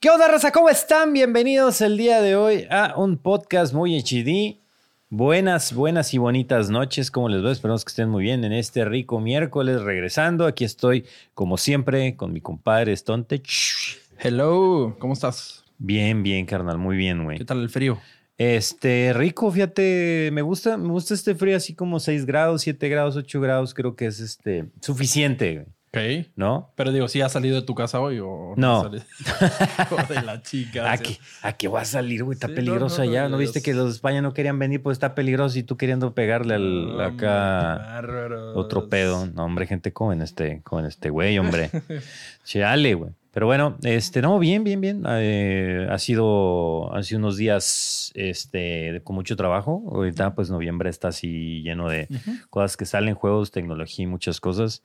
¿Qué onda, raza? ¿Cómo están? Bienvenidos el día de hoy a un podcast muy HD. Buenas, buenas y bonitas noches. ¿Cómo les va? Esperamos que estén muy bien en este rico miércoles. Regresando, aquí estoy, como siempre, con mi compadre Stontech. Hello, ¿cómo estás? Bien, bien, carnal, muy bien, güey. ¿Qué tal el frío? Este, rico, fíjate, me gusta, me gusta este frío así como 6 grados, 7 grados, 8 grados, creo que es este suficiente, güey. Ok. ¿no? Pero digo, ¿sí has salido de tu casa hoy o No. Hijo de la chica. ¿A sí. qué, ¿A qué va a salir, güey? Está Sí, no, peligroso no, no, allá. ¿No no, viste que los de España no querían venir? Pues está peligroso y tú queriendo pegarle al acá otro pedo. No, hombre, gente con este, con este güey, hombre. Chale, güey. Pero bueno, este, no, bien, bien, bien. Eh, ha sido, han sido unos días, este, con mucho trabajo. Ahorita, pues, noviembre está así lleno de cosas que salen, juegos, tecnología y muchas cosas.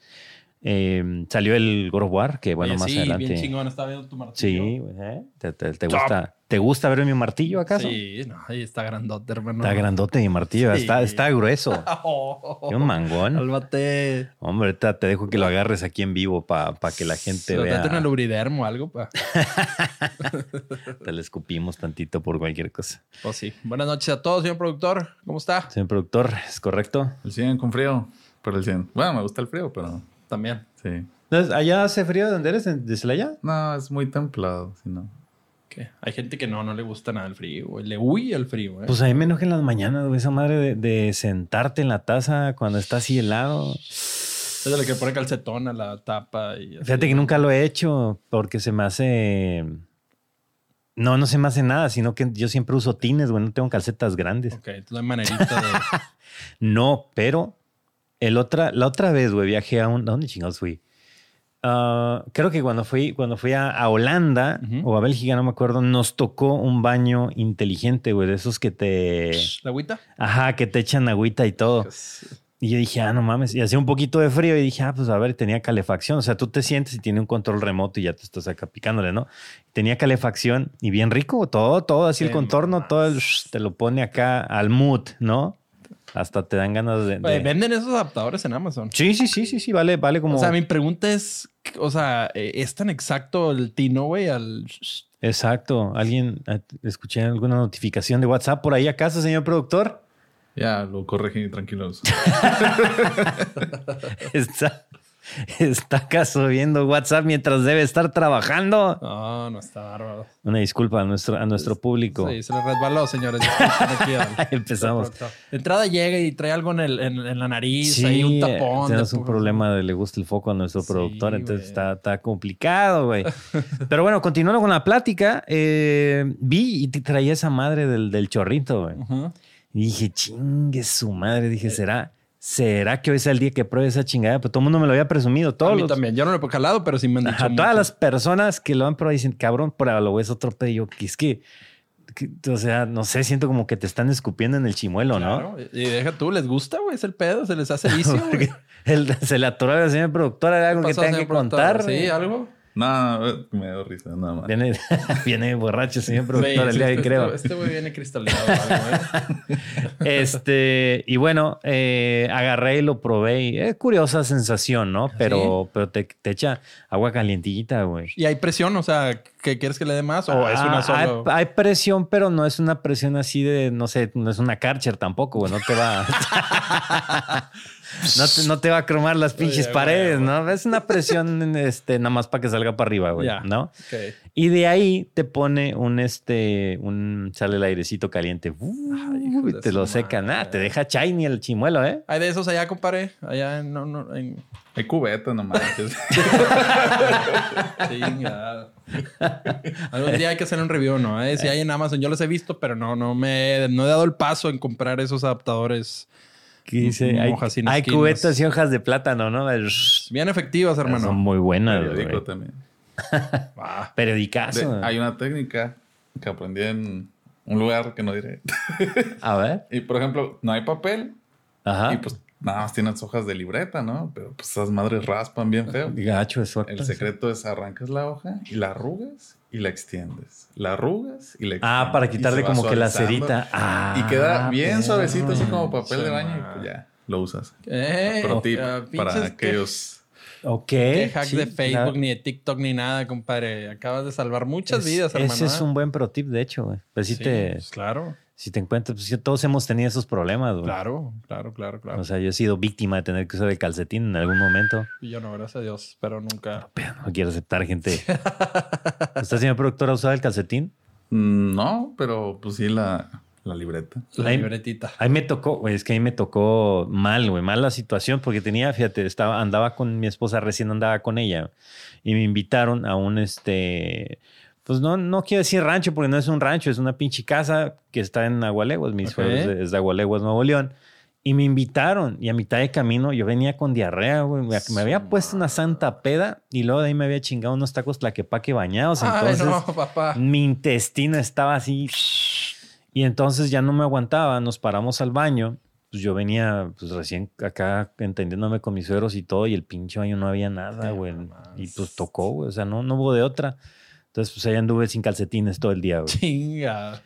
Eh, salió el God of War, que bueno, Oye, más sí, adelante. bien chingón. Estaba viendo tu martillo. Sí, ¿eh? ¿Te, te- te Top. gusta, ¿Te gusta ver mi martillo acaso? Sí, no, ahí está grandote, hermano. Está grandote mi martillo, Sí. está, está grueso. Oh, Qué un mangón. Cálmate. Hombre, ahorita te dejo que lo agarres aquí en vivo para que la gente vea. Date una lubridermo o algo, pa. Te le escupimos tantito por cualquier cosa. Pues sí. Buenas noches a todos, señor productor. ¿Cómo está? Señor productor, ¿es correcto? El 100 con frío, pero el 100. Bueno, me gusta el frío, pero También. sí. Entonces, ¿Allá hace frío de dónde eres? ¿De Celaya? No, es muy templado, si no. ¿Qué? Hay gente que no, no le gusta nada el frío. güey. Le huye el frío, ¿eh? Pues a mí me enoja en las mañanas, güey, esa madre de, de sentarte en la taza cuando está así helado. es de la que pone calcetón a la tapa y así. Fíjate que nunca lo he hecho porque se me hace... No, no se me hace nada, sino que yo siempre uso tines, güey, no tengo calcetas grandes. Ok, entonces no hay manerita de... No, pero el otra, la otra vez, güey, viajé a un... ¿A dónde chingados fui? Ah, creo que cuando fui, cuando fui a, a Holanda o a Bélgica, no me acuerdo, nos tocó un baño inteligente, güey, de esos que te... ¿La agüita? Ajá, que te echan agüita y todo. Y yo dije, ah, no mames. Y hacía un poquito de frío y dije, ah, pues a ver, tenía calefacción. O sea, tú te sientes y tiene un control remoto y ya te estás acá picándole, ¿no? Tenía calefacción y bien rico, todo, todo, así el contorno, todo el, te lo pone acá al mood, ¿no? Hasta te dan ganas de... Venden esos adaptadores en Amazon. Sí, sí, sí, sí, sí, vale, vale como... O sea, mi pregunta es, o sea, eh, ¿es tan exacto el tino, güey, al... Exacto. ¿Alguien, eh, escuché alguna notificación de WhatsApp por ahí acaso, señor productor? Ya, lo corregí tranquilos. Está, está acaso viendo WhatsApp mientras debe estar trabajando. No, no está bárbaro. Una disculpa a nuestro, a nuestro público. Sí, se le resbaló, señores. Empezamos. De entrada llega y trae algo en, el- en- en la nariz, Sí, ahí un tapón. tenemos un problema de le gusta el foco a nuestro Sí, productor, entonces está, está complicado, güey. Pero bueno, continuando con la plática, eh, vi y te traía esa madre del, del chorrito, güey. Y dije, chingue su madre. Dije, ¿será, ¿será que hoy sea el día que pruebe esa chingada? Pues todo el mundo me lo había presumido. A Todos mí los- también. Yo no lo he calado, pero sí me han dicho Ajá, todas las personas que lo han probado dicen, cabrón, pruébalo, güey, es otro pedo. Y yo, que es que, que- o sea, no sé, siento como que te están escupiendo en el chimuelo, ¿no? Claro. Y deja tú, ¿les gusta, güey? Es el pedo, se les hace vicio, güey. Se le atoró a la señora productora, ¿hay algo que pasó, tenga que productor? contar. Sí, algo. No, me dio risa, nada más. Viene, viene borracho, señor productor, el día de hoy, este- creo. Este güey viene cristalizado. o algo, ¿eh? Este, y bueno, eh, agarré y lo probé. y Es curiosa sensación, ¿no? Pero, pero te, te echa agua calientita, güey. Y hay presión, o sea, ¿qué quieres que le dé más? ¿O es una Ah, solo? hay, hay presión, pero no es una presión así de, no sé, no es una Karcher tampoco, güey. No te va. no, te, no te va a cromar las pinches Oye, paredes, güey, ¿no? Es una presión, este, nada más para que salga para arriba, güey. Ya. ¿No? Y de ahí te pone un, este, un, sale el airecito caliente. Ay, te lo seca, madre. nada, te deja shiny el chimuelo, ¿eh? Hay de esos allá, compadre. Allá en- no, no, en... Hay cubeta nomás. Chingada. Algún día hay que hacer un review, ¿no? Eh, Si hay en Amazon, yo los he visto, pero no, no me no he dado el paso en comprar esos adaptadores Que dice, hay, Hojas sin hay esquinas. cubetas y hojas de plátano, ¿no? bien efectivas, Son hermano. muy buenas, Periódico güey. también. Ah, De- hay una técnica que aprendí en un lugar que no diré. A ver. y por ejemplo, no hay papel Ajá. y pues nada más tienes hojas de libreta, ¿no? Pero pues esas madres raspan bien feo. Gacho, eso. El secreto es arrancas la hoja y la arrugas y la extiendes. La arrugas y la extiendes. Ah, para quitarle como que la cerita. Ah, y queda bien perro. suavecito, así como papel de baño y pues ya lo usas. eh, Pro tip ah, para aquellos Ok. ¿Qué hack sí, de Facebook, la- ni de TikTok, ni nada, compadre? Acabas de salvar muchas es- vidas, hermano. Ese es ¿eh? un buen pro tip, de hecho, güey. Pues si Sí, te, pues, claro, si te encuentras, pues sí, todos hemos tenido esos problemas, güey. claro, claro, claro, claro. O sea, yo he sido víctima de tener que usar el calcetín en algún momento. y yo no, gracias a Dios, pero nunca. Pero no quiero aceptar gente. ¿Usted, señor productor, ha usado el calcetín? Mm, No, pero pues sí la, la libreta. La Ahí- libretita. Ahí me tocó, güey, es que ahí me tocó mal, güey, mal la situación, porque tenía, fíjate, estaba, andaba con mi esposa, recién andaba con ella, y me invitaron a un, este, pues no, no quiero decir rancho, porque no es un rancho, es una pinche casa que está en Agualeguas, mis Ok. suegros de- es de Agualeguas, Nuevo León, y me invitaron, y a mitad de camino yo venía con diarrea, güey, me, me había puesto una santa peda, y luego de ahí me había chingado unos tacos tlaquepaque bañados, Ay, entonces... no, papá. Mi intestino estaba así. Y entonces ya no me aguantaba. Nos paramos al baño. Pues yo venía pues recién acá entendiéndome con mis suegros y todo. Y el pinche baño no había nada, güey. Y pues tocó, güey. O sea, no, no hubo de otra. Entonces pues ahí anduve sin calcetines todo el día, güey. Chinga.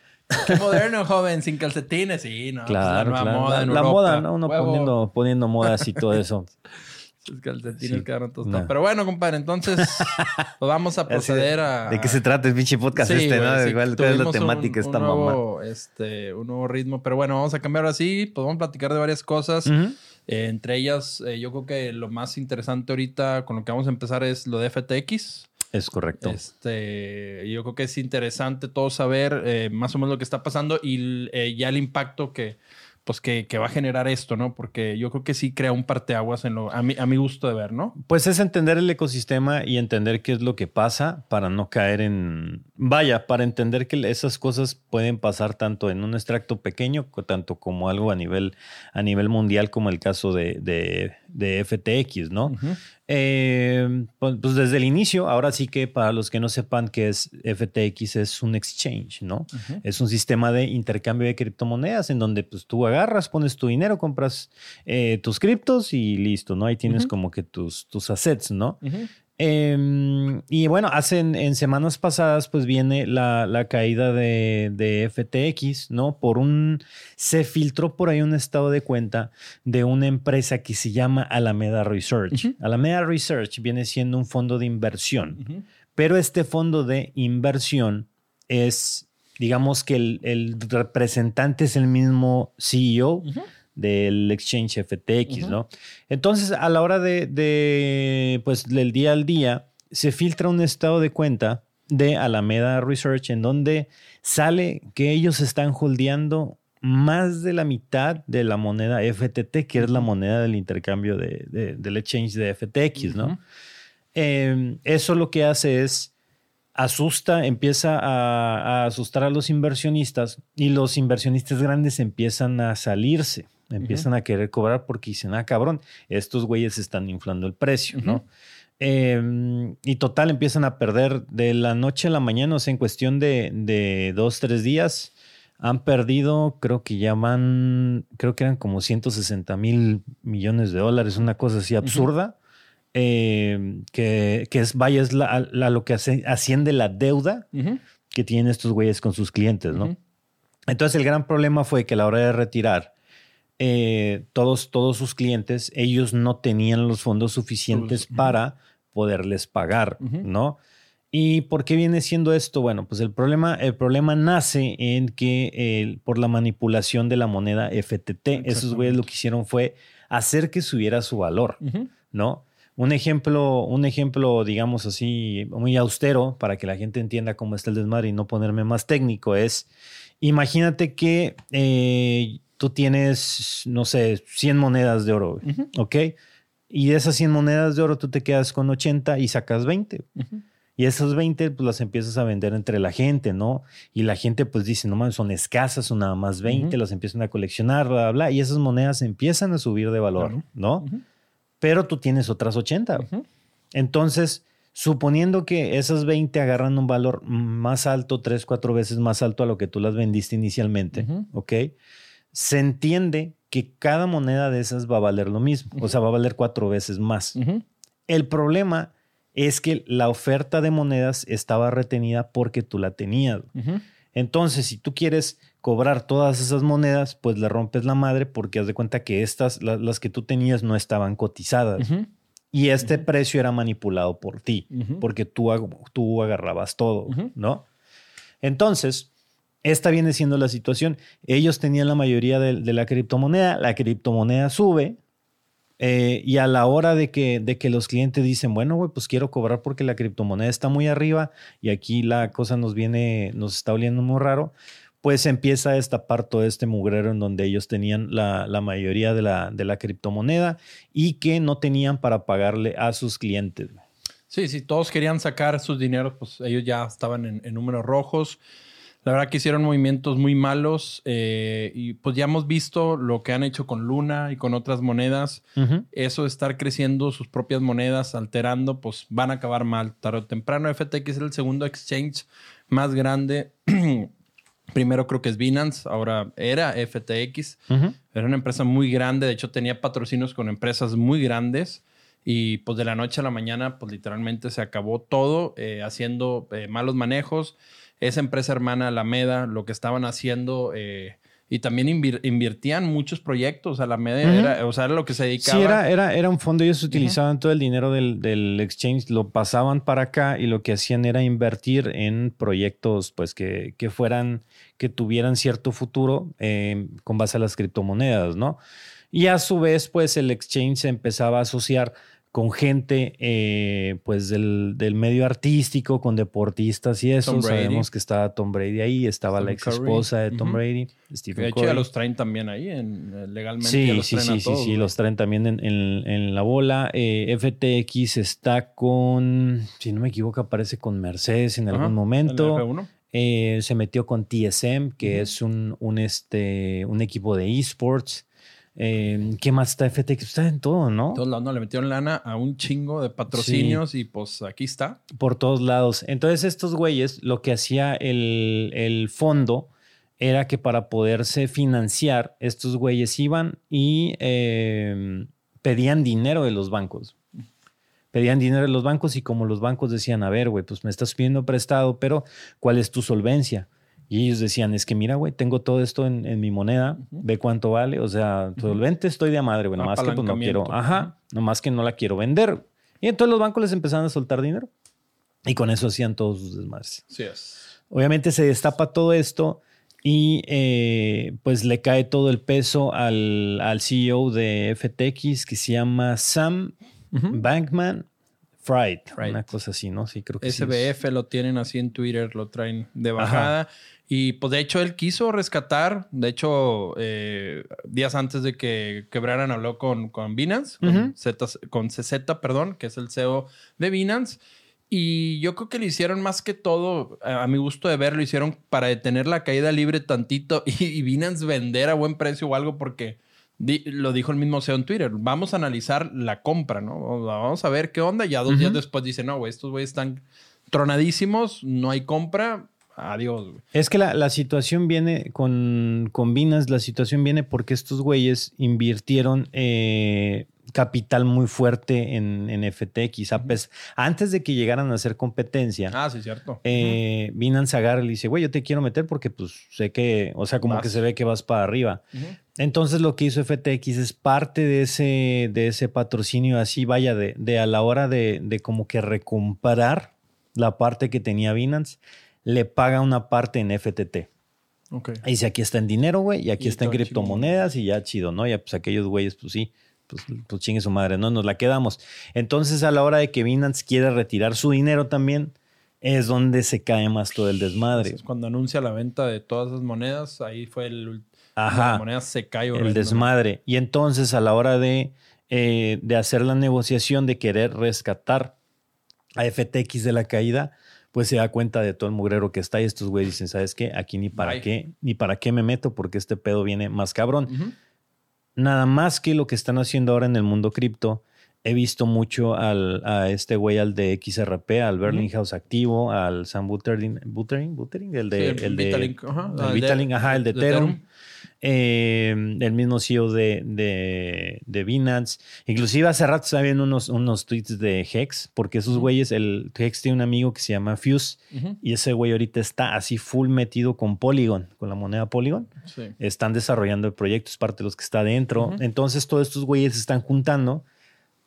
Qué moderno, joven, sin calcetines. Sí, no. pues, Claro, la nueva claro. moda la, en la moda, ¿no? Uno Huevo. poniendo, poniendo modas y todo eso. Sus calcetines Sí. quedaron tostados. No. Pero bueno, compadre, entonces pues vamos a proceder a. ¿De qué se trata el pinche podcast Sí, este, güey, no? sí, ¿Cuál, cuál es la tuvimos un- temática esta un mamá? nuevo, Este, un nuevo ritmo. Pero bueno, vamos a cambiar así. Pues vamos a platicar de varias cosas. Eh, entre ellas, eh, yo creo que lo más interesante ahorita con lo que vamos a empezar es lo de FTX. Es correcto. Este, yo creo que es interesante todo saber eh, más o menos lo que está pasando y eh, ya el impacto que, pues que, que va a generar esto, ¿no? Porque yo creo que sí crea un parteaguas en lo, a mi, a mi gusto de ver, ¿no? Pues es entender el ecosistema y entender qué es lo que pasa para no caer en... Vaya, para entender que esas cosas pueden pasar tanto en un extracto pequeño, tanto como algo a nivel, a nivel mundial, como el caso de, de- de FTX, ¿no? Eh, pues, pues desde el inicio, ahora sí que para los que no sepan qué es FTX, es un exchange, ¿no? Es un sistema de intercambio de criptomonedas en donde pues tú agarras, pones tu dinero, compras eh, tus criptos y listo, ¿no? Ahí tienes como que tus, tus assets, ¿no? Eh, y bueno, hace en, en semanas pasadas pues viene la, la caída de, de FTX, ¿no? Por un... Se filtró por ahí un estado de cuenta de una empresa que se llama Alameda Research. Alameda Research viene siendo un fondo de inversión. Pero este fondo de inversión es, digamos que el, el representante es el mismo CEO. Del exchange FTX. ¿no? Entonces, a la hora de, de, pues, del día al día, se filtra un estado de cuenta de Alameda Research en donde sale que ellos están holdeando más de la mitad de la moneda FTT, que es la moneda del intercambio de- de- del exchange de FTX, ¿no? Eh, eso lo que hace es asusta, empieza a, a asustar a los inversionistas y los inversionistas grandes empiezan a salirse, empiezan a querer cobrar porque dicen, ah, cabrón, estos güeyes están inflando el precio, ¿no? Eh, y total, empiezan a perder de la noche a la mañana, o sea, en cuestión de, de dos, tres días, han perdido, creo que ya van, creo que eran como 160 mil millones de dólares, una cosa así absurda, eh, que, que es, vaya, es la, la- lo que hace- asciende la deuda que tienen estos güeyes con sus clientes, ¿no? Entonces el gran problema fue que a la hora de retirar, eh, todos, todos sus clientes, ellos no tenían los fondos suficientes para poderles pagar. ¿no? ¿Y por qué viene siendo esto? Bueno, pues el problema, el problema nace en que eh, por la manipulación de la moneda FTT, esos güeyes lo que hicieron fue hacer que subiera su valor. ¿no? Un ejemplo, un ejemplo, digamos así, muy austero para que la gente entienda cómo está el desmadre y no ponerme más técnico es, imagínate que eh, tú tienes, no sé, 100 monedas de oro, güey, Ujú. ¿ok? Y de esas 100 monedas de oro tú te quedas con 80 y sacas 20. Ujú. Y esas 20 pues las empiezas a vender entre la gente, ¿no? Y la gente pues dice, no mames, son escasas, son nada más 20, Ujú. las empiezan a coleccionar, bla, bla, bla, y esas monedas empiezan a subir de valor, Claro. ¿no? Ujú. Pero tú tienes otras 80. Ujú. Entonces, suponiendo que esas 20 agarran un valor más alto, tres, cuatro veces más alto a lo que tú las vendiste inicialmente. ¿ok? Se entiende que cada moneda de esas va a valer lo mismo, o sea, va a valer cuatro veces más. El problema es que la oferta de monedas estaba retenida porque tú la tenías. Entonces, si tú quieres cobrar todas esas monedas, pues le rompes la madre porque haz de cuenta que estas, la- las que tú tenías, no estaban cotizadas. Y este precio era manipulado por ti, porque tú, tú agarrabas todo. ¿no? Entonces, esta viene siendo la situación. Ellos tenían la mayoría de, la criptomoneda, la criptomoneda sube eh, y a la hora de que, de que los clientes dicen, bueno, güey, pues quiero cobrar porque la criptomoneda está muy arriba y aquí la cosa nos viene, nos está oliendo muy raro, pues empieza a destapar todo este mugrero en donde ellos tenían la, la mayoría de la, de la criptomoneda y que no tenían para pagarle a sus clientes. Sí, sí, todos querían sacar sus dineros, pues ellos ya estaban en números rojos. La verdad que hicieron movimientos muy malos eh, y pues ya hemos visto lo que han hecho con Luna y con otras monedas. Eso de estar creciendo sus propias monedas, alterando, pues van a acabar mal tarde o temprano. FTX es el segundo exchange más grande. Primero creo que es Binance, ahora era FTX. Era una empresa muy grande, de hecho tenía patrocinios con empresas muy grandes y pues de la noche a la mañana pues literalmente se acabó todo eh, haciendo eh, malos manejos. Esa empresa hermana Alameda, lo que estaban haciendo eh, y también invir- invirtían muchos proyectos. Alameda Ujú. era, o sea, era lo que se dedicaba. Sí, era, era, era un fondo. Ellos utilizaban todo el dinero del, del exchange, lo pasaban para acá y lo que hacían era invertir en proyectos pues que, que fueran, que tuvieran cierto futuro eh, con base a las criptomonedas, ¿no? Y a su vez, pues el exchange se empezaba a asociar con gente eh, pues del, del medio artístico, con deportistas y eso. Brady. Sabemos que estaba Tom Brady ahí, estaba la ex Curry. esposa de Tom Ujú. Brady, de Stephen hecho, Curry. ya los traen también ahí, en, legalmente. Sí, ya los sí, traen sí, sí, todos, sí, los traen también en, en- en la bola. Eh, FTX está con, si no me equivoco, aparece con Mercedes en algún momento. F1. Eh, se metió con TSM, que es un, un, este, un equipo de esports. Eh, ¿Qué más está FTX? Está en todo, ¿no? Todos lados, no, le metieron lana a un chingo de patrocinios y pues aquí está. Por todos lados. Entonces, estos güeyes, lo que hacía el, el fondo era que para poderse financiar, estos güeyes iban y eh, pedían dinero de los bancos. Pedían dinero de los bancos y como los bancos decían, a ver, güey, pues me estás pidiendo prestado, pero ¿cuál es tu solvencia? Y ellos decían, es que mira, güey, tengo todo esto en, en mi moneda, ve cuánto vale, o sea, solvente estoy de madre, güey, nomás que pues no quiero, ajá, nomás que no la quiero vender. Y entonces los bancos les empezaron a soltar dinero y con eso hacían todos sus desmadres. Sí es. Obviamente se destapa todo esto y eh, pues le cae todo el peso al, al CEO de FTX que se llama Sam Bankman Fried, Fried. una cosa así, ¿no? Sí, creo que sí. SBF lo tienen así en Twitter, lo traen de bajada. Y pues de hecho él quiso rescatar, de hecho eh, días antes de que quebraran habló con, con Binance, con. Z, con CZ, perdón, que es el CEO de Binance. Y yo creo que lo hicieron más que todo, a a mi gusto de ver, lo hicieron para detener la caída libre tantito y, y Binance vender a buen precio o algo porque di- lo dijo el mismo CEO en Twitter. Vamos a analizar la compra, ¿no? Vamos a ver qué onda. Ya dos días después dice, no, güey, estos güeyes están tronadísimos, no hay compra. Adiós, güey. Es que la, la situación viene con, con Binance, la situación viene porque estos güeyes invirtieron eh, capital muy fuerte en, en FTX. A pes- Antes de que llegaran a hacer competencia, Ah, sí, cierto. eh, Binance agarra y le dice, güey, yo te quiero meter porque pues sé que, o sea, como Vas. que se ve que vas para arriba. Entonces lo que hizo FTX es parte de ese, de ese patrocinio así, vaya, de, de a la hora de, de como que recomprar la parte que tenía Binance, le paga una parte en FTT. Ok. Y dice, aquí está en dinero, güey, y aquí Y está en criptomonedas y ya chido, ¿no? Ya pues aquellos güeyes, pues sí, pues, pues chingue su madre, ¿no? Nos la quedamos. Entonces a la hora de que Binance quiera retirar su dinero también, es donde se cae más todo el desmadre. Entonces, cuando anuncia la venta de todas esas monedas, ahí fue el Ajá. La moneda se cae el desmadre. Y entonces a la hora de, eh, de hacer la negociación de querer rescatar a FTX de la caída, pues se da cuenta de todo el mugrero que está y estos güeyes dicen, ¿sabes qué? Aquí ni para Bye. qué, ni para qué me meto porque este pedo viene más cabrón. Nada más que lo que están haciendo ahora en el mundo cripto, he visto mucho al, a este güey, al de XRP, al Berlinghouse activo, al Sam Buterin, Buterin, Buterin, el de, Sí, el, el de Vitalik, ajá. el de- ajá, el de. Ethereum. Eh, el mismo CEO de, de, de Binance. Inclusive hace rato estaba viendo unos, unos tweets de Hex, porque esos güeyes, el Hex tiene un amigo que se llama Fuse, y ese güey ahorita está así full metido con Polygon, con la moneda Polygon. Sí. Están desarrollando el proyecto, es parte de los que está dentro. Ujú. Entonces todos estos güeyes se están juntando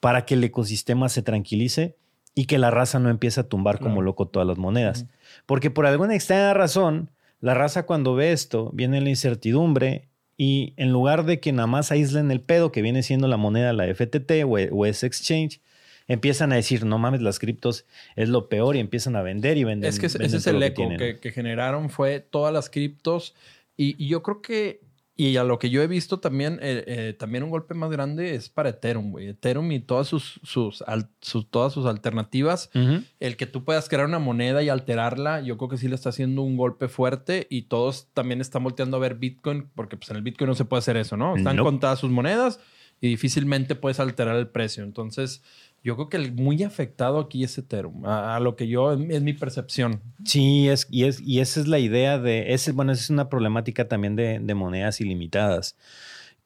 para que el ecosistema se tranquilice y que la raza no empiece a tumbar como loco todas las monedas. Porque por alguna extraña razón, la raza cuando ve esto, viene la incertidumbre y en lugar de que nada más aíslen el pedo que viene siendo la moneda, la FTT o, o ese exchange, empiezan a decir, no mames, las criptos es lo peor y empiezan a vender y vender. Es que ese, venden ese es el eco que, que generaron, fue todas las criptos. Y, y yo creo que, y a lo que yo he visto también, eh, eh, también un golpe más grande es para Ethereum, güey. Ethereum y todas sus, sus, al- sus- todas sus alternativas. El que tú puedas crear una moneda y alterarla, yo creo que sí le está haciendo un golpe fuerte y todos también están volteando a ver Bitcoin, porque pues en el Bitcoin no se puede hacer eso, ¿no? Están Nope. contadas sus monedas y difícilmente puedes alterar el precio. Entonces, yo creo que el muy afectado aquí es Ethereum, a, lo que yo, es mi percepción. Sí, es, y, es, y esa es la idea de, ese, bueno, esa es una problemática también de monedas ilimitadas,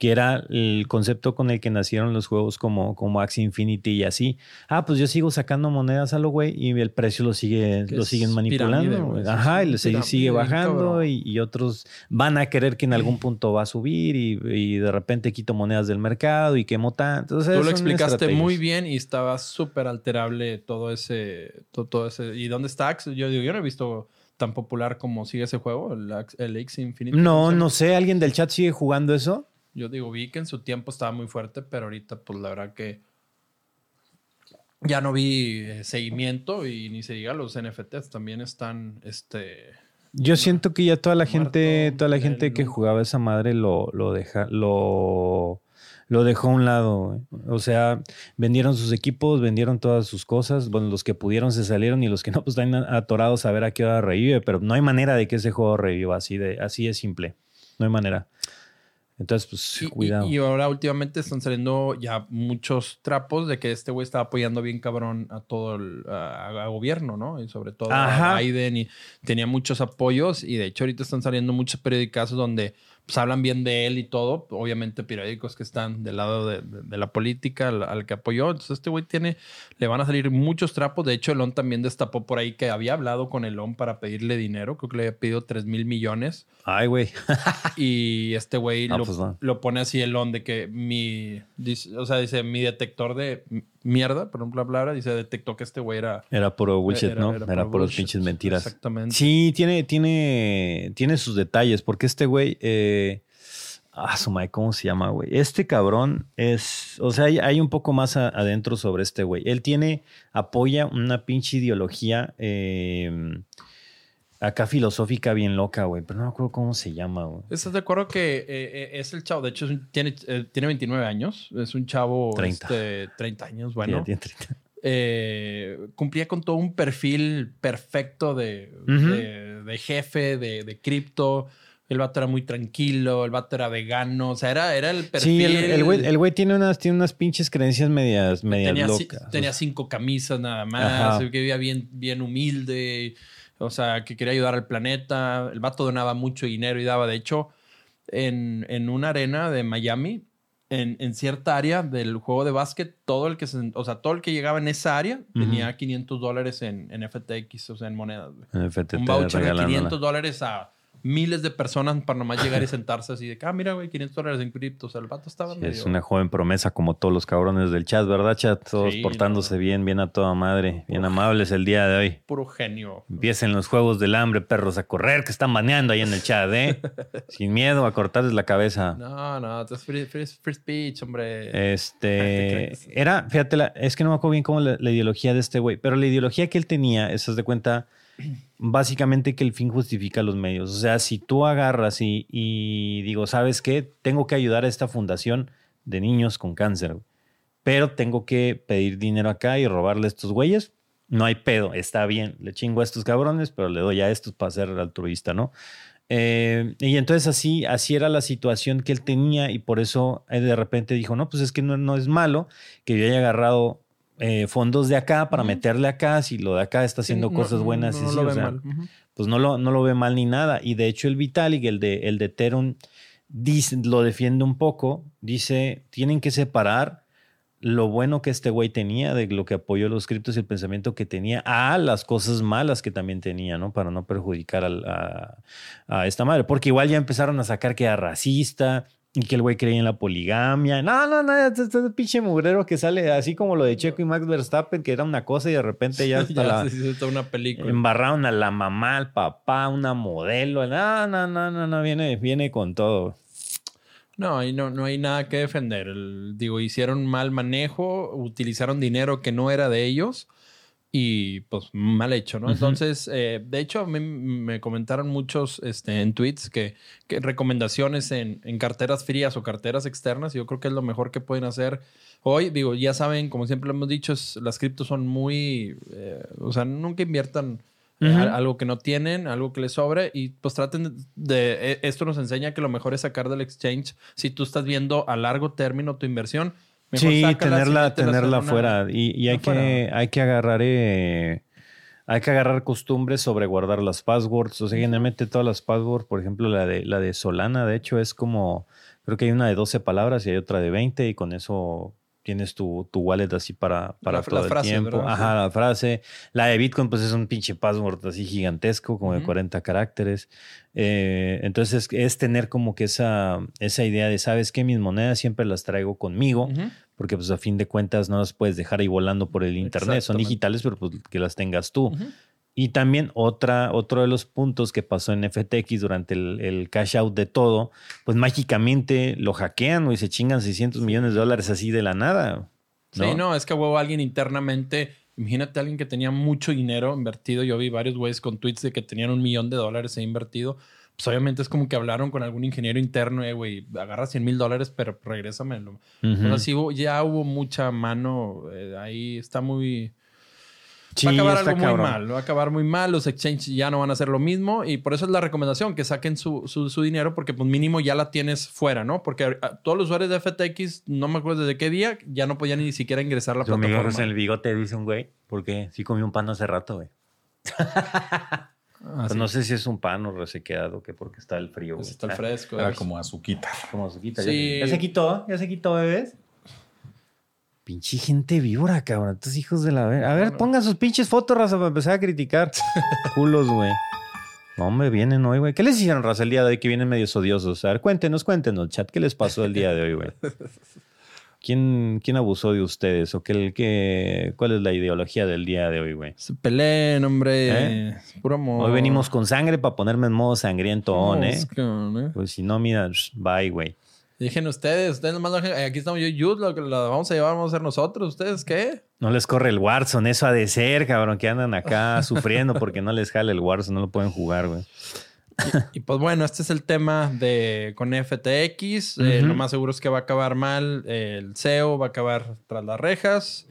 que era el concepto con el que nacieron los juegos como, como Axie Infinity y así. Ah, pues yo sigo sacando monedas a lo güey y el precio lo, sigue, lo siguen manipulando. pirámide, Ajá, y sigue, sigue bajando y, y otros van a querer que en algún punto va a subir y, y de repente quito monedas del mercado y quemo tanto. Entonces, Tú lo explicaste muy bien y estaba súper alterable todo ese, to- todo, ese. ¿Y dónde está Axie? Yo digo, yo no he visto tan popular como sigue ese juego, el, Ax- el X Infinity. ¿cómo No, no sé, ¿alguien del chat sigue jugando eso? Yo digo, vi que en su tiempo estaba muy fuerte, pero ahorita, pues la verdad que ya no vi eh, seguimiento y ni se diga los NFTs también están, este, Yo siento que ya toda la gente, toda la gente que jugaba esa madre lo, lo deja, lo, lo dejó a un lado. güey. O sea, vendieron sus equipos, vendieron todas sus cosas. Bueno, los que pudieron se salieron y los que no, pues están atorados a ver a qué hora revive. Pero no hay manera de que ese juego reviva así de, así es simple. No hay manera. Entonces, pues, Y- cuidado. Y, ahora últimamente están saliendo ya muchos trapos de que este güey está apoyando bien cabrón a todo el a, a gobierno, ¿no? Y sobre todo Ajá. a Biden y tenía muchos apoyos y de hecho ahorita están saliendo muchos periódicos donde pues hablan bien de él y todo. Obviamente periódicos que están del lado de, de- de la política al, al que apoyó. Entonces este güey tiene, le van a salir muchos trapos. De hecho, Elon también destapó por ahí que había hablado con Elon para pedirle dinero. Creo que le había pedido 3 mil millones. Ay, güey. Y este güey Ah, lo, pues no. lo pone así el on de que mi, dice- o sea, dice mi detector de mierda, por ejemplo, la palabra, dice detectó que este güey era... Era puro bullshit, era- ¿no? era Era, puro pinches mentiras. Exactamente. Sí, tiene, tiene, tiene sus detalles, porque este güey, eh, ah, su madre, ¿cómo se llama, güey? Este cabrón es, o sea, hay, hay un poco más a- adentro sobre este güey. Él tiene, apoya una pinche ideología eh, acá filosófica bien loca, güey, pero no me acuerdo cómo se llama, güey. ¿Estás de acuerdo que eh, eh, es el chavo? De hecho, un- tiene, eh, tiene 29 años. Es un chavo... 30. este, 30 años, bueno. Ya tiene 30. eh, cumplía con todo un perfil perfecto de, de- de jefe, de, de cripto. El vato era muy tranquilo, el vato era vegano, o sea, era, era el perfil. Sí, el, el güey, el güey tiene unas, tiene unas pinches creencias medias, medias tenía, locas. tenía cinco camisas nada más, Ajá. que vivía bien, bien humilde, o sea, que quería ayudar al planeta. El vato donaba mucho dinero y daba, de hecho, en, en una arena de Miami, en, en cierta área del juego de básquet, todo el que se- o sea, todo el que llegaba en esa área Ujú. tenía 500 dólares en, en FTX, o sea, en monedas. güey. En FTT Un voucher de regalándola. 500 dólares a miles de personas para nomás llegar y sentarse así de que, ah, mira, güey, 500 dólares en cripto. O sea, el vato estaba Sí, medio... es una joven promesa como todos los cabrones del chat, ¿verdad, chat? Todos Sí, portándose no. bien, bien a toda madre, bien amables el día de hoy. Puro genio. Empiecen los juegos del hambre, perros, a correr, que están baneando ahí en el chat, ¿eh? Sin miedo a cortarles la cabeza. No, no, es free, free- free speech, hombre. Este era, fíjate, la- es que no me acuerdo bien cómo la, la ideología de este güey, pero la ideología que él tenía, es de cuenta, básicamente que el fin justifica los medios. O sea, si tú agarras y, y digo, ¿sabes qué? Tengo que ayudar a esta fundación de niños con cáncer, pero tengo que pedir dinero acá y robarle a estos güeyes. No hay pedo, está bien, le chingo a estos cabrones, pero le doy a estos para ser altruista, ¿no? Eh, y entonces así, así era la situación que él tenía y por eso él de repente dijo, no, pues es que no, no es malo que yo haya agarrado eh, fondos de acá para meterle acá, si lo de acá está haciendo Sí, no- cosas buenas. no, y no sí, lo o sea, pues no lo, no lo ve mal ni nada. Y de hecho el Vitalik, el de, el de Ethereum, dice, lo defiende un poco, dice, tienen que separar lo bueno que este güey tenía, de lo que apoyó los criptos y el pensamiento que tenía, a las cosas malas que también tenía, ¿no? Para no perjudicar a, a esta madre. Porque igual ya empezaron a sacar que era racista, Y que el güey creía en la poligamia. No, no, no, este, este pinche mugrero que sale así como lo de Checo y Max Verstappen, que era una cosa y de repente ya está Ya la... se hizo una película. Embarraron a la mamá, al papá, una modelo. No, no, no, no, no, viene, viene con todo. No, ahí no, no hay nada que defender. El- digo, hicieron mal manejo, utilizaron dinero que no era de ellos y pues mal hecho, ¿no? Entonces, eh, de hecho, a mí me comentaron muchos este, en tweets que, que recomendaciones en, en carteras frías o carteras externas, yo creo que es lo mejor que pueden hacer hoy. Digo, ya saben, como siempre lo hemos dicho, es- las criptos son muy, eh, o sea, nunca inviertan eh, algo que no tienen, algo que les sobre y pues traten de, de- e- esto nos enseña que lo mejor es sacar del exchange si tú estás viendo a largo término tu inversión. Mejor Sí, tenerla, tenerla una- fuera. Y, y hay, que, hay que agarrar. eh, hay que agarrar costumbres sobre guardar las passwords. O sea, generalmente todas las passwords, por ejemplo, la de, la de Solana, de hecho, es como. Creo que hay una de 12 palabras y hay otra de 20, y con eso tienes tu, tu wallet así para, para La- todo la frase, el tiempo. ¿verdad? Ajá, la frase. La de Bitcoin, pues es un pinche password así gigantesco, como de Ujú. 40 caracteres. Eh, entonces, es tener como que esa, esa idea de, ¿sabes qué? Mis monedas siempre las traigo conmigo porque pues a fin de cuentas no las puedes dejar ahí volando por el internet. Son digitales, pero pues que las tengas tú. Y también otra, otro de los puntos que pasó en FTX durante el, el cash out de todo, pues mágicamente lo hackean y se chingan 600 millones de dólares así de la nada. Sí, no, es que huevo alguien internamente. Imagínate a alguien que tenía mucho dinero invertido. Yo vi varios güeyes con tweets de que tenían un millón de dólares invertido. Pues obviamente es como que hablaron con algún ingeniero interno, eh, güey, agarra 100 mil dólares, pero regrésamelo. O sea, sí ya hubo mucha mano. eh, ahí está muy. Sí, va a acabar algo muy cabrón. mal. Va a acabar muy mal. Los exchanges ya no van a hacer lo mismo. Y por eso es la recomendación, que saquen su, su, su dinero, porque pues mínimo ya la tienes fuera, ¿no? Porque a- todos los usuarios de FTX, no me acuerdo desde qué día, ya no podían ni siquiera ingresar a la amigo plataforma. en el bigote dice un güey, porque sí comió un pan hace rato, güey. Ah, Pues sí. no sé si es un pan o resequedado, que porque está el frío. Pues güey. está el Ah, fresco. Era como azuquita. Como se quita. Sí. ¿Ya, se, ya se quitó, ya se quitó, bebés. Pinche gente víbora, cabrón. Estos hijos de la ver. A ver, No, no. pongan sus pinches fotos, raza, para empezar a criticar. Culos, güey. No, hombre, vienen hoy, güey. ¿Qué les hicieron, raza, el día de hoy que vienen medios odiosos? A ver, cuéntenos, cuéntenos, chat. ¿Qué les pasó el día de hoy, güey? ¿Quién, ¿Quién abusó de ustedes? ¿O qué, qué, cuál es la ideología del día de hoy, güey? Se peleen, hombre. ¿Eh? Puro amor. Hoy venimos con sangre para ponerme en modo sangriento, on, ¿eh? ¿eh? Pues si no, mira, bye, güey. Dejen ustedes, ustedes nomás lo dejen- Aquí estamos yo y Jude, lo que la vamos a llevar, vamos a hacer nosotros. ¿Ustedes qué? No les corre el Warzone, eso ha de ser, cabrón, que andan acá sufriendo porque no les jale el Warzone, no lo pueden jugar, güey. Y pues bueno, este es el tema de con FTX. Eh, lo más seguro es que va a acabar mal. Eh, el CEO va a acabar tras las rejas.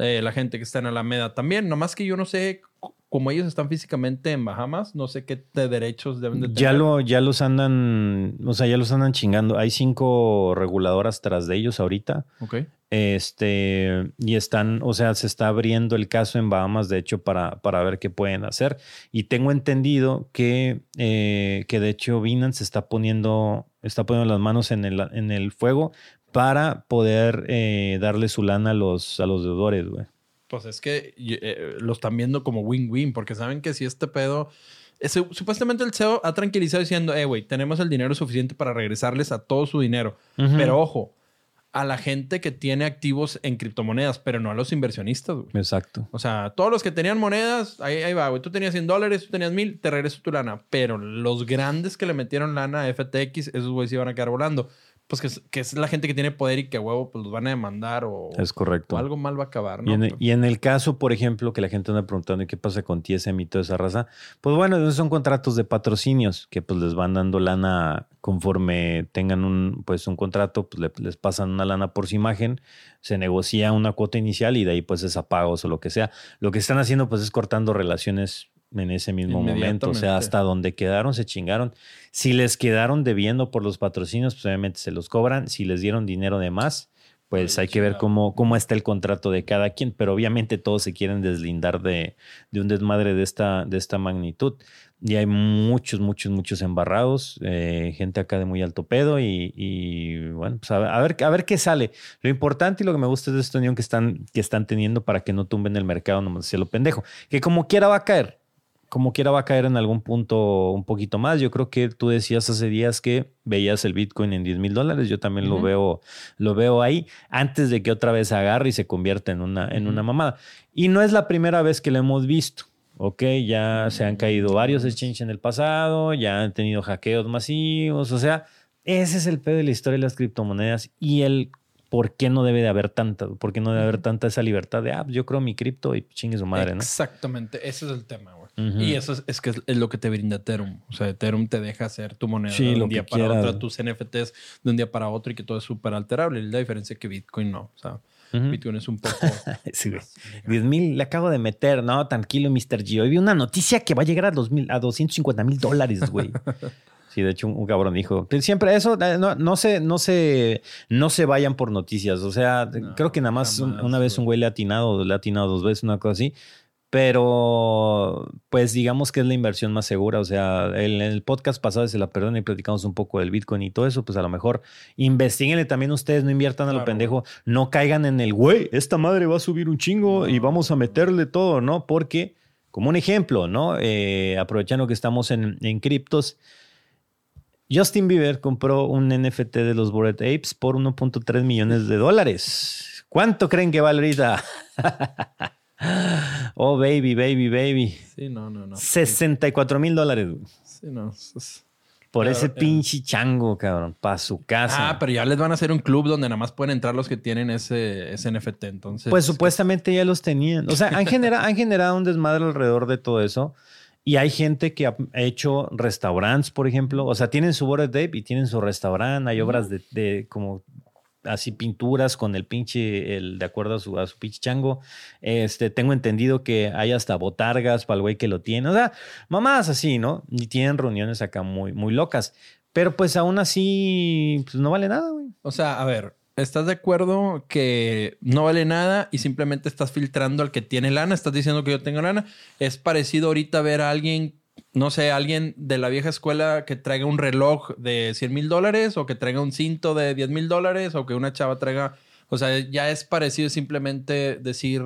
Eh, la gente que está en Alameda también. Nomás que yo no sé, como ellos están físicamente en Bahamas, no sé qué de derechos deben de tener. Ya, lo, ya los andan, o sea, ya los andan chingando. Hay cinco reguladoras tras de ellos ahorita. Ok. Este, y están, o sea, se está abriendo el caso en Bahamas, de hecho, para, para ver qué pueden hacer. Y tengo entendido que, eh, que de hecho Binance está poniendo, está poniendo las manos en el, en el fuego para poder eh, darle su lana a los, a los deudores, güey. Pues es que eh, lo están viendo como win-win, porque saben que si este pedo. eh, su- supuestamente el CEO ha tranquilizado diciendo, eh, güey, tenemos el dinero suficiente para regresarles a todo su dinero. Pero ojo, a la gente que tiene activos en criptomonedas, pero no a los inversionistas, güey. Exacto. O sea, todos los que tenían monedas, ahí, ahí va, güey. Tú tenías 100 dólares, tú tenías 1000, te regreso tu lana. Pero los grandes que le metieron lana a FTX, esos güeyes iban a quedar volando. Pues que es, que es la gente que tiene poder y que huevo, pues los van a demandar o, Es correcto. o algo mal va a acabar, ¿no? Y en, el, y en el caso, por ejemplo, que la gente anda preguntando ¿y qué pasa con TSM y toda esa raza, pues bueno, son contratos de patrocinios que pues les van dando lana conforme tengan un, pues, un contrato, pues le- les pasan una lana por su imagen, se negocia una cuota inicial y de ahí pues es a pagos o lo que sea. Lo que están haciendo pues es cortando relaciones en ese mismo momento, o sea, hasta donde quedaron se chingaron. Si les quedaron debiendo por los patrocinios, pues obviamente se los cobran. Si les dieron dinero de más, pues Ay, hay que ver cómo, cómo está el contrato de cada quien, pero obviamente todos se quieren deslindar de, de un desmadre de esta, de esta magnitud. Y hay muchos, muchos, muchos embarrados, eh, gente acá de muy alto pedo y, y, bueno, pues a ver, a ver, a ver qué sale. Lo importante y lo que me gusta es de esta unión que están, que están teniendo para que no tumben el mercado nomás hacia lo pendejo, que como quiera va a caer. Como quiera va a caer en algún punto un poquito más. Yo creo que tú decías hace días que veías el Bitcoin en 10 mil dólares. Yo también lo Ujú. veo, lo veo ahí antes de que otra vez agarre y se convierta en una, en una Ujú. mamada. Y no es la primera vez que lo hemos visto. Ok, ya se han caído varios exchanges en el pasado, ya han tenido hackeos masivos. O sea, ese es el pedo de la historia de las criptomonedas y el por qué no debe de haber tanta, por qué no debe haber tanta esa libertad de, ah, yo creo mi cripto y chingue su madre, ¿no? Exactamente, ese es el tema, Y eso es, es que es, es lo que te brinda Ethereum. O sea, Ethereum te deja hacer tu moneda Sí, de un día para otro, tus NFTs de un día para otro y que todo es súper alterable. La diferencia es que Bitcoin no. O sea. Bitcoin es un poco... Sí, güey. 10 mil le acabo de meter. No, tranquilo, Mr. G. Hoy vi una noticia que va a llegar a, 2000, a 250 mil dólares, güey. Sí, de hecho, un, un cabrón dijo. Siempre eso, eh, no, no, se, no, se, no se vayan por noticias. O sea, No, creo que nada más jamás, una vez güey. un güey le ha atinado, le ha atinado dos veces, una cosa así. Pero, pues digamos que es la inversión más segura. O sea, en el podcast pasado se la perdona y platicamos un poco del Bitcoin y todo eso. Pues a lo mejor investiguenle también ustedes, no inviertan a lo Claro, pendejo. No caigan en el güey, esta madre va a subir un chingo y vamos a meterle todo, ¿no? Porque, como un ejemplo, ¿no? Eh, aprovechando que estamos en, en criptos, Justin Bieber compró un NFT de los Bored Apes por 1.3 millones de dólares. ¿Cuánto creen que vale ahorita? oh, baby, baby, baby. Sí, no, no, no. 64 mil dólares güey, Sí, no. es- por ese pinche chango, cabrón, para su casa. Ah, pero ya les van a hacer un club donde nada más pueden entrar los que tienen ese, ese NFT. Entonces... Pues que- supuestamente ya los tenían. O sea, han, genera- han generado un desmadre alrededor de todo eso. Y hay gente que ha hecho restaurantes, por ejemplo. O sea, tienen su Bored Ape y tienen su restaurante. Hay obras de, de como así pinturas con el pinche, el, de acuerdo a su, a su pinche chango. Este, tengo entendido que hay hasta botargas para el güey que lo tiene. O sea, mamadas así, ¿no? Y tienen reuniones acá muy, muy locas. Pero pues aún así, pues no vale nada, güey. O sea, a ver, ¿estás de acuerdo que no vale nada y simplemente estás filtrando al que tiene lana? Estás diciendo que yo tengo lana. Es parecido ahorita ver a alguien, no sé, alguien de la vieja escuela que traiga un reloj de 100 mil dólares o que traiga un cinto de 10 mil dólares o que una chava traiga... O sea, ya es parecido simplemente decir...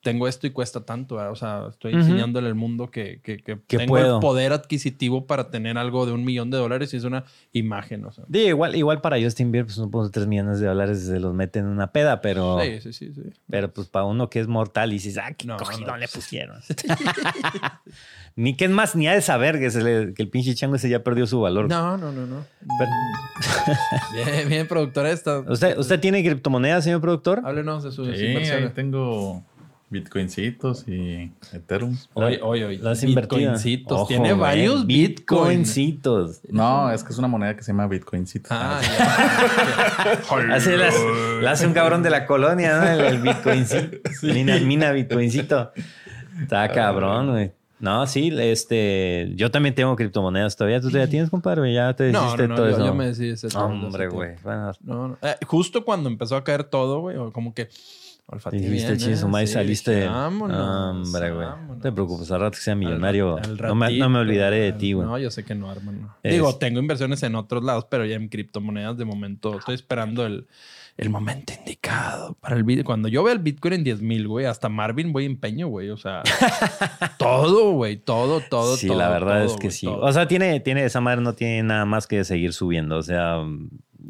Tengo esto y cuesta tanto, ¿verdad? o sea, estoy enseñándole al mundo que, que, que Que tengo puedo. el poder adquisitivo para tener algo de un millón de dólares y es una imagen, o sea. Igual, igual para Justin Bieber, pues unos 3 millones de dólares se los meten en una peda, pero, Sí, sí, sí, sí. pero pues para uno que es mortal y dices, ah, qué No, cogidón no, le pusieron. ni que es más, ni ha de saber que, se le- que el pinche chango ese ya perdió su valor. No, no, no, no. Pero- Bien, bien, productora esta. ¿Usted, ¿Usted tiene criptomonedas, señor productor? Háblenos de sus Sí, inversiones. tengo bitcoincitos y Ethereum. Hoy, hoy, hoy. ¿Lo has invertido? Bitcoincitos. Ojo, Tiene varios bitcoincitos. No, es que es una moneda que se llama bitcoincitos. Ah, ya. Así las, la hace un cabrón de la colonia, ¿no? El, el bitcoincito. Mina, mina bitcoincito. Está cabrón, güey. No, sí, este, yo también tengo criptomonedas todavía. ¿Tú todavía tienes, compadre? Ya te No, no, no, todo yo, eso. yo me decidí ese todo, Hombre, güey. Bueno. No, no. Eh, justo cuando empezó a caer todo, güey, como que olfateé dijiste, bien, chingue su ¿eh? madre, Sí, saliste. dije, Vámonos. Hombre, güey. No te preocupes, al rato que sea millonario. Al- al no, me, no me olvidaré de ti, güey. No, yo sé que no, hermano. Es- Digo, tengo inversiones en otros lados, pero ya en criptomonedas de momento estoy esperando el, el momento indicado para el Bitcoin. Cuando yo veo el Bitcoin en 10 mil, güey, hasta Marvin voy empeño, güey. O sea, todo, güey, todo, todo, sí, todo. la verdad todo, es que sí. todo. O sea, tiene, tiene esa madre, no tiene nada más que seguir subiendo. O sea,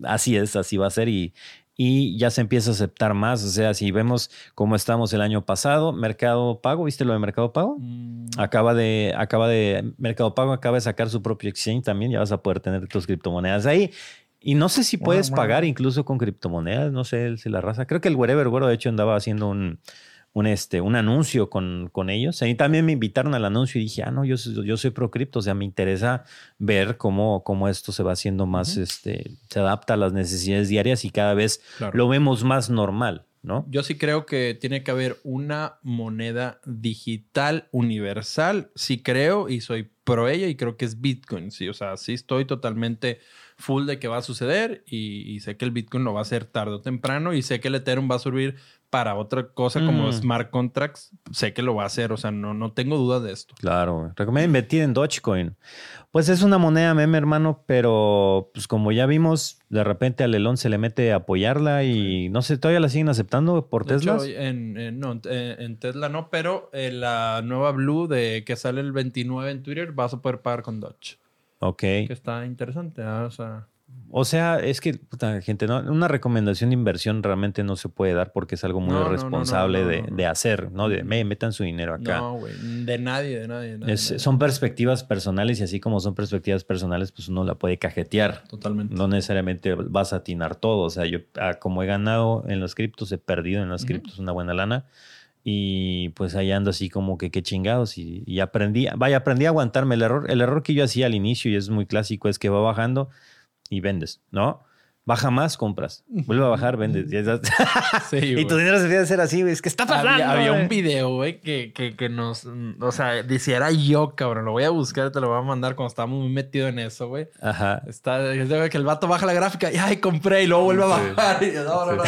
así es, así va a ser y, y ya se empieza a aceptar más. O sea, si vemos cómo estamos el año pasado, Mercado Pago, ¿viste lo de Mercado Pago? Mm, Acaba de, acaba de, Mercado Pago acaba de sacar su propio exchange también, ya vas a poder tener tus criptomonedas ahí. Y no sé si puedes pagar incluso con criptomonedas, no sé si la raza. Creo que el Wherever Güero, de hecho, andaba haciendo un, un, este, un anuncio con, con ellos. A mí también me invitaron al anuncio y dije, ah, no, yo, soy- yo soy pro cripto, o sea, me interesa ver cómo, cómo esto se va haciendo más, este, se adapta a las necesidades diarias y cada vez claro. lo vemos más normal, ¿no? Yo sí creo que tiene que haber una moneda digital universal. Sí creo y soy pro ella y creo que es Bitcoin. Sí, o sea, sí estoy totalmente full de que va a suceder y, y sé que el Bitcoin lo va a hacer tarde o temprano y sé que el Ethereum va a subir para otra cosa como Mm. smart contracts, sé que lo va a hacer. O sea, no, no tengo dudas de esto. Claro, recomiendo invertir en Dogecoin. Pues es una moneda meme, hermano, pero pues como ya vimos, de repente al Elon se le mete a apoyarla y no sé, todavía la siguen aceptando por Teslas. en, en- no, en, en Tesla no, pero en la nueva Blue de que sale el 29 en Twitter vas a poder pagar con Dodge. Ok. Que está interesante. ¿ah? O sea, O sea, es que, puta, gente, ¿no? una recomendación de inversión realmente no se puede dar porque es algo muy No, irresponsable no, de, hacer, ¿no? De me, metan su dinero acá. no, güey. De nadie, de nadie. de nadie, Es- de nadie. son perspectivas personales y así como son perspectivas personales, pues uno la puede cajetear. Totalmente. No necesariamente vas a atinar todo. O sea, yo ah, como he ganado en los criptos, he perdido en los Ujú. criptos una buena lana. Y pues ahí ando así como que qué chingados. Y, y aprendí, vaya, aprendí a aguantarme. El error, el error que yo hacía al inicio, y es muy clásico, es que va bajando y vendes, ¿no? Baja más, compras. Vuelve a bajar, vendes. Sí, y tu dinero se debe hacer así, güey. Es que está pasando. Había, un video, güey, que, que, que nos... O sea, decía, era yo, cabrón. Lo voy a buscar, te lo voy a mandar cuando estábamos muy metidos en eso, güey. Ajá. Está es de que el vato baja la gráfica y ay, compré y luego vuelve a bajar. Y, no, no, no.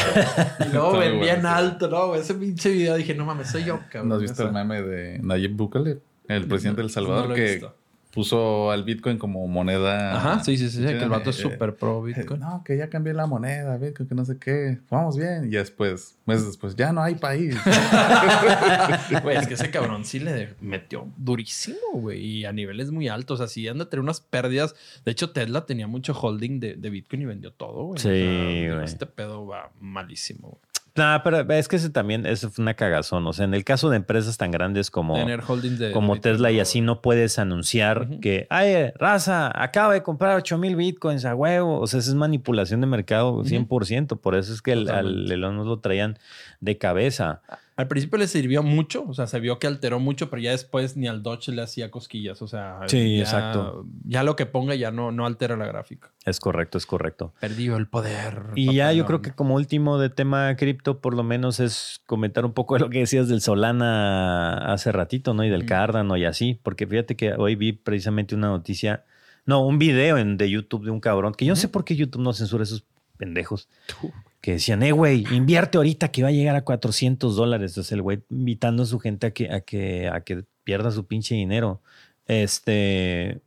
Y luego vendía en bueno, sí. alto, ¿no? güey? Ese pinche video dije, no mames, soy yo, cabrón. ¿No has visto el meme de Nayib Bukele, el presidente de El Salvador, que visto. Puso al Bitcoin como moneda? Ajá, sí, sí, sí, sí, que el vato es súper pro eh, Bitcoin. No, que ya cambié la moneda, Bitcoin, que no sé qué. Vamos bien. Y después, meses después, ya no hay país. Güey, es que ese cabrón sí le metió durísimo, güey. Y a niveles muy altos. Así anda a tener unas pérdidas. De hecho, Tesla tenía mucho holding de, de Bitcoin y vendió todo, güey. Sí, güey. Este pedo va malísimo, güey. No, pero es que ese también, eso fue una cagazón. O sea, en el caso de empresas tan grandes como, de. como de Tesla y así no puedes anunciar que, ay, raza, acaba de comprar 8 mil bitcoins a huevo. O sea, esa es manipulación de mercado 100%. Por eso es que el, al. Elon nos lo traían de cabeza. Al principio le sirvió mucho, o sea, se vio que alteró mucho, pero ya después ni al Dodge le hacía cosquillas, o sea, Sí, ya- exacto. Ya lo que ponga ya no, no altera la gráfica. Es correcto, es correcto. Perdió el poder. Y ya yo creo que como último de tema cripto, por lo menos es comentar un poco de lo que decías del Solana hace ratito, ¿no? Y del Ujú. Cardano y así, porque fíjate que hoy vi precisamente una noticia, no, un video en, de YouTube de un cabrón, que yo no sé por qué YouTube no censura esos pendejos, que decían, eh, güey, invierte ahorita que va a llegar a 400 dólares. Entonces el güey invitando a su gente a que, a que, a que pierda su pinche dinero. Este,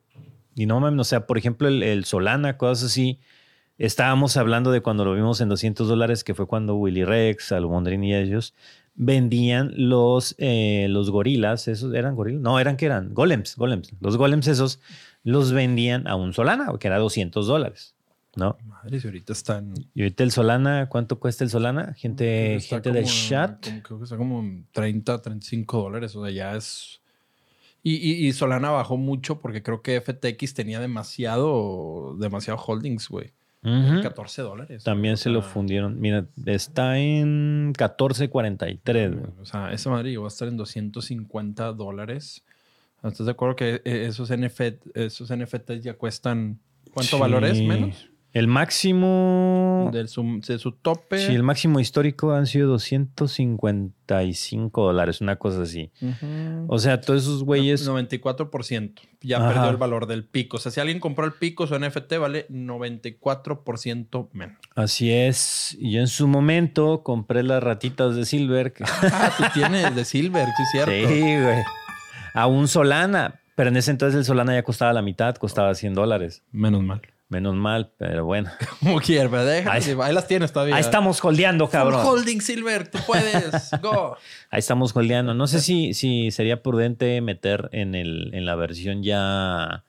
y no mames, o sea, por ejemplo, el, Solana, cosas así. Estábamos hablando de cuando lo vimos en 200 dólares, que fue cuando Willy Rex, Almondrin y ellos vendían los, eh, los gorilas. ¿Esos eran gorilas? No, eran que eran golems, golems. Los golems esos los vendían a un Solana, que era 200 dólares, ¿no? Madre, si ahorita están. Y ahorita el Solana, ¿cuánto cuesta el Solana? Gente, gente del como- chat. como- creo que está como en 30, 35 dólares, o sea, ya es. Y, y- y Solana bajó mucho porque creo que FTX tenía demasiado, demasiado holdings, güey. Ujú. 14 dólares. También o se lo fundieron. Mira, está en 14.43. güey. O sea, esa madre llegó a estar en 250 dólares. ¿Estás de acuerdo que eh, esos, NFT, esos NFTs ya cuestan... ¿Cuánto Sí. valor es? ¿Menos? El máximo. De su, de su tope. Sí, el máximo histórico han sido 255 dólares, una cosa así. O sea, todos esos güeyes. 94%. Ya Ajá. perdió el valor del pico. O sea, si alguien compró el pico, su NFT vale 94% menos. Así es. Y yo en su momento compré las ratitas de Silver. Ah, tú tienes de Silver, sí es cierto. Sí, güey. A un Solana. Pero en ese entonces el Solana ya costaba la mitad, costaba 100 dólares. Menos mal. Menos mal, pero bueno. Como quieras, pero déjalo, Ahí- ahí las tienes todavía. Ahí estamos holdeando, Full cabrón. holding Silver, tú puedes. Go. Ahí estamos holdeando. No sé si, si sería prudente meter en, el, en la versión ya,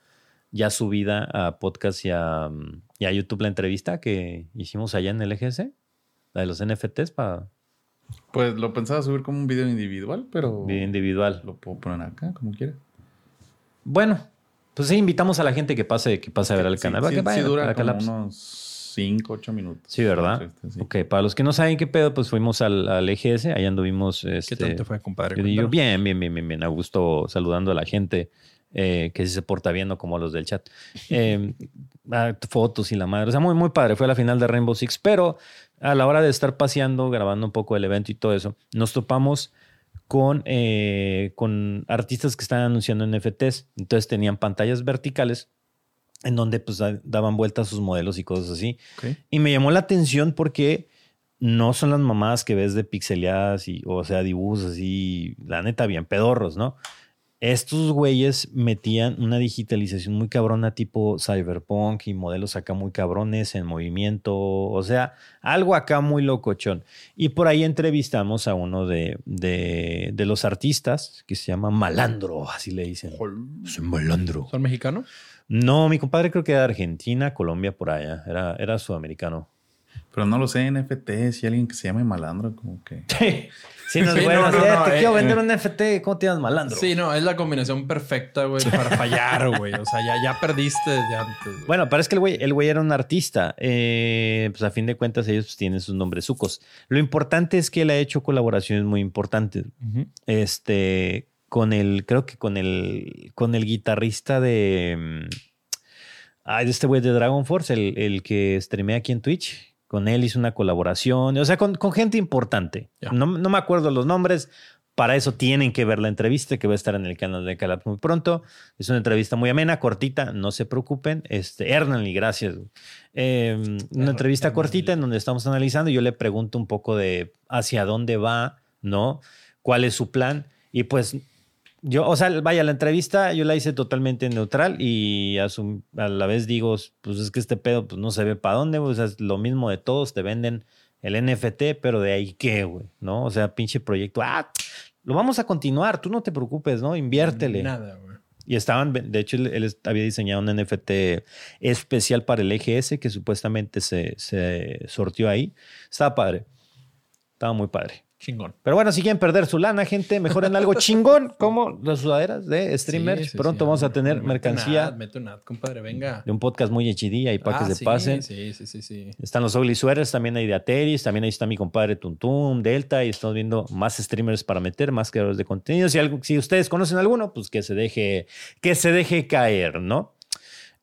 ya subida a podcast y a, y a YouTube la entrevista que hicimos allá en el EGS, la de los NFTs para Pues lo pensaba subir como un video individual, pero video individual. lo puedo poner acá, como quiera. Bueno, pues sí, invitamos a la gente que pase, que pase a ver el Sí, canal. sí, que sí vayan, dura que como unos 5, 8 minutos. Sí, ¿verdad? Este, sí. Ok, para los que no saben qué pedo, pues fuimos al, al EGS, allá anduvimos. ¿Qué Este, tal te fue, compadre? Yo digo, bien, bien, bien, bien, bien. A gusto saludando a la gente eh, que sí se porta bien, no como los del chat. Eh, ah, fotos y la madre. O sea, muy, muy padre. Fue la final de Rainbow Six, pero a la hora de estar paseando, grabando un poco el evento y todo eso, nos topamos con, eh, con artistas que están anunciando NFTs. Entonces tenían pantallas verticales en donde pues da- daban vueltas sus modelos y cosas así. Y me llamó la atención porque no son las mamadas que ves de pixeleadas y, o sea, dibujos así, la neta, bien pedorros, ¿no? Estos güeyes metían una digitalización muy cabrona tipo cyberpunk y modelos acá muy cabrones en movimiento, o sea, algo acá muy locochón. Y por ahí entrevistamos a uno de, de, de los artistas que se llama Malandro, así le dicen. Soy Malandro. ¿Son mexicanos? No, mi compadre creo que era de Argentina, Colombia, por allá. Era, era sudamericano. Pero no lo sé, NFT, si alguien que se llame malandro, como que. Sí, nos Sí, no, no, eh, no, te eh, quiero eh. vender un NFT, ¿cómo te llamas malandro? Sí, no, es la combinación perfecta, güey, para fallar, güey. O sea, ya, ya perdiste desde antes. güey. Bueno, parece que el güey, el güey era un artista. Eh, pues a fin de cuentas, ellos pues, tienen sus nombres sucos. Lo importante es que él ha hecho colaboraciones muy importantes. Este, con el, creo que con el, con el guitarrista de. mm, Ay, de este güey de Dragon Force, el, el que streamea aquí en Twitch. Con él hizo una colaboración. O sea, con, con gente importante. No, no me acuerdo los nombres. Para eso tienen que ver la entrevista que va a estar en el canal de Calab muy pronto. Es una entrevista muy amena, cortita, no se preocupen. Este, Hernanly, gracias. Eh, una entrevista Hernanly. cortita en donde estamos analizando. Yo le pregunto un poco de hacia dónde va, ¿no? ¿Cuál es su plan? Y pues yo, o sea, vaya, la entrevista yo la hice totalmente neutral y a, su- a la vez digo, pues es que este pedo pues, no se ve para dónde, güey. o sea, es lo mismo de todos, te venden el NFT, pero de ahí qué, güey, ¿no? O sea, pinche proyecto, ah, lo vamos a continuar, tú no te preocupes, ¿no? Inviértele. Nada, güey. Y estaban, de hecho, él, él había diseñado un NFT especial para el EGS que supuestamente se, se sortió ahí. Estaba padre. Estaba muy padre. Chingón. Pero bueno, si quieren perder su lana, gente, mejor en algo chingón como las sudaderas de streamers. Sí, sí, Pronto sí. vamos a tener Mete mercancía ad, Mete un ad, compadre, venga. de un podcast muy HD ahí para Ah, que se pasen. Sí, sí, sí, sí. Están los Ugly Sweaters, también hay de Ateris, también ahí está mi compadre Tuntum, Delta, y estamos viendo más streamers para meter, más creadores de contenido. Si, algo- si ustedes conocen alguno, pues que se deje, que se deje caer, ¿no?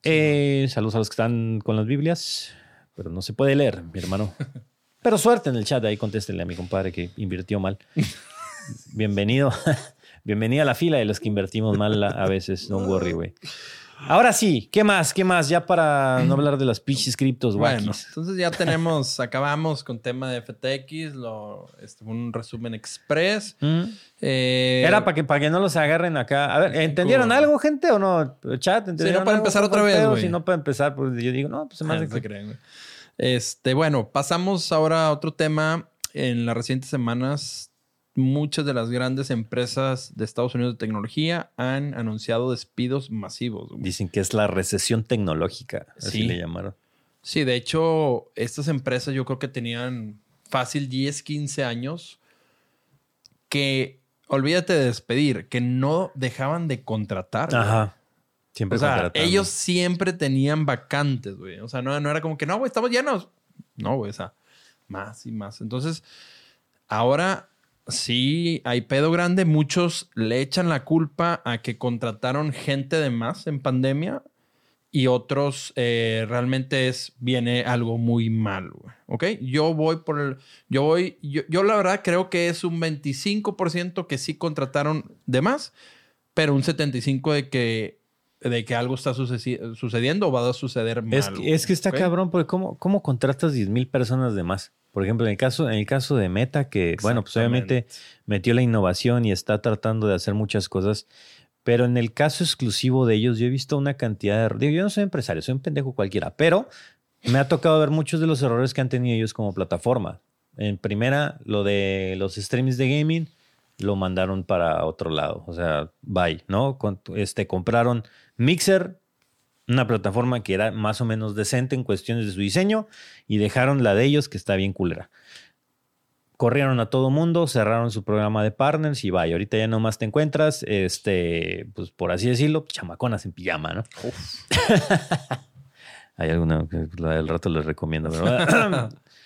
Eh, saludos a los que están con las Biblias, pero no se puede leer, mi hermano. Pero suerte en el chat, ahí contéstenle a mi compadre que invirtió mal. Bienvenido. Bienvenido a la fila de los que invertimos mal a, veces, don't worry, güey. Ahora sí, ¿qué más? ¿Qué más? Ya para no hablar de las pinches criptos, Bueno, entonces ya tenemos, acabamos con tema de FTX, lo, este, un resumen express. ¿Mm? Eh, Era para que, para que no los agarren acá. A ver, ¿entendieron algo, gente, o no? Chat, ¿entendieron no, para algo? empezar ¿Cómo otra vez, güey. Si no para empezar, pues yo digo, no, pues se me Ah, hace que- güey. Este, bueno, pasamos ahora a otro tema. En las recientes semanas, muchas de las grandes empresas de Estados Unidos de tecnología han anunciado despidos masivos. güey. Dicen que es la recesión tecnológica, así Sí. le llamaron. Sí, de hecho, estas empresas yo creo que tenían fácil 10, 15 años que, olvídate de despedir, que no dejaban de contratar. Ajá. Siempre O sea, ellos siempre tenían vacantes, güey. O sea, no, no era como que, no, güey, estamos llenos. No, güey, o sea, más y más. Entonces, ahora sí hay pedo grande. Muchos le echan la culpa a que contrataron gente de más en pandemia y otros eh, realmente es, viene algo muy mal, güey. ¿Ok? Yo voy por el, yo voy, yo, yo la verdad creo que es un 25% que sí contrataron de más, pero un 75% de que de que algo está sucedi- sucediendo o va a suceder mal. Es que, es que está ¿ok? cabrón, porque ¿cómo, ¿cómo contratas 10 mil personas de más? Por ejemplo, en el caso, en el caso de Meta, que, bueno, pues obviamente metió la innovación y está tratando de hacer muchas cosas. Pero en el caso exclusivo de ellos, yo he visto una cantidad de... Digo, yo no soy empresario, soy un pendejo cualquiera, pero me ha tocado ver muchos de los errores que han tenido ellos como plataforma. En primera, lo de los streams de gaming lo mandaron para otro lado. O sea, bye, ¿no? Este, compraron Mixer, una plataforma que era más o menos decente en cuestiones de su diseño, y dejaron la de ellos, que está bien culera corrieron a todo mundo, cerraron su programa de partners y vaya, ahorita ya nomás te encuentras, este, pues por así decirlo, chamaconas en pijama, ¿no? Hay alguna del rato les recomiendo, ¿verdad?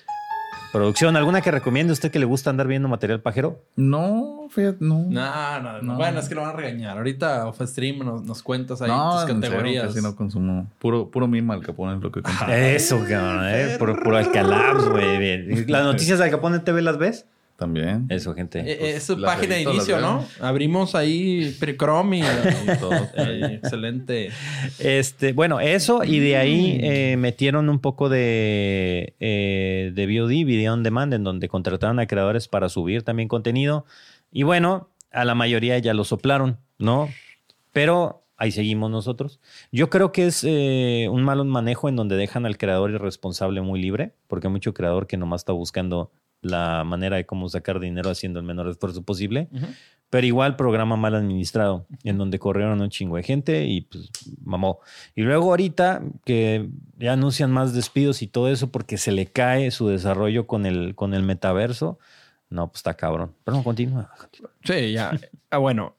Producción, ¿alguna que recomiende usted que le gusta andar viendo material pajero? No, fíjate, no. No, no, no, No. Bueno, es que lo van a regañar. Ahorita off stream nos, nos cuentas ahí no, tus categorías. casi no consumo. Puro, puro mil Al Capone es lo que consumo. Eso, cabrón, ¿eh? Puro, puro Alcalabs, güey. ¿Las noticias de Al Capone TV las ves? También. Eso, gente. Eh, Pues, es su las página de inicio, ¿no? Abrimos ahí pre- Chrome y, Y todo. eh, excelente. Este, bueno, eso y de ahí eh, metieron un poco de, eh, de VOD, Video on Demand, en donde contrataron a creadores para subir también contenido. Y bueno, a la mayoría ya lo soplaron, ¿no? Pero ahí seguimos nosotros. Yo creo que es eh, un mal manejo en donde dejan al creador y responsable muy libre, porque hay mucho creador que nomás está buscando la manera de cómo sacar dinero haciendo el menor esfuerzo posible. Pero igual programa mal administrado, en donde corrieron un chingo de gente y pues mamó. Y luego ahorita que ya anuncian más despidos y todo eso porque se le cae su desarrollo con el, con el metaverso. No, pues está cabrón. Pero no, continúa. continúa. Sí, ya. Ah, bueno,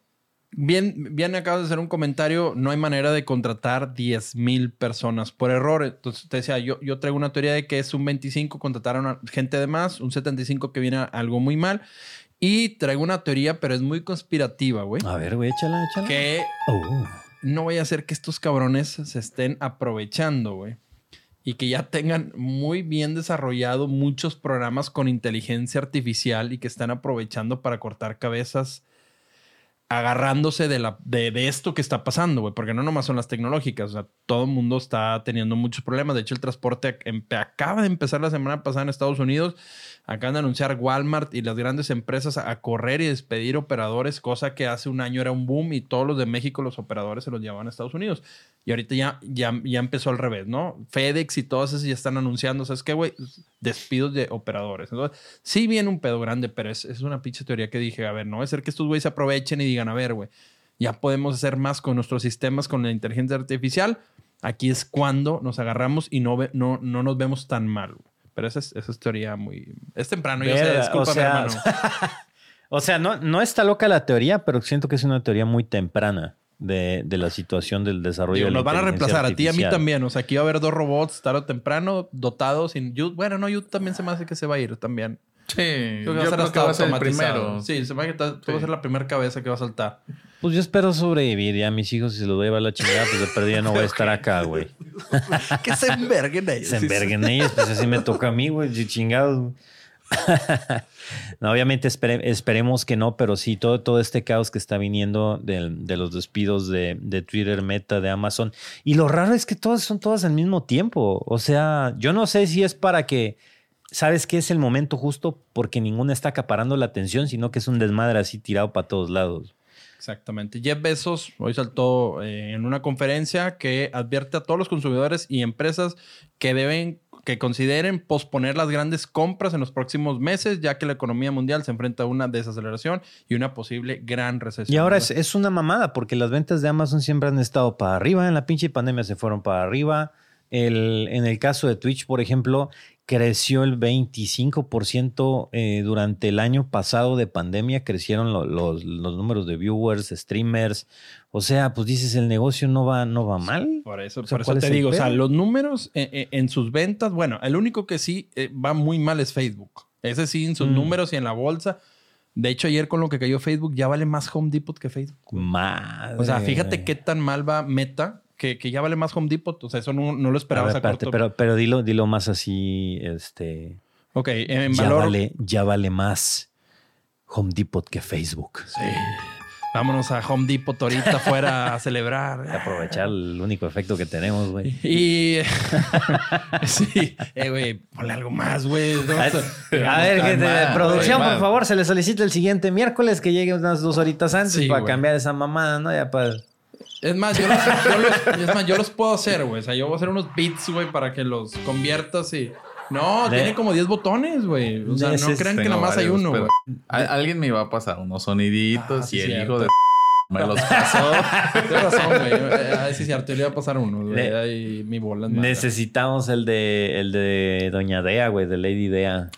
bien, bien acabas de hacer un comentario. No hay manera de contratar 10 mil personas por error. Entonces te decía, yo, yo traigo una teoría de que es un 25 contratar a una gente de más, un 75 que viene a algo muy mal. Y traigo una teoría, pero es muy conspirativa, güey. A ver, güey, échala, échala. Que Oh. no vaya a ser que estos cabrones se estén aprovechando, güey. Y que ya tengan muy bien desarrollado muchos programas con inteligencia artificial y que están aprovechando para cortar cabezas agarrándose de, la, de, de esto que está pasando, güey. Porque no nomás son las tecnológicas. O sea, todo el mundo está teniendo muchos problemas. De hecho, el transporte empe- acaba de empezar la semana pasada en Estados Unidos. Acaban de anunciar Walmart y las grandes empresas a, correr y despedir operadores, cosa que hace un año era un boom y todos los de México, los operadores, se los llevaban a Estados Unidos. Y ahorita ya, ya, ya empezó al revés, ¿no? FedEx y todas esas ya están anunciando, ¿sabes qué, güey? Despidos de operadores. Entonces, sí viene un pedo grande, pero es, es una pinche teoría que dije, a ver, no a ser que estos güeyes se aprovechen y digan, a ver, güey, ya podemos hacer más con nuestros sistemas, con la inteligencia artificial. Aquí es cuando nos agarramos y no, no, no nos vemos tan mal. güey. Pero esa es, esa es teoría muy... Es temprano, yo sé, discúlpame, o sea, hermano. O sea, no, no está loca la teoría, pero siento que es una teoría muy temprana de, de la situación del desarrollo Digo, de la nos van a reemplazar a ti y a mí también. O sea, aquí va a haber dos robots tarde o temprano dotados. Sin Yud. Bueno, no, Yud también se me hace que se va a ir también. Sí, Creo yo que va a ser creo que va a ser el primero. Sí, se me hace que tú Sí. vas a ser la primera cabeza que va a saltar. Pues yo espero sobrevivir. Ya a mis hijos, si se los voy a llevar la chingada, pues de perdida no voy a estar acá, güey. que se enverguen ellos. Se enverguen ellos, pues así me toca a mí, güey. Chingados. no, obviamente espere- esperemos que no, pero sí, todo, todo este caos que está viniendo del- de, los despidos de, de Twitter, Meta, de Amazon. Y lo raro es que todas son todas al mismo tiempo. O sea, yo no sé si es para que, ¿sabes qué es el momento justo? Porque ninguna está acaparando la atención, sino que es un desmadre así tirado para todos lados. Exactamente. Jeff Bezos hoy saltó eh, en una conferencia que advierte a todos los consumidores y empresas que deben que consideren posponer las grandes compras en los próximos meses, ya que la economía mundial se enfrenta a una desaceleración y una posible gran recesión. Y ahora es, es una mamada, porque las ventas de Amazon siempre han estado para arriba. En la pinche pandemia se fueron para arriba. El, en el caso de Twitch, por ejemplo, creció el 25% eh, durante el año pasado de pandemia. Crecieron lo- los, los números de viewers, streamers. O sea, pues dices, el negocio no va, no va mal. Por eso, O sea, por eso ¿cuál es te digo, o sea, los números en, en- en sus ventas, bueno, el único que sí eh, va muy mal es Facebook. Ese sí, en sus Mm. números y en la bolsa. De hecho, ayer con lo que cayó Facebook, ya vale más Home Depot que Facebook. Madre. O sea, fíjate qué tan mal va Meta, que, que ya vale más Home Depot. O sea, eso no, no lo A esperabas ver, a, corto. pero, pero dilo, dilo más así, este... Ok, en Ya valor... vale, ya vale más Home Depot que Facebook. Sí. Vámonos a Home Depot ahorita afuera a celebrar. Aprovechar el único efecto que tenemos, güey. Y... sí. Eh, güey, ponle algo más, güey. No, A ver, gente, producción, por favor, se le solicita el siguiente miércoles que llegue unas dos horitas antes Sí, para cambiar esa mamada, ¿no? Ya para. Es más, yo los, yo los- es más, yo los puedo hacer, güey. O sea, yo voy a hacer unos beats, güey, para que los conviertas y... No, De- tiene como 10 botones, güey. O sea, no crean que nada más hay uno, güey. al- Alguien me iba a pasar unos soniditos Ah, sí, y el cierto. hijo de me los pasó. Tienes razón, güey. Ah, sí, cierto. Yo le iba a pasar uno, güey. Ahí mi bola. Necesitamos el de el de Doña Dea, güey, de Lady Dea.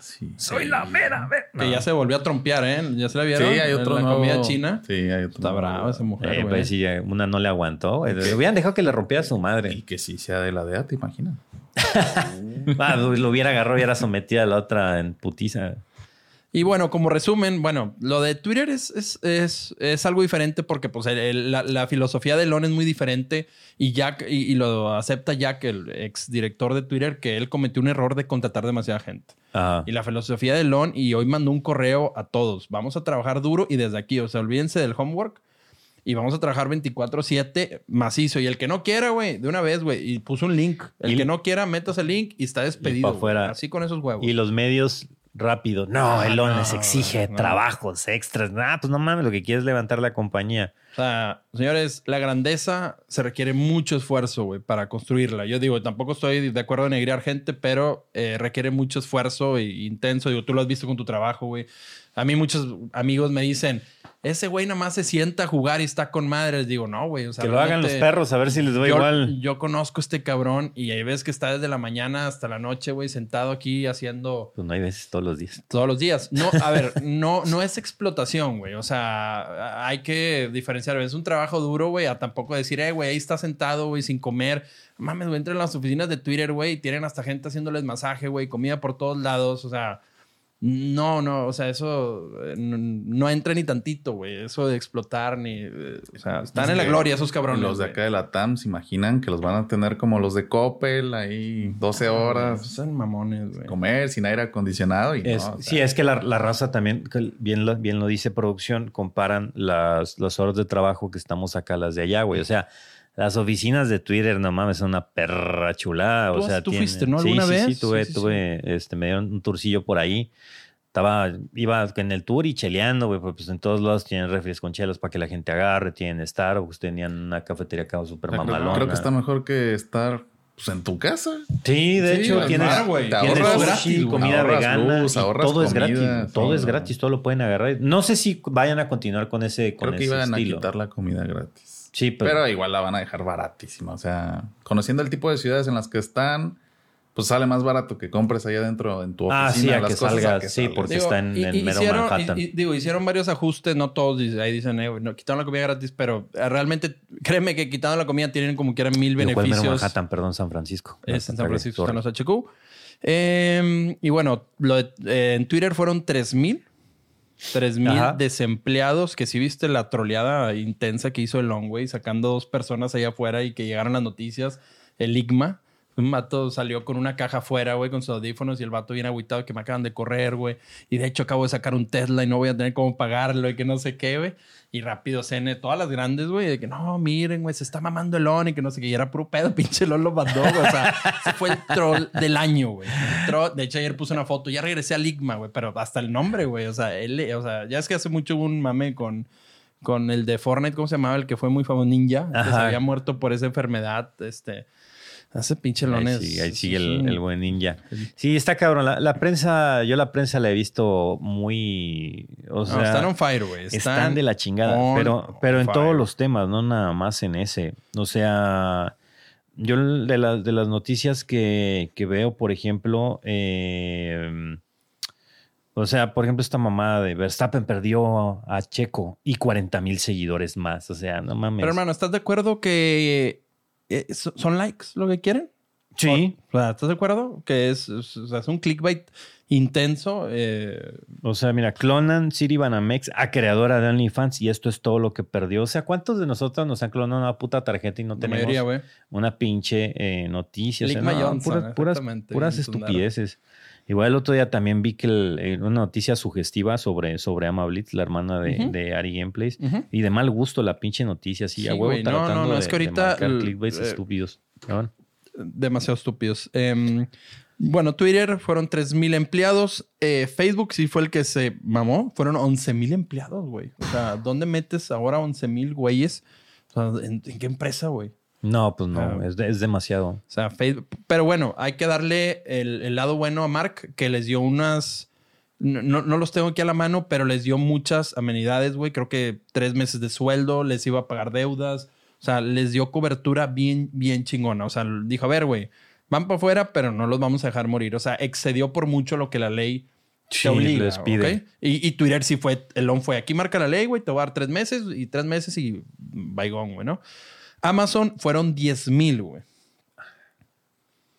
Sí. Soy la mera, Que ya se volvió a trompear, ¿eh? ¿Ya se la Sí, vieron? hay otro En la nuevo. comida china. Sí, hay otro. Está brava esa mujer, Eh, pues sí, una no le aguantó. Le hubieran dejado que le rompiera a su Y madre. que sí sea de la DEA, ¿te imaginas? Ah, lo lo hubiera agarrado y era sometida a la otra en putiza. Y bueno, como resumen, bueno, lo de Twitter es, es, es, es algo diferente porque pues, el- la, la filosofía de Elon es muy diferente y Jack, y, y lo acepta Jack, el ex director de Twitter, que él cometió un error de contratar demasiada gente. Ajá. Y la filosofía de Elon, y hoy mandó un correo a todos, vamos a trabajar duro y desde aquí, o sea, olvídense del homework y vamos a trabajar 24/7 macizo. Y el que no quiera, güey, de una vez, güey, y puso un link. El Y- que no quiera, métase el link y está despedido. pa' afuera. Así con esos huevos. Y los medios rápido. No, Ah, Elon no, les exige no. trabajos extras. Nah, pues no mames, lo que quieres es levantar la compañía. O sea, señores, la grandeza se requiere mucho esfuerzo, güey, para construirla. Yo digo, tampoco estoy de acuerdo en negrear gente, pero eh, requiere mucho esfuerzo e intenso. Digo, tú lo has visto con tu trabajo, güey. A mí muchos amigos me dicen, ese güey nada más se sienta a jugar y está con madre. Les digo, no, güey. O sea, que lo hagan los perros, a ver si les va yo, igual. yo conozco a este cabrón y ahí ves que está desde la mañana hasta la noche, güey, sentado aquí haciendo Pues no hay veces todos los días. todos los días. No, a ver, no, no es explotación, güey. O sea, hay que diferenciar. Es un trabajo duro, güey, a tampoco decir, eh, güey, ahí está sentado, güey, sin comer. Mames, güey, entren a las oficinas de Twitter, güey, y tienen hasta gente haciéndoles masaje, güey, comida por todos lados. O sea, no, no, o sea, eso eh, no, no entra ni tantito, güey. Eso de explotar, ni. eh, o sea, están en la gloria esos cabrones. Los de acá de la TAM se imaginan que los van a tener como los de Coppel, ahí 12 Ah, horas, Son mamones, güey. comer sin aire acondicionado y Es- no, o sea, sí, es que la, la raza también, bien lo, bien lo dice producción, comparan las, las horas de trabajo que estamos acá, las de allá, güey. O sea, las oficinas de Twitter, no mames, son una perra chulada. Tú O sea, tú tienen- fuiste, ¿no? Sí, ¿Alguna sí, vez? Sí, tuve, Sí, sí, sí. tuve, este, me dieron un turcillo por ahí. Estaba, iba en el tour y cheleando, güey, porque, pues en todos lados tienen refres con chelos para que la gente agarre, tienen Starbucks, tenían una cafetería acá súper mamalona. creo que está mejor que estar pues, en tu casa. Sí, de Sí, hecho, tienes, tienes ahorras- sushi, gratis, comida Ahorras vegana, luz, y ahorras todo es gratis, todo es gratis, todo lo pueden agarrar. No sé si vayan a continuar con ese, con Creo que ese iban estilo. a quitar la comida gratis. Sí, pero... igual la van a dejar baratísima. O sea, conociendo el tipo de ciudades en las que están, pues sale más barato que compres allá adentro en tu ah, oficina. Ah, sí, a que cosas sí, porque está en, en mero Manhattan. Digo, hicieron varios ajustes, no todos, ahí dicen, eh, no, quitaron la comida gratis, pero eh, realmente, créeme que quitando la comida tienen como que eran mil digo, beneficios. Mero Manhattan, perdón, San Francisco. Es en San Francisco, están los HQ. Eh, em, y bueno, eh, en Twitter fueron 3000 3000 desempleados, que si viste la troleada intensa que hizo el Longway, sacando dos personas allá afuera y que llegaron las noticias, el IGMA. Un vato salió con una caja afuera, güey, con sus audífonos y el vato bien agüitado que me acaban de correr, güey. Y de hecho acabo de sacar un Tesla y no voy a tener cómo pagarlo y que no sé qué, güey. Y rápido CN, todas las grandes, güey, de que no, miren, güey, se está mamando el on y que no sé qué. Y era puro pedo, pinche LON lo mandó, güey. O sea, ese fue el troll del año, güey. De hecho, ayer puse una foto, ya regresé al Ligma, güey, pero hasta el nombre, güey. O sea, él, o sea, ya es que hace mucho hubo un mame con, con el de Fortnite, ¿cómo se llamaba? El que fue muy famoso, Ninja, que se había muerto por esa enfermedad, este. Hace pinche Ahí lones. sigue, ahí sigue el, buen ninja. Sí, está cabrón. La, la prensa, yo la prensa la he visto muy. O No, están on fire, güey. están, de la chingada. on Pero, pero en fire. todos los temas, no nada más en ese. O sea, yo de, las de las noticias que, que veo, por ejemplo, eh, o sea, por ejemplo, esta mamada de Verstappen perdió a Checo y 40 mil seguidores más. O sea, no mames. Pero hermano, ¿estás de acuerdo que eh, son likes lo que quieren? sí. O sea, ¿estás de acuerdo? Que es, es, un clickbait intenso. eh, O sea, mira, clonan Siri Banamex a creadora de OnlyFans y esto es todo lo que perdió. O sea, ¿cuántos de nosotros nos han clonado una puta tarjeta y no tenemos mayoría, una pinche eh, noticia? O sea, no, puras, estupideces. Igual el otro día también vi que el- una noticia sugestiva sobre, sobre Ama Blitz, la hermana de, Ari Gameplays. Y de mal gusto la pinche noticia, así, Sí, a huevo no, tratando no, no, de, es que ahorita, clickbaits eh, estúpidos. ¿no? Demasiado estúpidos. Em, bueno, Twitter fueron 3.000 empleados. Eh, Facebook sí fue el que se mamó. Fueron 11.000 empleados, güey. O sea, ¿dónde metes ahora 11.000 güeyes? O sea, ¿en, en qué empresa, güey? No, pues no, Ah. es, de- es demasiado. O sea, Facebook. Pero bueno, hay que darle el, el lado bueno a Mark, que les dio unas. No, no- los tengo aquí a la mano, pero les dio muchas amenidades, güey. Creo que tres meses de sueldo, les iba a pagar deudas. O sea, les dio cobertura bien, bien chingona. O sea, dijo, a ver, güey, van para afuera, pero no los vamos a dejar morir. O sea, excedió por mucho lo que la ley te obliga. les pide. Y, y Twitter sí fue, el on fue, aquí marca la ley, güey, te voy a dar tres meses y tres meses y baigón, güey, ¿no? Amazon fueron 10 mil, güey.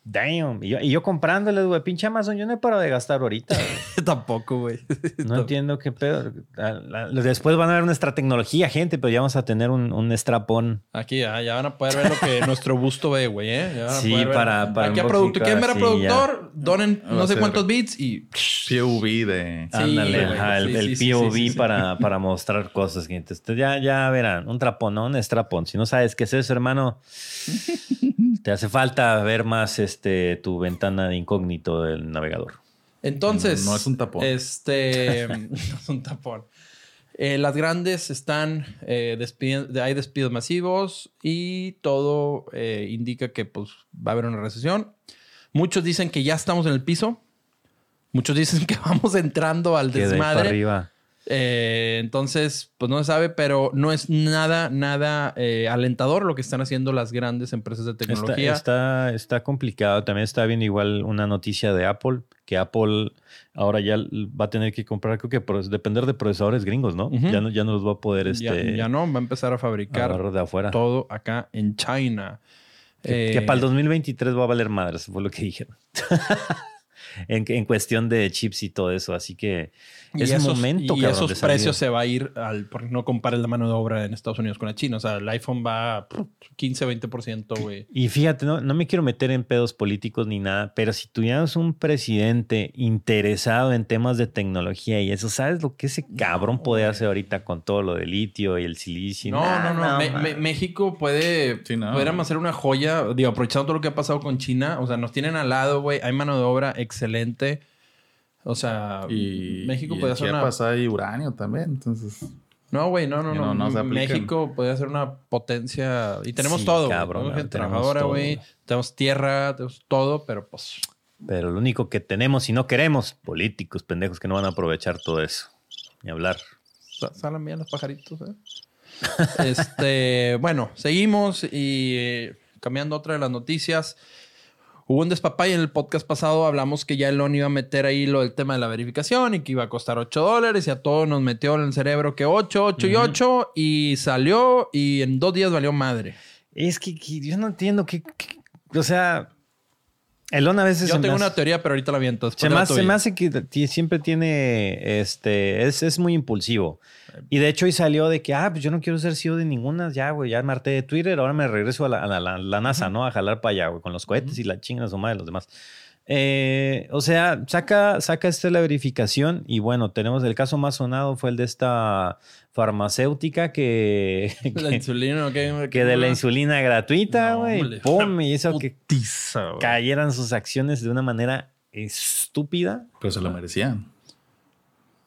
Damn. Y yo, y yo comprándoles, güey, pinche Amazon, yo no he parado de gastar ahorita. güey. Tampoco, güey. No entiendo qué pedo. La- la- Después van a ver nuestra tecnología, gente, pero ya vamos a tener un, un strapón. Aquí ya, ya van a poder ver lo que nuestro busto ve, güey, ¿eh? Ya van a Sí, poder ver. para- para Aquí a un productor. poquito ¿Quieren ver a así, productor? Donen Va no sé cuántos bits y... POV de... Sí, Ándale, güey. ajá, el, Sí, el sí, sí, POV sí, sí, sí. Para, para mostrar cosas, gente. Ustedes ya, ya verán, un trapón, no un strapón. Si no sabes qué es eso, hermano, te hace falta ver más este, tu ventana de incógnito del navegador. Entonces... No, no es un tapón. Este... no es un tapón. Eh, las grandes están... eh, despiden- hay despidos masivos y todo eh, indica que pues, va a haber una recesión. Muchos dicen que ya estamos en el piso. Muchos dicen que vamos entrando al Que de ahí para desmadre. arriba. Eh, entonces, pues no se sabe, pero no es nada, nada eh, alentador lo que están haciendo las grandes empresas de tecnología. está, está complicado. También está viendo igual una noticia de Apple, que Apple ahora ya va a tener que comprar, creo que por depender de procesadores gringos, ¿no? Ya ¿no? Ya no los va a poder ya, este, ya no, va a empezar a fabricar agarrar de afuera. todo acá en China. Que, Eh, que para el 2023 va a valer madres, fue lo que dijeron. en, en cuestión de chips y todo eso. Así que y es esos, momento, y cabrón, esos precios se va a ir al porque no compares la mano de obra en Estados Unidos con la China. O sea, el iPhone va a 15, 20%, güey. Y fíjate, no, no me quiero meter en pedos políticos ni nada, pero si tuviéramos un presidente interesado en temas de tecnología y eso, ¿sabes lo que ese cabrón puede hacer ahorita con todo lo de litio y el silicio? No, Nah, no, no. Me- man. me- México puede. Sí, no. Hacer una joya. Digo, aprovechando todo lo que ha pasado con China. O sea, nos tienen al lado, güey. Hay mano de obra excelente. O sea, Y, México y en hacer una. Chiapas hay uranio también, entonces... No, güey, no, no, no. México puede ser una potencia. Y tenemos Sí, todo. cabrón, Tenemos gente trabajadora, güey. Tenemos tierra, tenemos todo, pero pues. Pero lo único que tenemos y no queremos, políticos pendejos que no van a aprovechar todo eso. Ni hablar. sa- Salen bien los pajaritos, ¿eh? este, bueno, seguimos y eh, cambiando otra de las noticias. Hubo un despapay en el podcast pasado. Hablamos que ya Elon iba a meter ahí lo del tema de la verificación y que iba a costar 8 dólares. Y a todos nos metió en el cerebro que 8, 8 y 8. Y salió y en dos días valió madre. Es que, que yo no entiendo que, o sea, Elon a veces Yo tengo hace- una teoría, pero ahorita la viento. Se me, hace, se tuya. me hace que siempre tiene, este, es, es muy impulsivo. Y de hecho hoy salió de que, ah, pues yo no quiero ser CEO de ninguna, ya, güey, ya me harté de Twitter, ahora me regreso a la, a la- la NASA, ¿no? A jalar para allá, güey, con los cohetes y la chinga su madre de los demás. Eh, o sea, saca, saca esta la verificación y bueno, tenemos el caso más sonado fue el de esta farmacéutica que, La que, insulina, ¿ok? que de la insulina gratuita, güey, pum, y hizo que cayeran sus acciones de una manera estúpida Pero se lo merecían.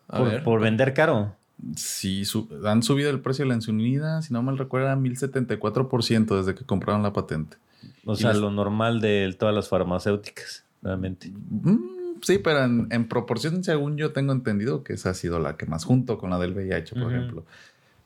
A por, ver. por vender caro. Sí, su- han subido el precio de la insulina, si no mal recuerdo, era 1074% desde que compraron la patente. O Y sea, lo normal de todas las farmacéuticas, Mm, sí, pero en, en proporción, según yo tengo entendido, que esa ha sido la que más junto con la del VIH, por Ujú. ejemplo.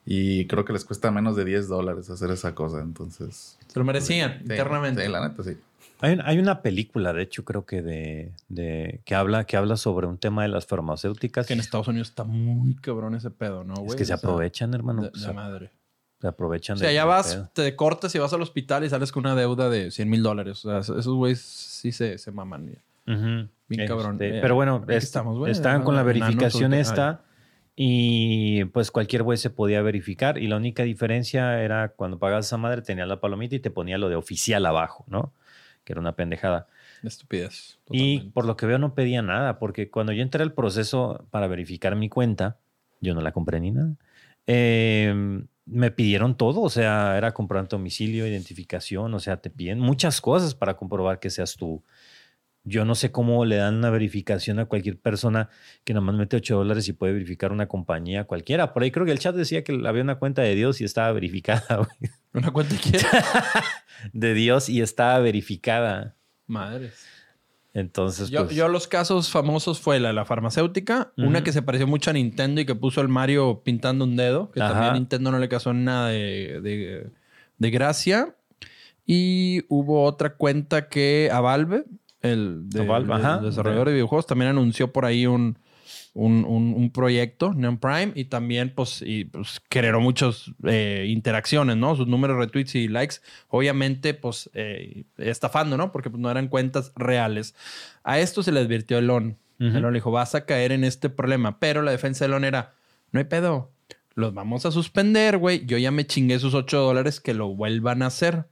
Y creo que les cuesta menos de 10 dólares hacer esa cosa, entonces... Se lo merecían sí, internamente. Sí, la neta, sí. Hay, un- hay una película, de hecho, creo que de, de que habla que habla sobre un tema de las farmacéuticas. Que en Estados Unidos está muy cabrón ese pedo, ¿no, güey? es que se O sea, aprovechan, hermano. de- de se, madre. Se aprovechan O sea, de- ya vas, pedo. te cortas y vas al hospital y sales con una deuda de 100 mil dólares. O sea, esos güeyes sí se, se maman. Bien cabrón. Este, Eh, pero bueno, es- estamos, estaban con la verificación esta y pues cualquier güey se podía verificar y la única diferencia era cuando pagabas esa madre tenía la palomita y te ponía lo de oficial abajo, ¿no? Que era una pendejada. Estupidez. Y por lo que veo no pedía nada, porque cuando yo entré al proceso para verificar mi cuenta, yo no la compré ni nada. eh, me pidieron todo, o sea, era comprobante domicilio, identificación, o sea, te piden muchas cosas para comprobar que seas tú. Yo no sé cómo le dan una verificación a cualquier persona que nomás mete 8 dólares y puede verificar una compañía cualquiera. Por ahí creo que el chat decía que había una cuenta de Dios y estaba verificada, güey. ¿Una cuenta de quién? De Dios y estaba verificada. Madres. Entonces, Yo, pues, yo los casos famosos fue la de la farmacéutica, una que se pareció mucho a Nintendo y que puso el Mario pintando un dedo, que Ajá. también a Nintendo no le causó nada de, de- de gracia. Y hubo otra cuenta que a Valve, el, de- A Valve, el desarrollador de videojuegos, también anunció por ahí un, un, un- un proyecto, Neon Prime, y también pues, y, pues generó muchas eh, interacciones, ¿no? Sus números de retweets y likes, obviamente pues eh, estafando, ¿no? Porque pues, no eran cuentas reales. A esto se le advirtió Elon. Ujú. Elon le dijo, vas a caer en este problema, pero la defensa de Elon era, no hay pedo, los vamos a suspender, güey, yo ya me chingué esos 8 dólares que lo vuelvan a hacer.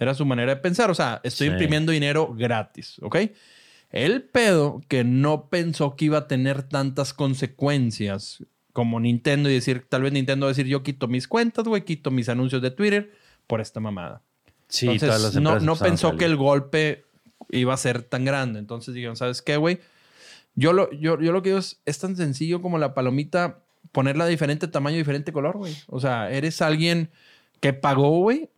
Era su manera de pensar, o sea, estoy Sí. imprimiendo dinero gratis, ¿ok? El pedo que no pensó que iba a tener tantas consecuencias como Nintendo y decir, tal vez Nintendo va a decir, yo quito mis cuentas, güey, quito mis anuncios de Twitter por esta mamada. Sí, Entonces, todas las no, no pensó que el golpe iba a ser tan grande. Entonces dijeron, ¿sabes qué, güey? Yo lo, yo, yo lo que digo es, es tan sencillo como la palomita, ponerla de diferente tamaño, diferente color, güey. O sea, eres alguien que pagó, güey.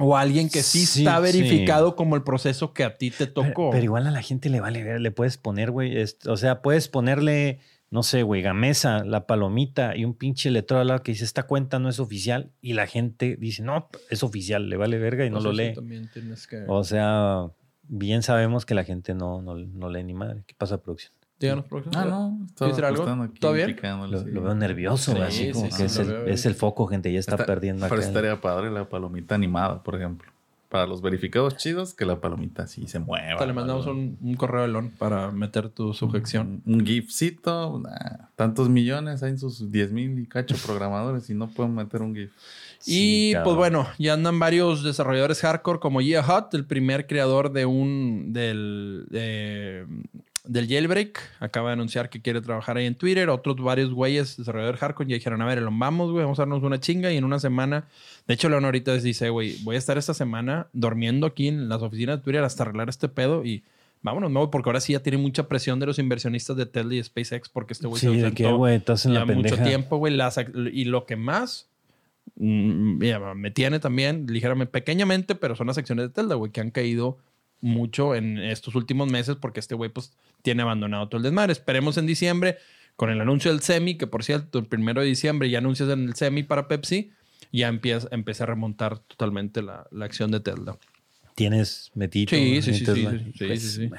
O alguien que sí, Sí, está sí. verificado como el proceso que a ti te tocó. pero igual a la gente le vale ver, le puedes poner, güey, o sea, puedes ponerle, no sé, güey, Gamesa, la palomita y un pinche letrero al lado que dice, esta cuenta no es oficial y la gente dice, no, es oficial, le vale verga y no, lo Entonces, lee. que... O sea, bien sabemos que la gente no, no, no lee ni madre. ¿Qué pasa, producción? Díganos. Ah, no. Estaba algo? aquí, ¿Todo bien? Lo, veo nervioso, Sí, así sí, como sí, que es, el, es el foco, gente, ya está, perdiendo acá. Pero estaría padre la palomita animada, por ejemplo. Para los verificados chidos, que la palomita sí se mueva. Ahorita le mandamos un, un correo de Elon para meter tu sujeción. Un, un GIFcito. nah, tantos millones, hay sus 10 mil y cacho programadores y no pueden meter un GIF. Sí, y cabrón. pues bueno, ya andan varios desarrolladores hardcore como Gia Hut, el primer creador de un del, de- del jailbreak. Acaba de anunciar que quiere trabajar ahí en Twitter. Otros varios güeyes desarrolladores hardcore ya dijeron, a ver, vamos, güey, vamos a darnos una chinga y en una semana. De hecho, Leon ahorita dice, güey, voy a estar esta semana durmiendo aquí en las oficinas de Twitter hasta arreglar este pedo y vámonos, no, porque ahora sí ya tiene mucha presión de los inversionistas de Tesla y SpaceX porque este güey Sí, se de que, güey, estás en ya la mucho pendeja. tiempo, güey. Y lo que más mm, me tiene también, ligeramente, pequeñamente, pero son las acciones de Tesla, güey, que han caído mucho en estos últimos meses porque este güey, pues, tiene abandonado todo el desmadre. Esperemos en diciembre con el anuncio del semi, que por cierto, el primero de diciembre ya anuncias en el semi para Pepsi, ya empieza, empieza a remontar totalmente la, la acción de Tesla. Tienes metito. Sí, sí, sí, sí, sí, sí, pues, sí, sí.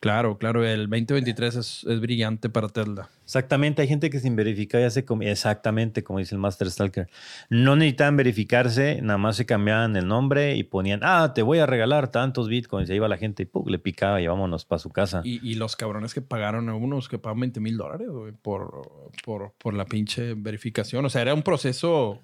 Claro, claro, el 2023 es, es brillante para Tesla. Exactamente, hay gente que sin verificar ya se comía. Exactamente, como dice el Master Stalker. No necesitaban verificarse, nada más se cambiaban el nombre y ponían, ah, te voy a regalar tantos bitcoins. Y ahí iba la gente y ¡pum! le picaba y vámonos para su casa. Y, y los cabrones que pagaron a unos que pagan 20 mil dólares por, por, por la pinche verificación. O sea, era un proceso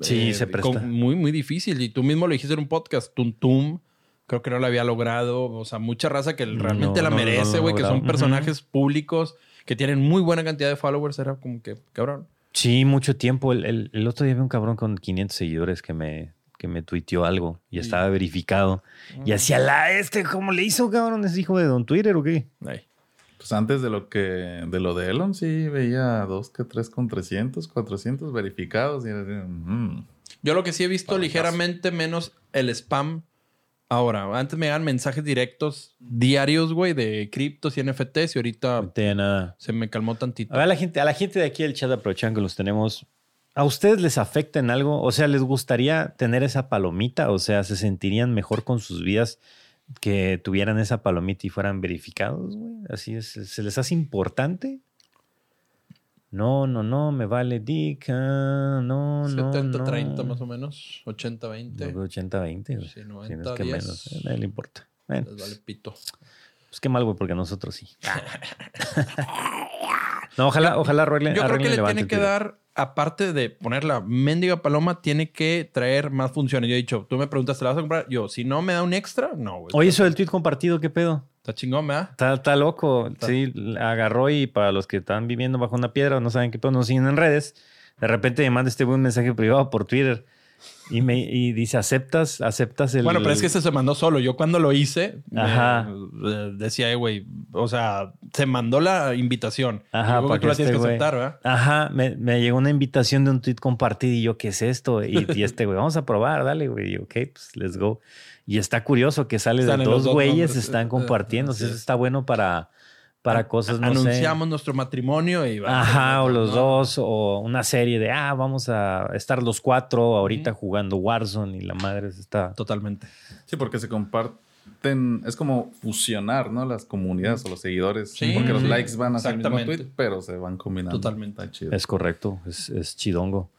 Sí, se presta. con- muy, muy difícil. Y tú mismo lo dijiste en un podcast, Tum Tum. Creo que no lo había logrado. O sea, mucha raza que realmente No, la no, merece, güey, que son personajes públicos que tienen muy buena cantidad de followers. Era como que, cabrón. Sí, mucho tiempo. El, el- el otro día vi un cabrón con 500 seguidores que me, que me tuiteó algo y estaba verificado. Y hacía la, este, ¿cómo le hizo, cabrón? ¿Es hijo de Don Twitter o qué? Ay. Pues antes de lo que de lo de Elon, sí veía dos que tres con 300, 400 verificados. Y era así, mm. Yo lo que sí he visto Para ligeramente menos el spam. Ahora, antes me dan mensajes directos diarios, güey, de criptos y NFTs y ahorita No nada. se me calmó tantito. A ver, la gente, a la gente de aquí del chat aprovechan que los tenemos. ¿A ustedes les afecta en algo? O sea, ¿les gustaría tener esa palomita? O sea, ¿se sentirían mejor con sus vidas que tuvieran esa palomita y fueran verificados, güey? Así es. ¿Se les hace importante? No, no, no, me vale dick. ah, no, no, 70, no. 30 más o menos. 80, 20. Yo creo 80, 20. güey. Sí, Sí, 90, no es que 10. menos. A nadie le importa. Bueno, Les vale pito. pues qué mal, güey, porque nosotros sí. no, ojalá, ojalá arreglen. Yo creo que le levante tiene el que dar, aparte de poner la mendiga paloma, tiene que traer más funciones. Yo he dicho, tú me preguntas, ¿te la vas a comprar? Yo, si no me da un extra, no, güey. Oye, eso del tweet compartido, ¿qué pedo? Está chingón, ¿verdad? Está, está loco. Sí, agarró y para los que están viviendo bajo una piedra o no saben qué pedo, no siguen en redes, de repente me manda este un mensaje privado por Twitter y me y dice, ¿aceptas, aceptas el... Bueno, pero es que ese se mandó solo. Yo cuando lo hice, me- Ajá. eh, decía, eh, güey, o sea, se mandó la invitación. Ajá, para que tú la tienes este que aceptar, ¿verdad? Ajá, me, me llegó una invitación de un tweet compartido y yo, ¿qué es esto? Y, y este güey, vamos a probar, dale, güey. Y ok, pues let's go. Y está curioso que sale Están de dos dos güeyes, nombres. están Eh, compartiendo. así Entonces es. está bueno para, para cosas, no sé. Anunciamos nuestro matrimonio y va. Ajá, o los ¿no? dos, o una serie de, ah, vamos a estar los cuatro ahorita jugando Warzone y la madre está... Totalmente. Sí, porque se comparte, ten- es como fusionar, ¿no? Las comunidades o los seguidores. Sí. porque los Sí. likes van hacia el mismo tweet, pero se van combinando. Totalmente. Está chido. Es correcto, es, es chidongo.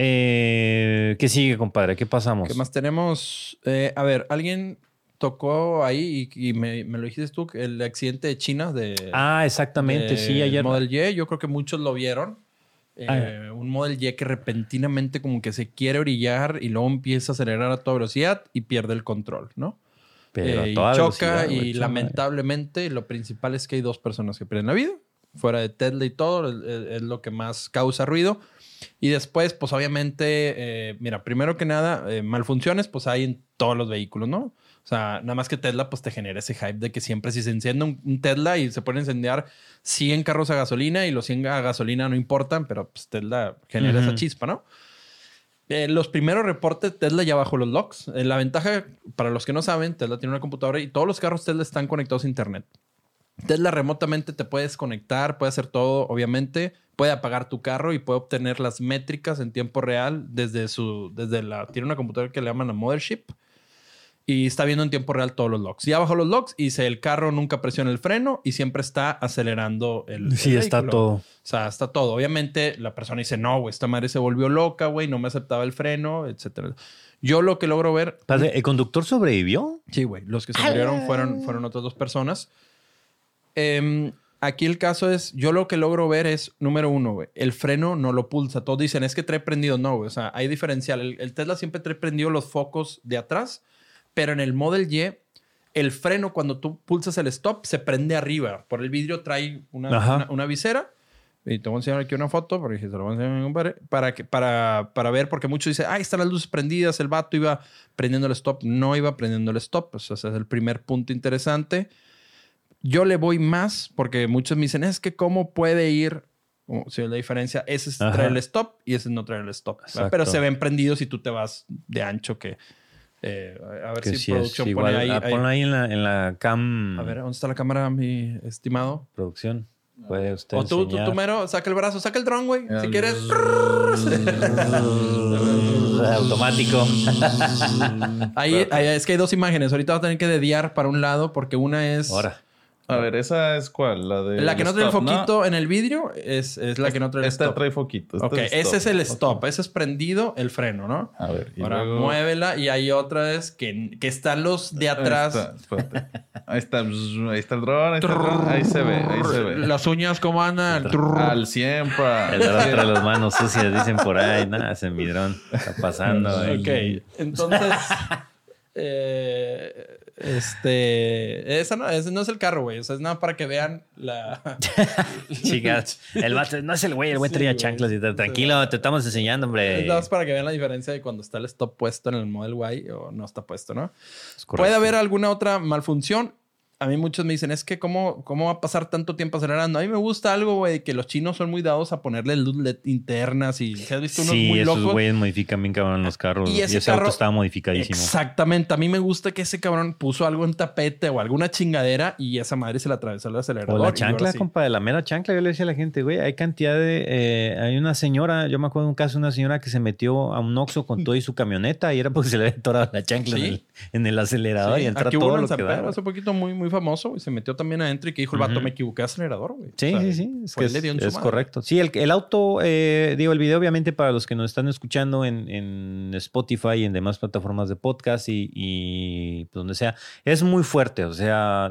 Eh, ¿Qué sigue, compadre? ¿Qué pasamos? ¿Qué más tenemos? Eh, a ver, alguien tocó ahí y, y me, me lo dijiste tú, el accidente de China de... Ah, exactamente, de sí, ayer. Model Y, yo creo que muchos lo vieron. Eh, Un Model Y que repentinamente como que se quiere orillar y luego empieza a acelerar a toda velocidad y pierde el control, ¿no? Pero Eh, a y toda choca velocidad, güey, y chama. lamentablemente lo principal es que hay dos personas que pierden la vida. Fuera de Tesla y todo, es- es lo que más causa ruido. Y después, pues obviamente, eh, mira, primero que nada, eh, malfunciones, pues hay en todos los vehículos, ¿no? O sea, nada más que Tesla, pues te genera ese hype de que siempre si se enciende un, un Tesla y se puede incendiar 100 carros a gasolina y los 100 a gasolina no importan, pero pues Tesla genera esa chispa, ¿no? Eh, los primeros reportes, Tesla ya bajó los logs. Eh, la ventaja, para los que no saben, Tesla tiene una computadora y todos los carros Tesla están conectados a Internet. Tesla remotamente te puedes conectar, puede hacer todo, obviamente, puede apagar tu carro y puede obtener las métricas en tiempo real desde su, desde la, tiene una computadora que le llaman la Mothership y está viendo en tiempo real todos los logs. Ya bajó los logs y dice el carro nunca presiona el freno y siempre está acelerando el. Sí, el está todo. O sea, está todo. Obviamente, la persona dice, no, güey, esta madre se volvió loca, güey, no me aceptaba el freno, etcétera. Yo lo que logro ver. Espérate, ¿El conductor sobrevivió? Sí, güey. Los que se murieron fueron, fueron otras dos personas. Em, aquí el caso es, yo lo que logro ver es, número uno, güey, el freno no lo pulsa. Todos dicen, es que trae prendido. No, güey. O sea, hay diferencial. El, el Tesla siempre trae prendido los focos de atrás, pero en el Model Y, el freno, cuando tú pulsas el stop, se prende arriba. Por el vidrio trae una, una, una visera. Y te voy a enseñar aquí una foto, porque se lo voy a enseñar a mi compadre, para, que, para, para ver, porque muchos dicen, ah, están las luces prendidas, el vato iba prendiendo el stop. No iba prendiendo el stop. O sea, ese es el primer punto interesante. Yo le voy más, porque muchos me dicen, es que cómo puede ir, o si es la diferencia, ese es Ajá. traer el stop y ese es no traer el stop. Pero se ven prendidos si tú te vas de ancho que... eh, a ver Que si sí producción igual. pone ahí, Ah, ahí. ponlo ahí en la, en la cam. A ver, ¿dónde está la cámara, mi estimado? Producción. Puede usted O tú, tú, enseñar. tú mero, saca el brazo, saca el dron, güey. Si quieres. Automático. Ahí, ahí es que hay dos imágenes. Ahorita vas a tener que dediar para un lado porque una es... Ahora. A ver, ¿esa es cuál? La de. La que no trae el foquito en el vidrio es, es la que no trae el Esta stop. trae foquito. esta ok, es ese es el stop. Ese es prendido el freno, ¿no? A ver, y Ahora luego- muévela y hay otra es que, que están los de atrás. Ahí está, espérate. Ahí está, ahí está el dron, ahí está el dron. Ahí se ve, ahí se ve. Las uñas, ¿cómo andan? Al 100, pa. El dron trae las manos sucias, dicen por ahí. Nada, ese mi dron está pasando. ahí. Ok, entonces. eh, este. Esa no, ese no es el carro, güey. O sea, es nada para que vean la. Chicas, el vato, no es el güey, el güey Sí, traía chanclas y tal. Tranquilo, te estamos enseñando, hombre. Es nada más para que vean la diferencia de cuando está el stop puesto en el Model Y o no está puesto, ¿no? Es. Puede haber alguna otra malfunción. A mí muchos me dicen, es que cómo, cómo va a pasar tanto tiempo acelerando. A mí me gusta algo, güey, que los chinos son muy dados a ponerle luz LED internas y se has visto unos Sí, muy esos locos. güeyes modifican bien cabrón los carros. Y Y ese ese, auto carro- estaba modificadísimo. Exactamente. A mí me gusta que ese cabrón puso algo en tapete o alguna chingadera y esa madre se le atravesó el acelerador. O la chancla, sí. compa, de la mera chancla. Yo le decía a la gente, güey, hay cantidad de... eh, hay una señora, yo me acuerdo de un caso de una señora que se metió a un Oxxo con todo y su camioneta y era porque se le había atorado la chancla Sí. en, el, en el acelerador Sí, y entra aquí todo lo que Pedro hace poquito muy, muy famoso y se metió también adentro y que dijo el vato, me equivoqué de acelerador, güey. Sí, O sea, sí, sí. Es, que correcto. Sí, el, el auto, eh, digo, el video obviamente para los que nos están escuchando en, en Spotify y en demás plataformas de podcast y, y, pues, donde sea, es muy fuerte. O sea,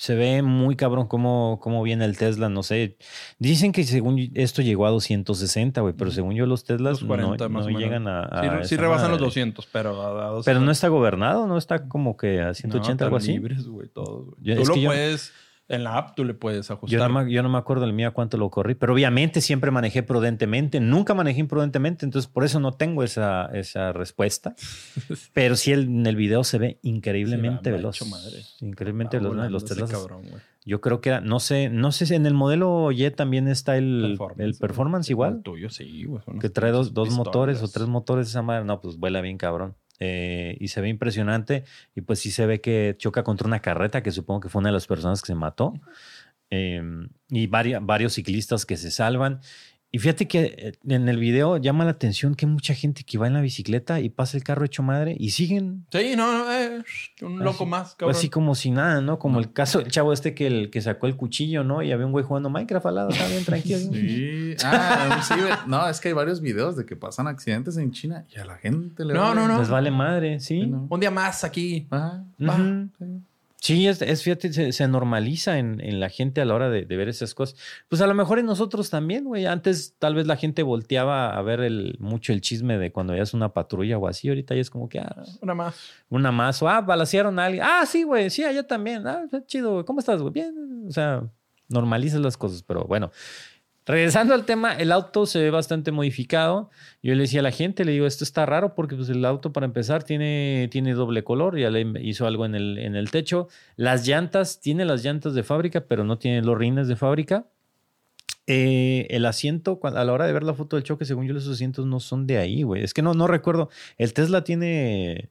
se ve muy cabrón cómo, cómo viene el Tesla. No sé. Dicen que según esto llegó a 260, güey, pero según yo los Teslas 240 no, más no llegan a. a Sí, sí rebasan los madre. 200, pero a, a 200. Pero no está gobernado, no está como que a 180 No, algo así. libres, güey, todos, güey. Tú es lo que yo- puedes, en la app tú le puedes ajustar. Yo no, me, yo no me acuerdo del mío a cuánto lo corrí, pero obviamente siempre manejé prudentemente, nunca manejé imprudentemente, entonces por eso no tengo esa, esa respuesta. Pero sí el- en el video se ve increíblemente Sí, veloz. madre. Increíblemente Va veloz. Los Teslas, cabrón, yo creo que era, no sé, no sé si en el modelo Y también está el performance, el performance El igual, tuyo, sí, güey. que trae dos, dos motores o tres motores esa madre, no, pues vuela bien cabrón. Eh, y se ve impresionante y pues sí se ve que choca contra una carreta que supongo que fue una de las personas que se mató. Eh, y varios ciclistas que se salvan. Y fíjate que eh, en el video llama la atención que hay mucha gente que va en la bicicleta y pasa el carro hecho madre y siguen. Sí, no, no, eh, un loco Así- más, cabrón. Así como si nada, ¿no? Como el caso del chavo este que, el, que sacó el cuchillo, ¿no? Y había un güey jugando Minecraft al lado, estaba bien tranquilo. Sí. Ah, sí. No, es que hay varios videos de que pasan accidentes en China y a la gente le No, vale. no, no. Les vale madre, sí. Sí, no. Un día más aquí. Ajá. Sí. Sí, es, es fíjate, se, se normaliza en, en la gente a la hora de, de ver esas cosas. Pues a lo mejor en nosotros también, güey. Antes tal vez la gente volteaba a ver el, mucho el chisme de cuando veías una patrulla o así. Ahorita ya es como que, ah, Una más. una más. O, ah, balacearon a alguien. Ah, sí, güey. Sí, allá también. Ah, chido. güey. ¿Cómo estás, güey? Bien. O sea, normalizas las cosas. Pero bueno, regresando al tema, el auto se ve bastante modificado. Yo le decía a la gente, le digo, esto está raro porque pues, el auto para empezar tiene, tiene doble color. Ya le hizo algo en el, en el techo. Las llantas, tiene las llantas de fábrica, pero no tiene los rines de fábrica. Eh, el asiento, a la hora de ver la foto del choque, según yo, esos asientos no son de ahí, güey. Es que no, no recuerdo. El Tesla tiene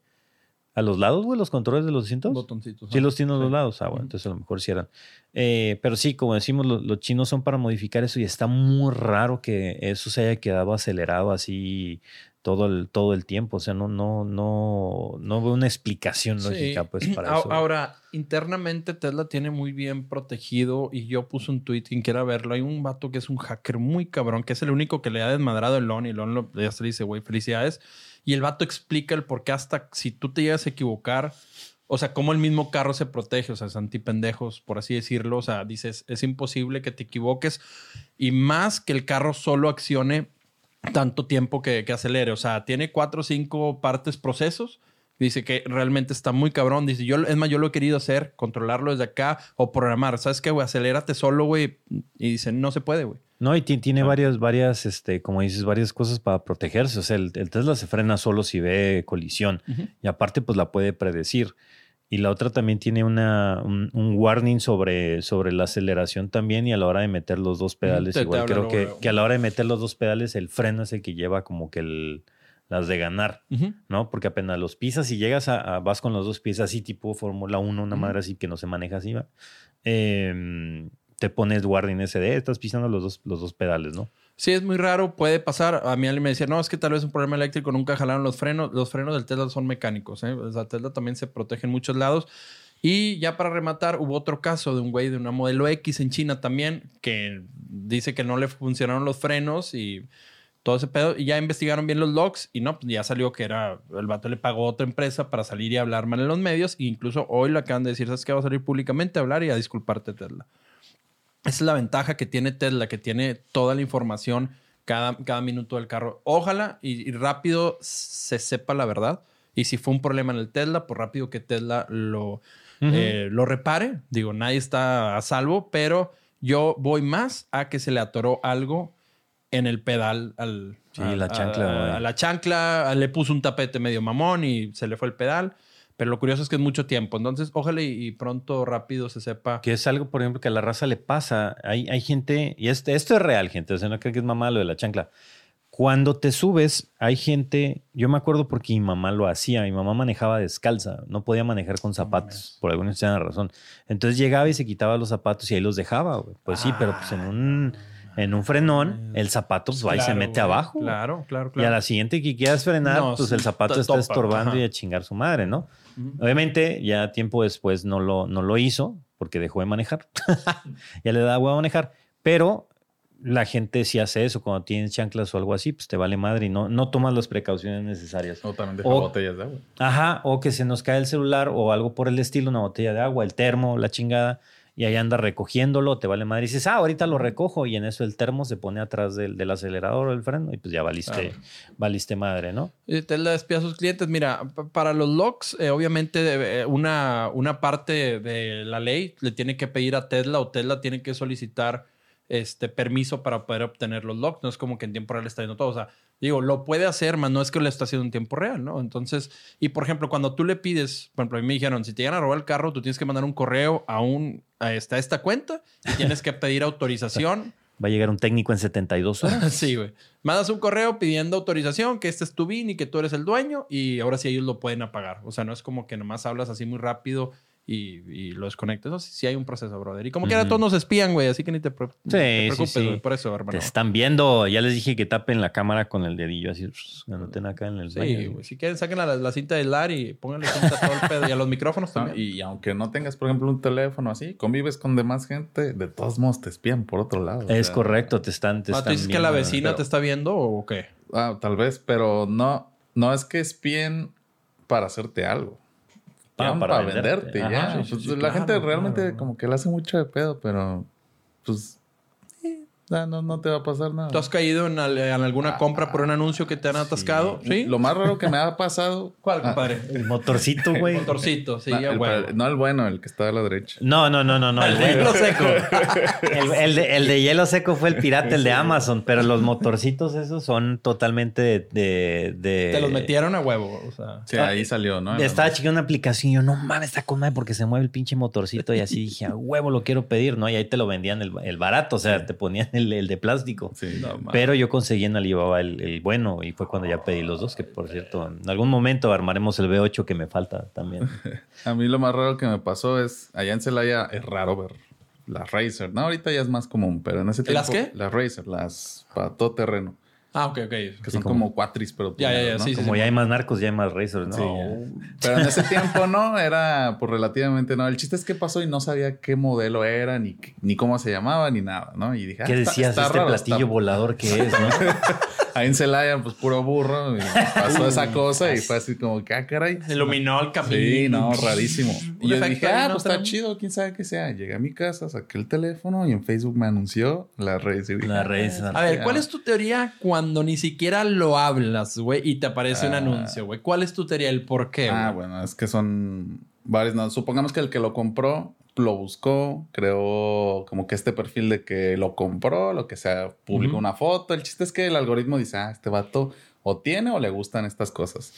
a los lados, güey, los controles de los asientos. Botoncitos. Sí, los tiene a los lados. Ah, bueno, entonces a lo mejor sí eran. Eh, pero sí, como decimos, lo- los, chinos son para modificar eso y está muy raro que eso se haya quedado acelerado así todo el, todo el tiempo. O sea, no, no, no, no veo una explicación Sí. lógica, pues, para eso. Ahora, internamente Tesla tiene muy bien protegido y yo puse un tweet, quien quiera verlo, hay un vato que es un hacker muy cabrón, que es el único que le ha desmadrado el LON y el LON lo, ya se le dice, güey, felicidades. Y el vato explica el por qué hasta si tú te llegas a equivocar, o sea, cómo el mismo carro se protege, o sea, es antipendejos, por así decirlo. O sea, dices, es imposible que te equivoques y más que el carro solo accione tanto tiempo que, que acelere. O sea, tiene cuatro o cinco partes procesos. Dice que realmente está muy cabrón. Dice, yo, es más, yo lo he querido hacer, controlarlo desde acá o programar. ¿Sabes qué, güey? Acelérate solo, güey. Y dice, no se puede, güey. No, y ti- tiene Ah. varias, varias, este, como dices, varias cosas para protegerse. O sea, el, el Tesla se frena solo si ve colisión. Y aparte, pues la puede predecir. Y la otra también tiene una, un, un warning sobre, sobre la aceleración también y a la hora de meter los dos pedales. Te- igual creo que, que a la hora de meter los dos pedales el freno es el que lleva como que el, las de ganar. ¿no? Porque apenas los pisas y llegas a, a- vas con los dos pies así tipo Fórmula 1, una Ujú. madre así que no se maneja así, ¿va? Em, te pones warning ese de, "Eh, estás pisando los dos, los dos pedales, ¿no? Sí, es muy raro, puede pasar. A mí alguien me decía, no, es que tal vez un problema eléctrico nunca jalaron los frenos. Los frenos del Tesla son mecánicos. ¿eh? O Tesla también se protege en muchos lados. Y ya para rematar, hubo otro caso de un güey de una modelo X en China también que dice que no le funcionaron los frenos y todo ese pedo. Y ya investigaron bien los logs y no, pues ya salió que era el vato le pagó otra empresa para salir y hablar mal en los medios. E incluso hoy lo acaban de decir, ¿sabes qué? Va a salir públicamente a hablar y a disculparte, Tesla. Esa es la ventaja que tiene Tesla, que tiene toda la información cada, cada minuto del carro. Ojalá y, y rápido se sepa la verdad. Y si fue un problema en el Tesla, pues rápido que Tesla lo, eh, lo repare. Digo, nadie está a salvo, pero yo voy más a que se le atoró algo en el pedal al, Sí, a, la chancla, a la chancla, le puso un tapete medio mamón y se le fue el pedal. Pero lo curioso es que es mucho tiempo. Entonces, ojalá y, pronto, rápido se sepa. Que es algo, por ejemplo, que a la raza le pasa. Hay, hay gente, y este, esto es real, gente, o sea, no creo que es mamá lo de la chancla. Cuando te subes, hay gente, yo me acuerdo porque mi mamá lo hacía, mi mamá manejaba descalza, no podía manejar con zapatos, por alguna extraña razón. Entonces llegaba y se quitaba los zapatos y ahí los dejaba. Pues sí, pero pues en un, en un frenón, el zapato pues, va y se Claro, mete güey. abajo. güey. Claro, claro, Y a claro. la siguiente que quieras frenar, No, pues el zapato está topa, estorbando ajá. y a chingar su madre, ¿no? Obviamente, ya tiempo después no lo, no lo hizo porque dejó de manejar. ya le da agua a manejar. Pero la gente si hace eso cuando tienes chanclas o algo así, pues te vale madre y no, no tomas las precauciones necesarias. O también deja O- botellas de agua. Ajá, o que se nos cae el celular o algo por el estilo, una botella de agua, el termo, la chingada, y ahí anda recogiéndolo, te vale madre. Y dices, ah, ahorita lo recojo, y en eso el termo se pone atrás del, del acelerador o el freno, y pues ya valiste, valiste madre, ¿no? Y Tesla despide a sus clientes. Mira, para los logs, eh, obviamente eh, una, una parte de la ley le tiene que pedir a Tesla o Tesla tiene que solicitar este permiso para poder obtener los logs. No es como que en tiempo real está viendo todo. O sea, digo, lo puede hacer, mas no es que lo está haciendo en tiempo real, ¿no? Entonces, y por ejemplo, cuando tú le pides, por ejemplo, a mí me dijeron, si te llegan a robar el carro, tú tienes que mandar un correo a un a esta, a esta cuenta y tienes que pedir autorización. Va a llegar un técnico en 72 horas. Sí, güey. Mandas un correo pidiendo autorización, que este es tu BIN y que tú eres el dueño y ahora sí ellos lo pueden apagar. O sea, no es como que nomás hablas así muy rápido y, y lo desconectas. Eso sí, sí hay un proceso, brother. Y como quiera, todos nos espían, güey, así que ni te, pre- ni te Sí, preocupes, sí, sí. güey, por eso, hermano. Te están viendo. Ya les dije que tapen la cámara con el dedillo así. Me anoten acá en el Sí, baño. güey. Si quieren, saquen la, la cinta de aislar y pónganle cinta a todo el pedo. Y a los micrófonos ¿no? también. Y aunque no tengas, por ejemplo, un teléfono así, convives con demás gente, de todos modos te espían por otro lado. o Es sea, correcto, te están. Te Ah, ¿Tú están dices que la viendo. vecina pero- te está viendo o qué? Ah, tal vez, pero no, no es que espíen para hacerte algo. Para para, venderte. ya. sí, Pues, sí, la claro, gente realmente claro. como que le hace mucho de pedo, pero pues no, no, no te va a pasar nada. ¿Tú has caído en, al- en alguna Ah, compra por un anuncio que te han atascado? Sí. Lo más raro que me ha pasado. ¿Cuál, Ah, compadre? El motorcito, güey. Motorcito, sí, no, ya, el, güey. no el bueno, el que está a la derecha. No, no, no, no, no. El El, de hielo bueno. seco. El, el de, el de hielo seco fue el pirata, el de Amazon, pero los motorcitos esos son totalmente de... de, de- Te los metieron a huevo, o sea. Sí, ahí salió, ¿no? Estaba chequeando una aplicación y yo, no mames, está con madre porque se mueve el pinche motorcito y así dije, a huevo lo quiero pedir, ¿no? Y ahí te lo vendían el, el barato, o sea, te ponían el, el de plástico. Sí. No, Pero yo conseguí en Alibaba el, el bueno y fue cuando ya pedí los dos, que por cierto, en algún momento armaremos el V8 que me falta también. A mí lo más raro que me pasó es, allá en Celaya es raro ver las Razer, ¿no? Ahorita ya es más común, pero en ese tiempo... ¿Las qué? Las Razer, las para todo terreno, Ah, ok, ok. que son como- como cuatris, pero... Ya, ya, ya, ¿no? sí, sí. Como ya hay más narcos, ya hay más racers, ¿no? Sí. Pero en ese tiempo no, era pues relativamente no. El chiste es que pasó y no sabía qué modelo era, ni, ni cómo se llamaba, ni nada, ¿no? Y dije, ah, ¿Qué está- decías está este raro, platillo está- volador que es, no? Ahí en Celaya, pues puro burro, y pasó esa cosa y fue así como que, ah, caray. Se iluminó el camino. Sí, no, rarísimo. Y yo dije, ah, pues está chido, quién sabe qué sea. Llegué a mi casa, saqué el teléfono y en Facebook me anunció la dije, La ah, Razer. A ver, ¿cuál es tu teoría cuando ni siquiera lo hablas, güey, y te aparece un Ah. anuncio, güey? ¿Cuál es tu teoría? ¿El por qué, Ah, bueno, es que son varios. No, supongamos que el que lo compró lo buscó, creó como que este perfil de que lo compró, lo que sea, publicó una foto. El chiste es que el algoritmo dice, ah, este vato o tiene o le gustan estas cosas.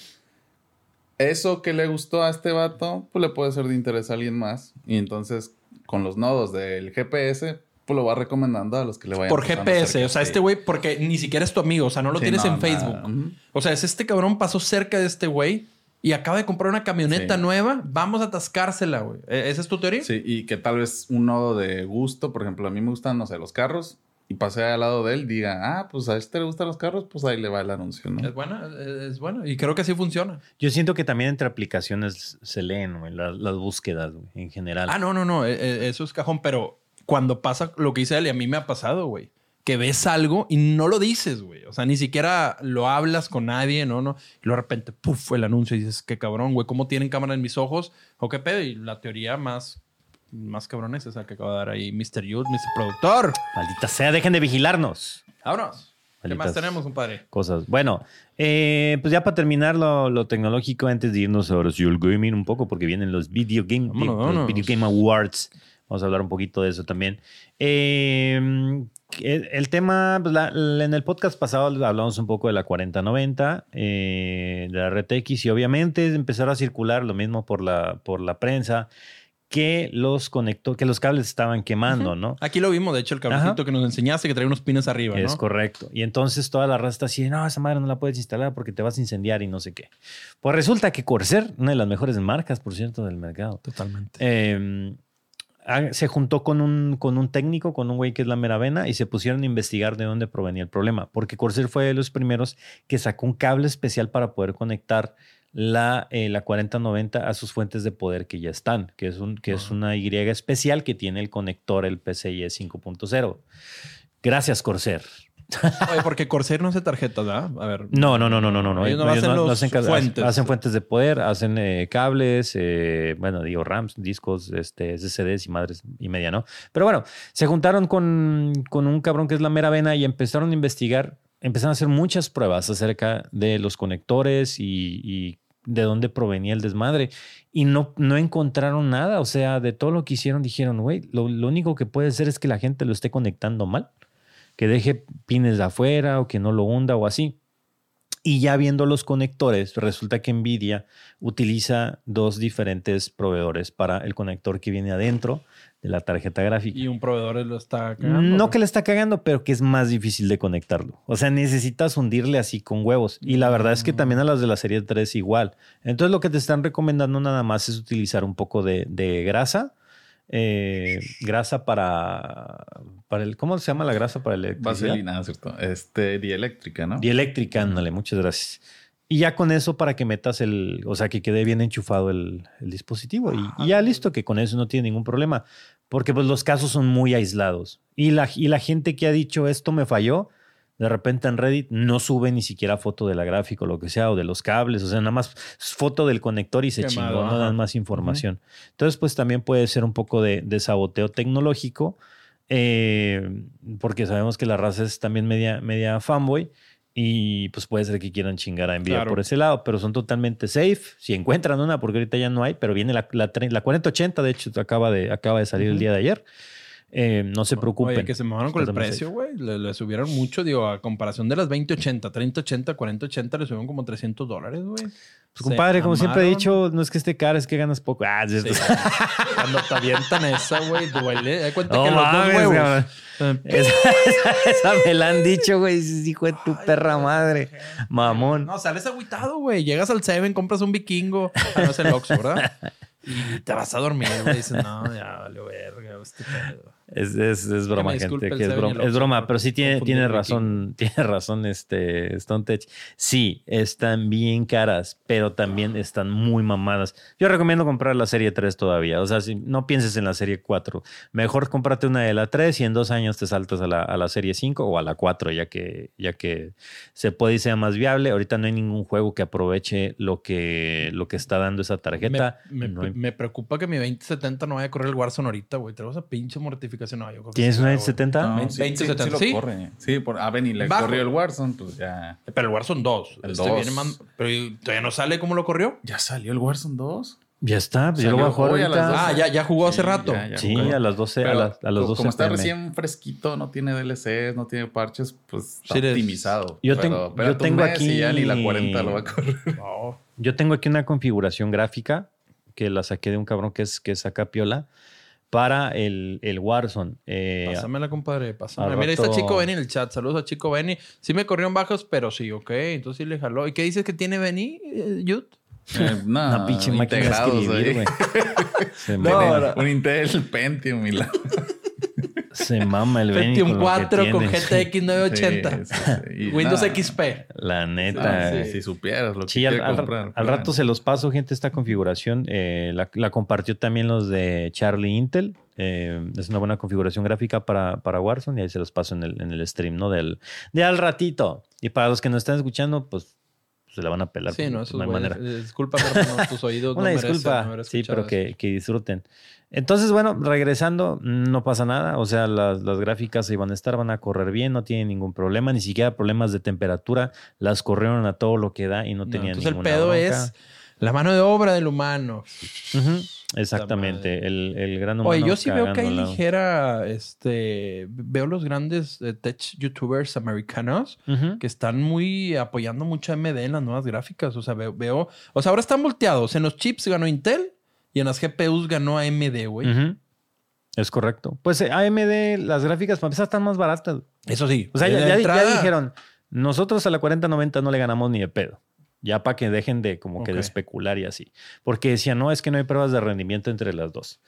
Eso que le gustó a este vato, pues le puede ser de interés a alguien más. Y entonces, con los nodos del GPS, pues lo va recomendando a los que le vayan Por GPS, cerca. o sea, este güey, porque ni siquiera es tu amigo, o sea, no lo Sí, tienes no, en nada. Facebook. O sea, es este cabrón pasó cerca de este güey y acaba de comprar una camioneta Sí. nueva, vamos a atascársela, güey. ¿E- ¿Esa es tu teoría? Sí, y que tal vez un nodo de gusto, por ejemplo, a mí me gustan, no sé, los carros, y pasé al lado de él, diga, ah, pues a este le gustan los carros, pues ahí le va el anuncio, ¿no? Es buena, es es buena. Y creo que así funciona. Yo siento que también entre aplicaciones se leen, güey, las, las búsquedas, güey, en general. Ah, no, no, no. e- e- Eso es cajón, pero cuando pasa lo que dice él, y a mí me ha pasado, güey. Que ves algo y no lo dices, güey. O sea, ni siquiera lo hablas con nadie, ¿no? no Y luego de repente, puf, el anuncio y dices, qué cabrón, güey, ¿cómo tienen cámara en mis ojos? ¿O qué pedo? Y la teoría más, más cabrón es esa que acaba de dar ahí Mr. Youth, Mr. Productor. Maldita sea, dejen de vigilarnos. Vámonos. ¿Qué más tenemos, compadre? Cosas. Bueno, eh, pues ya para terminar lo, lo tecnológico, antes de irnos sí al gaming un poco, porque vienen los Video Game, Vámonos, vámonos. Video Game Awards. Vamos a hablar un poquito de eso también. Eh, el, el tema, pues, la- la- en el podcast pasado hablamos un poco de la 4090, eh, de la RTX, y obviamente empezaron a circular lo mismo por la, por la prensa, que los conectó, que los cables estaban quemando, ¿no? Aquí lo vimos, de hecho, el cablecito Ajá. que nos enseñaste que trae unos pines arriba, ¿no? Es correcto. Y entonces toda la raza está así, no, esa madre no la puedes instalar porque te vas a incendiar y no sé qué. Pues resulta que Corsair, una de las mejores marcas, por cierto, del mercado, Totalmente. eh, ha- se juntó con un, con un técnico, con un güey que es la meravena, y se pusieron a investigar de dónde provenía el problema. Porque Corsair fue de los primeros que sacó un cable especial para poder conectar la, eh, la 4090 a sus fuentes de poder que ya están, que es, un, que es una Y especial que tiene el conector, el PCIe 5.0. Gracias, Corsair. Oye, porque Corsair no hace tarjetas, ¿verdad? A ver. No, no, no, no, no, no. no. Ellos no hacen fuentes. hacen fuentes de poder, hacen eh, cables, eh, bueno, digo RAMs, discos, este, SSDs y madres y media, ¿no? Pero bueno, se juntaron con, con un cabrón que es la mera vena y empezaron a investigar, empezaron a hacer muchas pruebas acerca de los conectores y, y de dónde provenía el desmadre. Y no, no encontraron nada. O sea, de todo lo que hicieron, dijeron, güey, lo, lo único que puede ser es que la gente lo esté conectando mal que deje pines de afuera o que no lo hunda o así. Y ya viendo los conectores, resulta que Nvidia utiliza dos diferentes proveedores para el conector que viene adentro de la tarjeta gráfica. Y un proveedor lo está cagando. No que le está cagando, pero que es más difícil de conectarlo. O sea, necesitas hundirle así con huevos. Y la verdad es que también a las de la serie 3 igual. Entonces lo que te están recomendando nada más es utilizar un poco de, de grasa. Eh, grasa para, para el... ¿Cómo se llama la grasa para el electricidad? Vaselina, ¿cierto? Este, dieléctrica, ¿no? Dieléctrica, ándale, muchas gracias. Y ya con eso para que metas el, o sea, que quede bien enchufado el, el dispositivo. Y, y ya listo, que con eso no tiene ningún problema. Porque pues los casos son muy aislados. Y la, y la gente que ha dicho esto me falló, de repente en Reddit no sube ni siquiera foto de la gráfica o lo que sea, o de los cables, o sea, nada más foto del conector y se Quemado, chingó, no dan más información. Entonces, pues también puede ser un poco de, de saboteo tecnológico, eh, porque sabemos que la raza es también media, media fanboy. Y pues puede ser que quieran chingar a Nvidia Claro. por ese lado, pero son totalmente safe. Si encuentran una, porque ahorita ya no hay, pero viene la, la, la 4080, de hecho, acaba de, acaba de salir el Ujú. día de ayer. Eh, no se preocupen. Oye, que se mamaron con el precio, güey. Le, le subieron mucho, digo, a comparación de las 2080, 3080, 4080, le subieron como 300 dólares, güey. Pues, compadre, como siempre he dicho, no es que esté caro, es que ganas poco. Ah, Sí. Cuando te avientan esa, güey, duele. Da cuenta No que los mames, dos huevos. eh, Esa, esa- esa me la han dicho, güey. Hijo de tu perra madre. Mamón. No, sales agüitado, güey. Llegas al Seven, compras un vikingo. Ah, no es el Oxxo, ¿verdad? Y te vas a dormir, güey. Dices, no, ya vale verga, este pedo. Es, es, es broma, gente. Que es broma, es broma pero sí tiene, tiene razón, tiene razón este Stone Tech. Sí, están bien caras, pero también están muy mamadas. Yo recomiendo comprar la serie 3 todavía. O sea, si no pienses en la serie 4, mejor cómprate una de la 3 y en dos años te saltas a la, a la serie 5 o a la 4, ya que, ya que se puede y sea más viable. Ahorita no hay ningún juego que aproveche lo que, lo que está dando esa tarjeta. Me, me- No hay- me preocupa que mi 2070 no vaya a correr el Warzone ahorita, güey. Tenemos esa pinche mortificación. No, yo creo que ¿Tienes sí, una güey. 70? No, 20, sí, sí, 70, sí lo ¿sí? corre. Sí, por, a Benny le Bajo. corrió el Warzone, pues ya. Pero el Warzone 2. El Este 2. viene más- pero todavía no sale cómo lo corrió. ¿Ya salió el Warzone 2? Ya está, pues yo lo voy a jugar hoy a las ahorita. Ah, ya, ya jugó hace rato. ya, ya Sí, jugó. a las 12, a Pero las, a las co- 12 como está PM. recién fresquito, no tiene DLCs, no tiene parches, pues está Sí, optimizado. Yo Pero tengo- espérate yo tengo y aquí- ya ni la 40 lo va a correr. No. Yo tengo aquí una configuración gráfica que la saqué de un cabrón que es que saca piola para el, el Warzone. Eh, Pásamela, compadre. Pásamela. Mira, ahí está Chico Benny en el chat. Saludos a Chico Benny. Sí me corrieron bajos, pero sí, ok. Entonces sí le jaló. ¿Y qué dices que tiene Benny, eh, Yud? Eh, no, una pinche máquina de escribir, güey. Se, mama, un Intel Pentium y la... se mama el Benny Pentium con lo que 4 con. GTX 980. Sí, sí, sí. Y Windows XP. La ah, neta. sí, Si supieras lo que Sí, al, al- comprar. al rato se los paso, gente, esta configuración. Eh, la, la compartió también los de Charlie Intel. Eh, es una buena configuración gráfica para, para Warzone y ahí se los paso en el, en el stream, ¿no? Del, de al ratito. Y para los que nos están escuchando, pues se la van a pelar. Sí, pues, no, pues, esos no hay manera. eh, Discúlpame, pero no, tus oídos no Una merecen disculpa, haber sí, pero que, que disfruten. Entonces, bueno, regresando, no pasa nada. O sea, las, las gráficas ahí van a estar, van a correr bien, no tienen ningún problema, ni siquiera problemas de temperatura. Las corrieron a todo lo que da y no, No, tenían entonces el ninguna pedo bronca. es la mano de obra del humano. Ujú, Exactamente, el, el gran humano Oye, yo sí veo que hay ligera, este, veo los grandes eh, tech youtubers americanos que están muy apoyando mucho a AMD en las nuevas gráficas. O sea, veo, veo- o sea, ahora están volteados. En los chips ganó Intel y en las GPUs ganó AMD, güey. Es correcto. Pues eh, AMD, las gráficas para empezar están más baratas. Eso sí. O sea, ya, ya- ya dijeron, nosotros a la 4090 no le ganamos ni de pedo. Ya para que dejen de como que de especular y así. Porque decían, no, es que no hay pruebas de rendimiento entre las dos.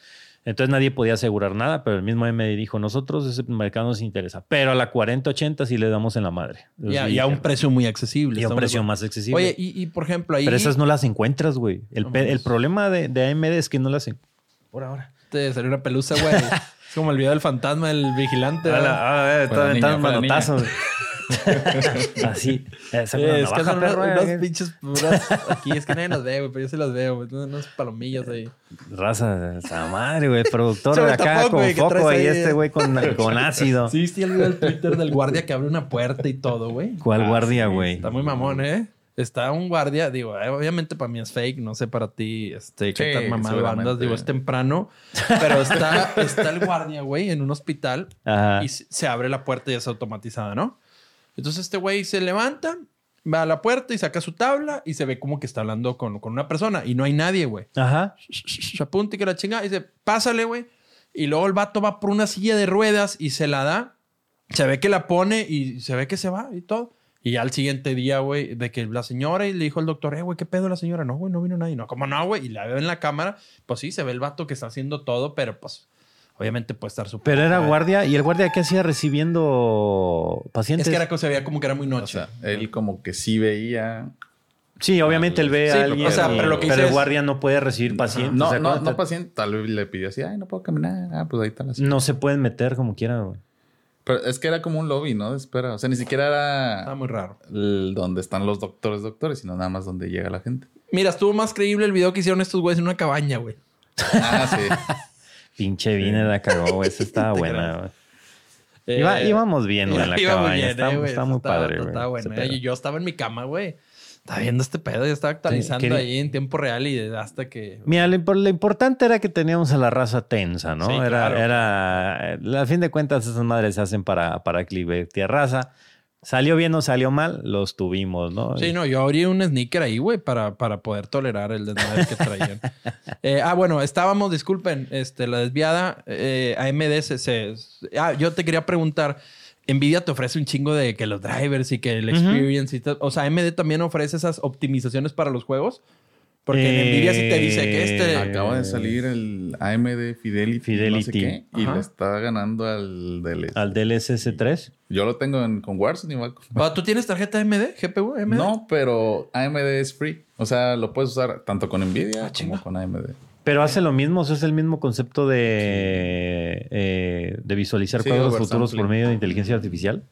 Entonces nadie podía asegurar nada, pero el mismo AMD dijo, nosotros ese mercado nos interesa. Pero a la 4080 sí le damos en la madre. Y a, y a un precio muy accesible. Y a un de precio más accesible. Oye, y, y, por ejemplo, ahí pero esas no las encuentras, güey. El, No el problema de, de AMD es que no las encuentras. Por ahora. te salió una pelusa, güey. es como el video del fantasma del vigilante. manotazos. Así. Esa Eh, es que son unas, perro, unas eh. pinches puras- Aquí es que nadie las ve, güey, pero yo sí las veo, güey. Unas palomillas ahí. Raza, esa madre, güey. Productor de acá con güey, que foco traes y ahí. este güey con, con ácido. Sí, sí, el video del Twitter del guardia que abre una puerta y todo, güey. ¿Cuál Ah, guardia, sí, güey? Está muy mamón, ¿eh? Está un guardia, digo, eh, obviamente para mí es fake, no sé para ti, este, qué Sí, tan mamado andas, digo, es temprano, pero está, está el guardia, güey, en un hospital Ajá. y se abre la puerta y es automatizada, ¿no? Entonces este güey se levanta va a la puerta y saca su tabla y se ve como que está hablando con, con una persona y no hay nadie, güey. Ajá. Se apunta y que la chinga y dice, pásale, güey. Y luego el vato va por una silla de ruedas y se la da. Se ve que la pone y se ve que se va y todo. Y al siguiente día, güey, de que la señora y le dijo al doctor, eh, güey, ¿qué pedo la señora? No, güey, no vino nadie. No, ¿cómo no, güey? Y la veo en la cámara. Pues sí, se ve el vato que está haciendo todo, pero pues obviamente puede estar súper... Pero era guardia. ¿Y el guardia qué hacía recibiendo pacientes? Es que era se veía como que era muy O noche. sea, él como que sí veía. Sí, obviamente él ve Sí, a alguien. o sea, pero lo que pero dice el es- guardia no puede recibir pacientes. No, O sea, no, no te- paciente, tal vez le pidió así, ay, no puedo caminar. Ah, pues ahí está la no se pueden meter como quieran, güey. Pero es que era como un lobby, ¿no? De espera. O sea, ni siquiera Está era muy raro. el- donde están los doctores, doctores, sino nada más donde llega la gente. Mira, estuvo más creíble el video que hicieron estos güeyes en una cabaña, güey. Ah, sí. Pinche Vine la cagó, güey. Esa estaba buena, güey. Eh, Iba- íbamos bien, güey, en la cabaña. bien, está, eh, está muy estaba- padre, güey. Estaba pedo. Y yo estaba en mi cama, güey. Estaba viendo este pedo. Yo estaba actualizando ahí en tiempo real y hasta que... Mira, lo, lo importante era que teníamos a la raza tensa, ¿no? Sí, era, claro. era, eh, a fin de cuentas, esas madres se hacen para, para equilibrar raza. Salió bien o salió mal, los tuvimos, ¿no? Sí, no, yo abrí un sneaker ahí, güey, para, para poder tolerar el desmadre que traían. Eh, ah, bueno, estábamos, disculpen, este, la desviada, eh, AMD se, se- Ah, yo te quería preguntar, Nvidia te ofrece un chingo de que los drivers y que el experience y todo. O sea, AMD también ofrece esas optimizaciones para los juegos. Porque en Eh, Nvidia sí te dice que este... Acaba de salir el AMD Fidelity, Fidelity. no sé qué, y le está ganando al del... Al DLSS 3. Yo lo tengo en, con Warzone con- Ah, ¿Tú tienes tarjeta AMD? ¿GPU AMD? No, pero AMD es free. O sea, lo puedes usar tanto con Nvidia Ah, chinga. como con AMD. Pero hace lo mismo, o sea, es el mismo concepto de, eh, de visualizar Sí, cuadros futuros por medio de inteligencia artificial.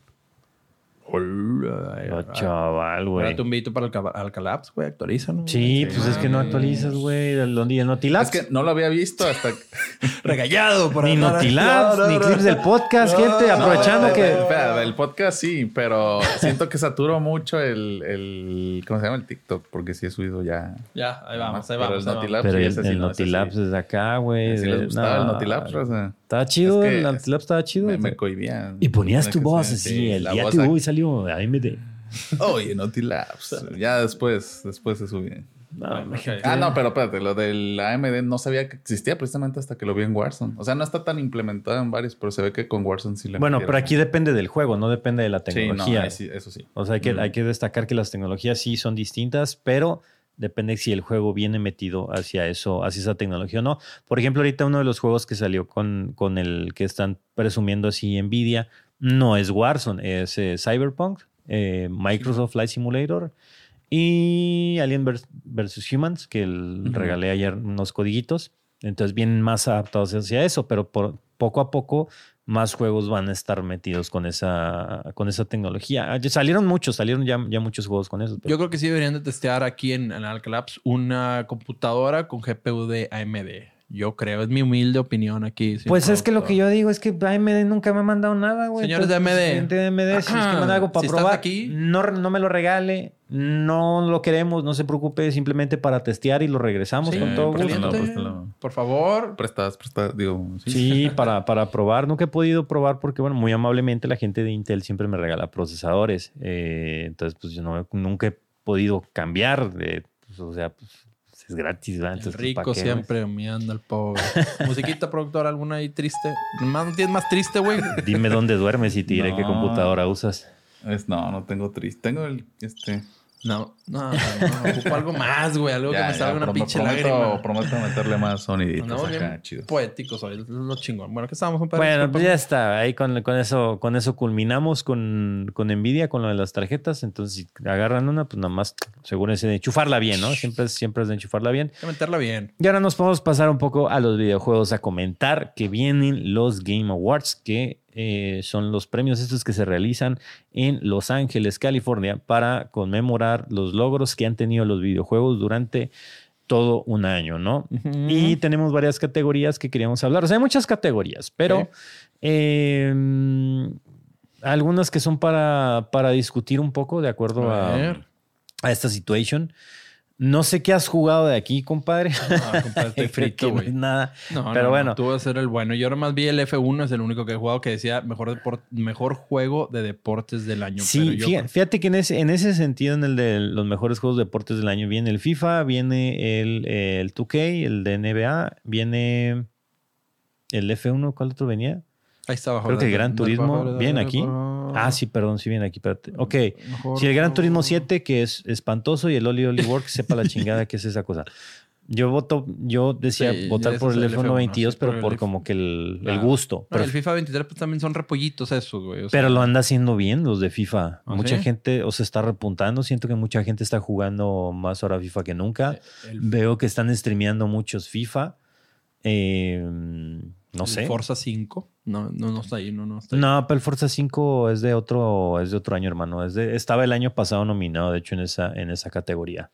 Hola, Oh, chaval, güey. Ahora te invito para el Alca- Alcalabs, güey, actualiza, ¿no? Sí, pues es que no actualizas, güey. El, el Notilabs. Es que no lo había visto hasta... Regallado por Ni Notilabs, No, no, ni no. clips del podcast, No, gente. Aprovechando No, que. espera, del podcast sí, pero siento que saturo mucho el, el... ¿Cómo se llama? El TikTok, porque sí he subido ya... Ya, ahí vamos, ahí Pero vamos. el ahí vamos. Notilabs Pero sí, el, ese sí, el sí. Notilabs es de acá, güey. Sí de- les gustaba el no, Notilabs. Estaba chido, Es que el Notilabs estaba chido. Me, me cohibía. y ponías tu voz así, sí, el que acá. hoy salió AMD. Oye, Notilabs. Ya después, después se subí. No. Ah, no, pero espérate, lo del AMD no sabía que existía precisamente hasta que lo vi en Warzone. O sea, no está tan implementado en varios, pero se ve que con Warzone sí le Bueno, pero aquí depende del juego, no depende de la Sí, no, tecnología. sí, eso sí. O sea, hay que, Mm. hay que destacar que las tecnologías sí son distintas, pero depende si el juego viene metido hacia eso, hacia esa tecnología o no. Por ejemplo, ahorita uno de los juegos que salió con, con el que están presumiendo así Nvidia no es Warzone, es eh, Cyberpunk, eh, Microsoft Flight Simulator y Alien vs. Humans, que el- regalé ayer unos codiguitos. Entonces vienen más adaptados hacia eso, pero por, poco a poco más juegos van a estar metidos con esa, con esa tecnología. Ah, Salieron muchos, salieron ya, ya muchos juegos con eso. Yo creo que sí deberían de testear aquí en, en Alcalabs una computadora con GPU de AMD. Yo creo, es mi humilde opinión aquí. pues es que lo que yo digo es que AMD nunca me ha mandado nada, güey. Señores de AMD. gente de AMD, si es que manda algo para Si estás probar, aquí. no, no me lo regale, no lo queremos, no se preocupe, simplemente para testear y lo regresamos Sí, con todo gusto. caliente. Préstalo, préstalo. Por favor. Prestadas, prestadas, digo, sí. Sí, para, para probar. Nunca he podido probar porque, bueno, muy amablemente la gente de Intel siempre me regala procesadores. Eh, entonces, pues yo no, nunca he podido cambiar. De, pues, o sea, pues es gratis, ¿verdad? El Entonces, pues, rico ¿pa' qué, siempre humillando al pobre. Musiquita productora, alguna ahí triste. Más, ¿no ¿Tienes más triste, güey? Dime dónde duermes y te diré qué computadora usas. Es, no, no tengo triste. Tengo el, este... No, no, no, no. Ocupo algo más, güey. Algo que me salga una pinche prometo, lágrima. prometo meterle más soniditos Andamos acá, bien chido. poéticos hoy. Es lo chingón. Bueno, que estábamos un Bueno, pues ya está. Ahí con, con eso, con eso culminamos con, con Nvidia, con lo de las tarjetas. Entonces, si agarran una, pues nada más asegúrense de enchufarla bien, ¿no? Siempre, es- siempre es de enchufarla bien. Hay que meterla bien. Y ahora nos podemos pasar un poco a los videojuegos a comentar que vienen los Game Awards, que eh, son los premios estos que se realizan en Los Ángeles, California, para conmemorar los logros que han tenido los videojuegos durante todo un año, ¿no? Y tenemos varias categorías que queríamos hablar. O sea, hay muchas categorías, pero eh, algunas que son para, para discutir un poco de acuerdo A a esta situación. No sé qué has jugado de aquí, compadre. No, compadre, frito, no güey. es nada. No, Pero no, bueno. no, tú vas a ser el bueno. Yo nomás vi el F1, es el único que he jugado que decía mejor, mejor juego de deportes del año. Sí, pero yo- fíjate, fíjate que en ese, en ese sentido, en el de los mejores juegos de deportes del año, viene el FIFA, viene el, el 2K, el de NBA, viene el F1, ¿cuál otro venía? Ahí está abajo. Creo que el Gran Turismo, ¿viene aquí? Ah, sí, perdón, sí viene aquí, espérate. Ok, Mejor si el Gran Turismo juego. 7, que es espantoso, y el Oli Oli Works, sepa la chingada que es esa cosa. Yo voto, yo decía Sí, votar por el el F1 F1, 22, sí, pero por como que el, el gusto. No, Pero, el FIFA 23 pues, también son repollitos esos, güey. o pero sea, lo anda haciendo bien los de FIFA. ¿Ah, mucha sí? gente, o se está repuntando. Siento que mucha gente está jugando más ahora FIFA que nunca. el- Veo que están streameando muchos FIFA. Eh, no el sé. Forza 5. No, no, no está ahí, no, no está ahí. No, pero el Forza 5 es de otro, es de otro año, hermano. Es de- estaba el año pasado nominado, de hecho, en esa, en esa categoría.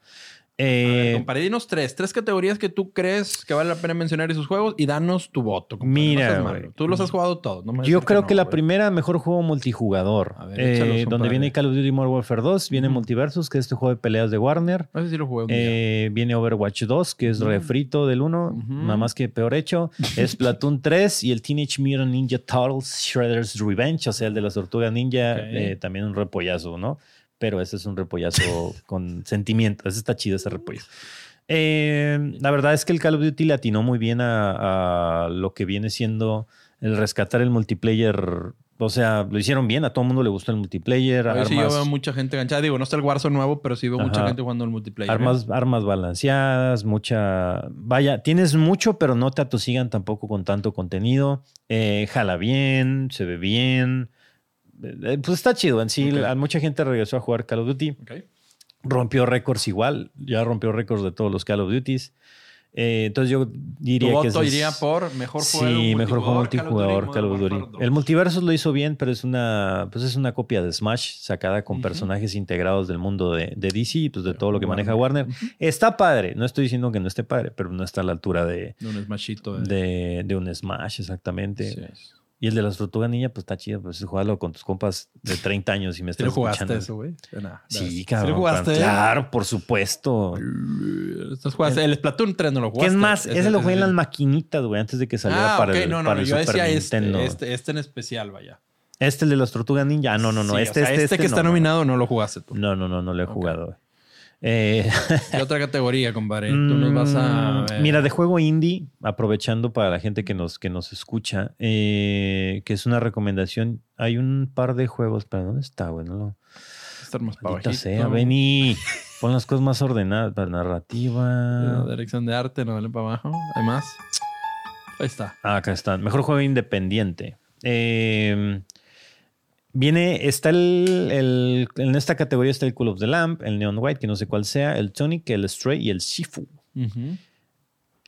A ver, Eh, compadre, dinos tres. Tres categorías que tú crees que vale la pena mencionar esos juegos y danos tu voto. compadre. Mira, No. Tú los has jugado todos. no yo creo que, no, la primera, mejor juego multijugador. A ver, eh, donde compadre. viene Call of Duty Modern Warfare 2, viene. Multiversus, que es este juego de peleas de Warner. No sé si lo día. Eh, viene Overwatch 2, que es refrito del 1, Ujú. nada más que peor hecho. Es Platoon 3 y el Teenage Mutant Ninja Turtles Shredder's Revenge, o sea, el de las tortugas ninja, eh, también un repollazo, ¿no? Pero ese es un repollazo con sentimiento. Ese está chido, ese repollazo. Eh, la verdad es que el Call of Duty le atinó muy bien a, a lo que viene siendo el rescatar el multiplayer. O sea, lo hicieron bien, a todo el mundo le gustó el multiplayer. Hoy sí yo armas- veo mucha gente enganchada. Digo, no está el Warzone nuevo, pero sí veo mucha Ajá. gente jugando el multiplayer. ¿eh? Armas, armas balanceadas, mucha. Vaya, tienes mucho, pero no te atosigan tampoco con tanto contenido. Eh, jala bien, se ve bien. Eh, pues está chido. En sí, mucha gente regresó a jugar Call of Duty. Rompió récords igual. Ya rompió récords de todos los Call of Duties. Eh, entonces yo diría Tu que. voto es- iría por mejor juego Sí, mejor juego multijugador, Call of Duty. El 2. multiverso lo hizo bien, pero es una, pues es una copia de Smash sacada con personajes integrados del mundo de, de DC y pues de Pero todo lo que maneja Warner. Está padre, no estoy diciendo que no esté padre, pero no está a la altura de, De un smashito. De, de un Smash, exactamente. Sí. Y el de las tortugas niña, pues está chido, pues jugarlo con tus compas de 30 años y me ¿Sí estás lo jugaste escuchando. eso, güey? Nah, Sí, ¿Sí cabrón. lo jugaste? Claro, por supuesto. Estás jugaste- El Splatoon 3 no lo ¿Qué jugaste. es más? Ese, lo jugué en las sí. maquinitas, güey, antes de que saliera Ah, para el, no, no, para no, el yo Super decía este, Nintendo. este, este en especial, vaya. Este, el de las tortugas ninja. Ah, no, no, no. Sí, o este, sea, este, este, este que está no, no. nominado no lo jugaste tú. No, no, no, no lo he jugado. güey. Eh, ¿Qué otra categoría, compadre? Tú nos vas a... mm, Mira, de juego indie, aprovechando para la gente que nos, que nos escucha, eh, que es una recomendación. Hay un par de juegos, pero ¿dónde está, güey? No. Estar más para sea, Benny. Pon las cosas más ordenadas. La narrativa. Dirección de arte, no dale para abajo. Hay más. Ahí está. Ah, acá están. Mejor juego independiente. Eh, viene, está el, el- En esta categoría está el Cool of the Lamp, el Neon White, que no sé cuál sea, el Tonic, el Stray y el Shifu.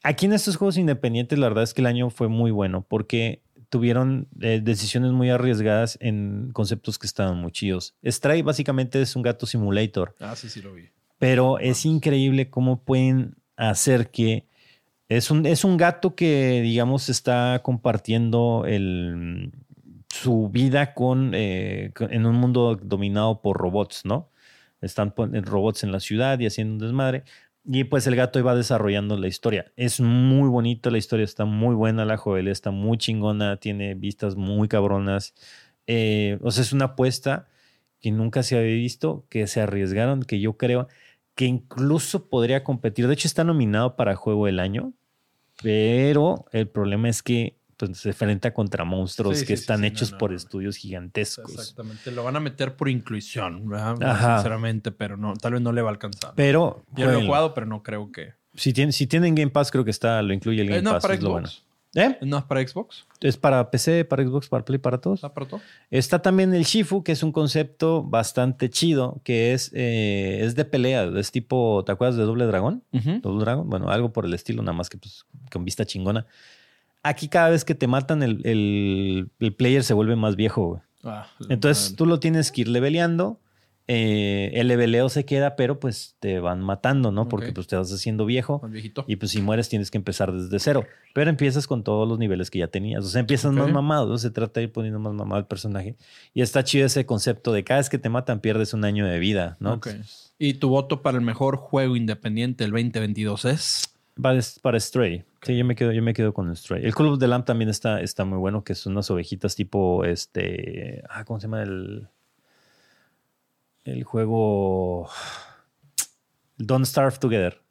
Aquí en estos juegos independientes, la verdad es que el año fue muy bueno porque tuvieron eh, decisiones muy arriesgadas en conceptos que estaban muy chidos. Stray básicamente es un gato simulator. Ah, sí, sí lo vi. Pero es increíble cómo pueden hacer que es un, es un gato que, digamos, está compartiendo el, su vida con, eh, con- en un mundo dominado por robots, ¿no? Están robots en la ciudad y haciendo un desmadre. Y pues el gato iba desarrollando la historia. Es muy bonito, la historia está muy buena, la joyería está muy chingona, tiene vistas muy cabronas. Eh, o sea, es una apuesta que nunca se había visto, que se arriesgaron, que yo creo que incluso podría competir. De hecho, está nominado para Juego del Año, pero el problema es que pues, se enfrenta contra monstruos Sí, que sí, están sí, hechos no, por no. estudios gigantescos. Exactamente. Lo van a meter por inclusión, ¿verdad? Ajá. Sinceramente, pero no, tal vez no le va a alcanzar. Pero Yo no lo he jugado, pero no creo que. si, tienen, si tienen Game Pass, creo que está, lo incluye el Game Eh, Pass. para es lo bueno. Xbox. ¿Eh? ¿No es para Xbox? Es para PC, para Xbox, para Play, para todos. ¿Está para todo? Está también el Shifu, que es un concepto bastante chido, que es, eh, es de pelea, es tipo, ¿te acuerdas de Doble Dragón? Double Dragon, bueno, algo por el estilo, nada más que pues, con vista chingona. Aquí cada vez que te matan, el, el- el player se vuelve más viejo, güey. Ah, Entonces tú lo tienes que ir leveleando. eh, el leveleo se queda, pero pues te van matando, ¿no? Porque pues te vas haciendo viejo. Y pues si mueres tienes que empezar desde cero. Pero empiezas con todos los niveles que ya tenías. O sea, empiezas más mamado. Se trata de ir poniendo más mamado al personaje. Y está chido ese concepto de cada vez que te matan pierdes un año de vida, ¿no? Ok. ¿Y tu voto para el mejor juego independiente del 2022 es? Para, para Stray. Sí, yo me quedo, yo me quedo con Stray. El Club of the Lamp también está, está muy bueno, que son unas ovejitas tipo este. Ah, ¿cómo se llama el. El juego. Don't Starve Together.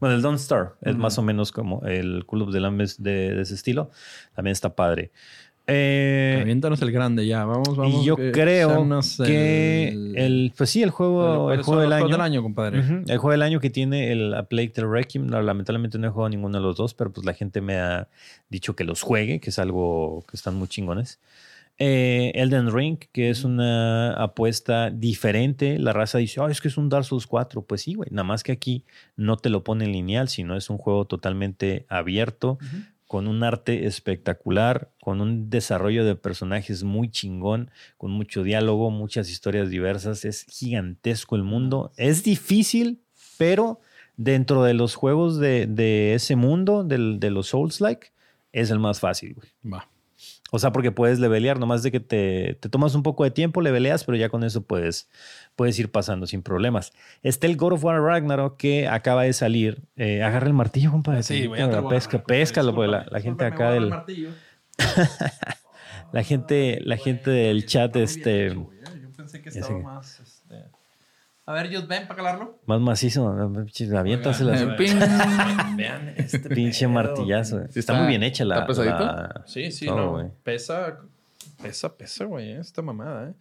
Bueno, el Don't Starve es más o menos como el Club of the Lamp es de, de ese estilo. También está padre. Eh, Aviéntanos el grande ya. Vamos, vamos. y yo creo que el, Pues sí, el juego, el ¿cuáles juego del año. compadre. El juego del año que tiene el A Plague Tale Requiem. No, Lamentablemente no he jugado ninguno de los dos, pero pues la gente me ha dicho que los juegue, que es algo que están muy chingones. Eh, Elden Ring, que es una apuesta diferente. La raza dice, "Ay, es que es un Dark Souls 4. Pues sí, güey. Nada más que aquí no te lo pone lineal, sino es un juego totalmente abierto. Con un arte espectacular, con un desarrollo de personajes muy chingón, con mucho diálogo, muchas historias diversas. Es gigantesco el mundo. Es difícil, pero dentro de los juegos de, de ese mundo, del- de los Souls-like, es el más fácil, güey. Va. O sea, porque puedes levelear, nomás de que te, te tomas un poco de tiempo, leveleas, pero ya con eso puedes, puedes ir pasando sin problemas. Está el God of War Ragnarok que acaba de salir. Eh, agarra el martillo, compadre. Sí, voy a pesca, péscalo, porque la, la gente acá del, la gente, la gente del chat, este, Yo pensé que estaba más. A ver, Just ven para calarlo. más macizo, aviéntasela. Eh, ping. Vean este Pinche martillazo. Sí está, está- muy bien hecha la. ¿está pesadito? la- Sí, sí, todo, no. güey. Pesa, pesa, pesa, güey, eh, esta mamada, ¿eh?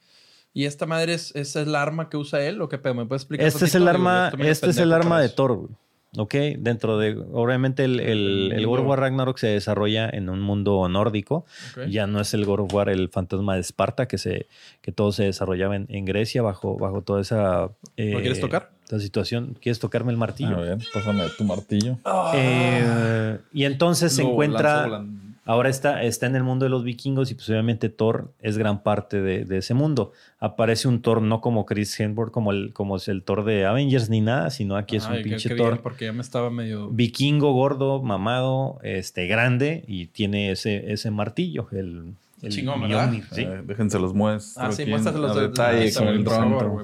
¿Y esta madre es, esa es la arma que usa él o qué pedo? ¿Me puedes explicar? Este es el arma, este es el arma de. Thor, güey. ¿Ok? Dentro de, obviamente el, el, el God of War Ragnarok se desarrolla en un mundo nórdico. Ya no es el God of War, el fantasma de Esparta, que, se, que todo se desarrollaba en, en Grecia bajo, bajo toda esa... eh, ¿Lo quieres tocar? esa situación. ¿Quieres tocarme el martillo? A ver, pásame tu martillo. Eh, y entonces se encuentra... Ahora está, está en el mundo de los vikingos y pues obviamente Thor es gran parte de, de ese mundo. Aparece un Thor no como Chris Hemsworth, como, el, como es el Thor de Avengers ni nada, sino aquí es un Ay, pinche qué Thor porque ya me estaba medio... vikingo, gordo, mamado, este, grande y tiene ese, ese martillo, el, el Chingón, ¿verdad? Mjolnir, sí. Eh, déjense los muestro. Ah, sí, muéstraselos a de detalle de- con el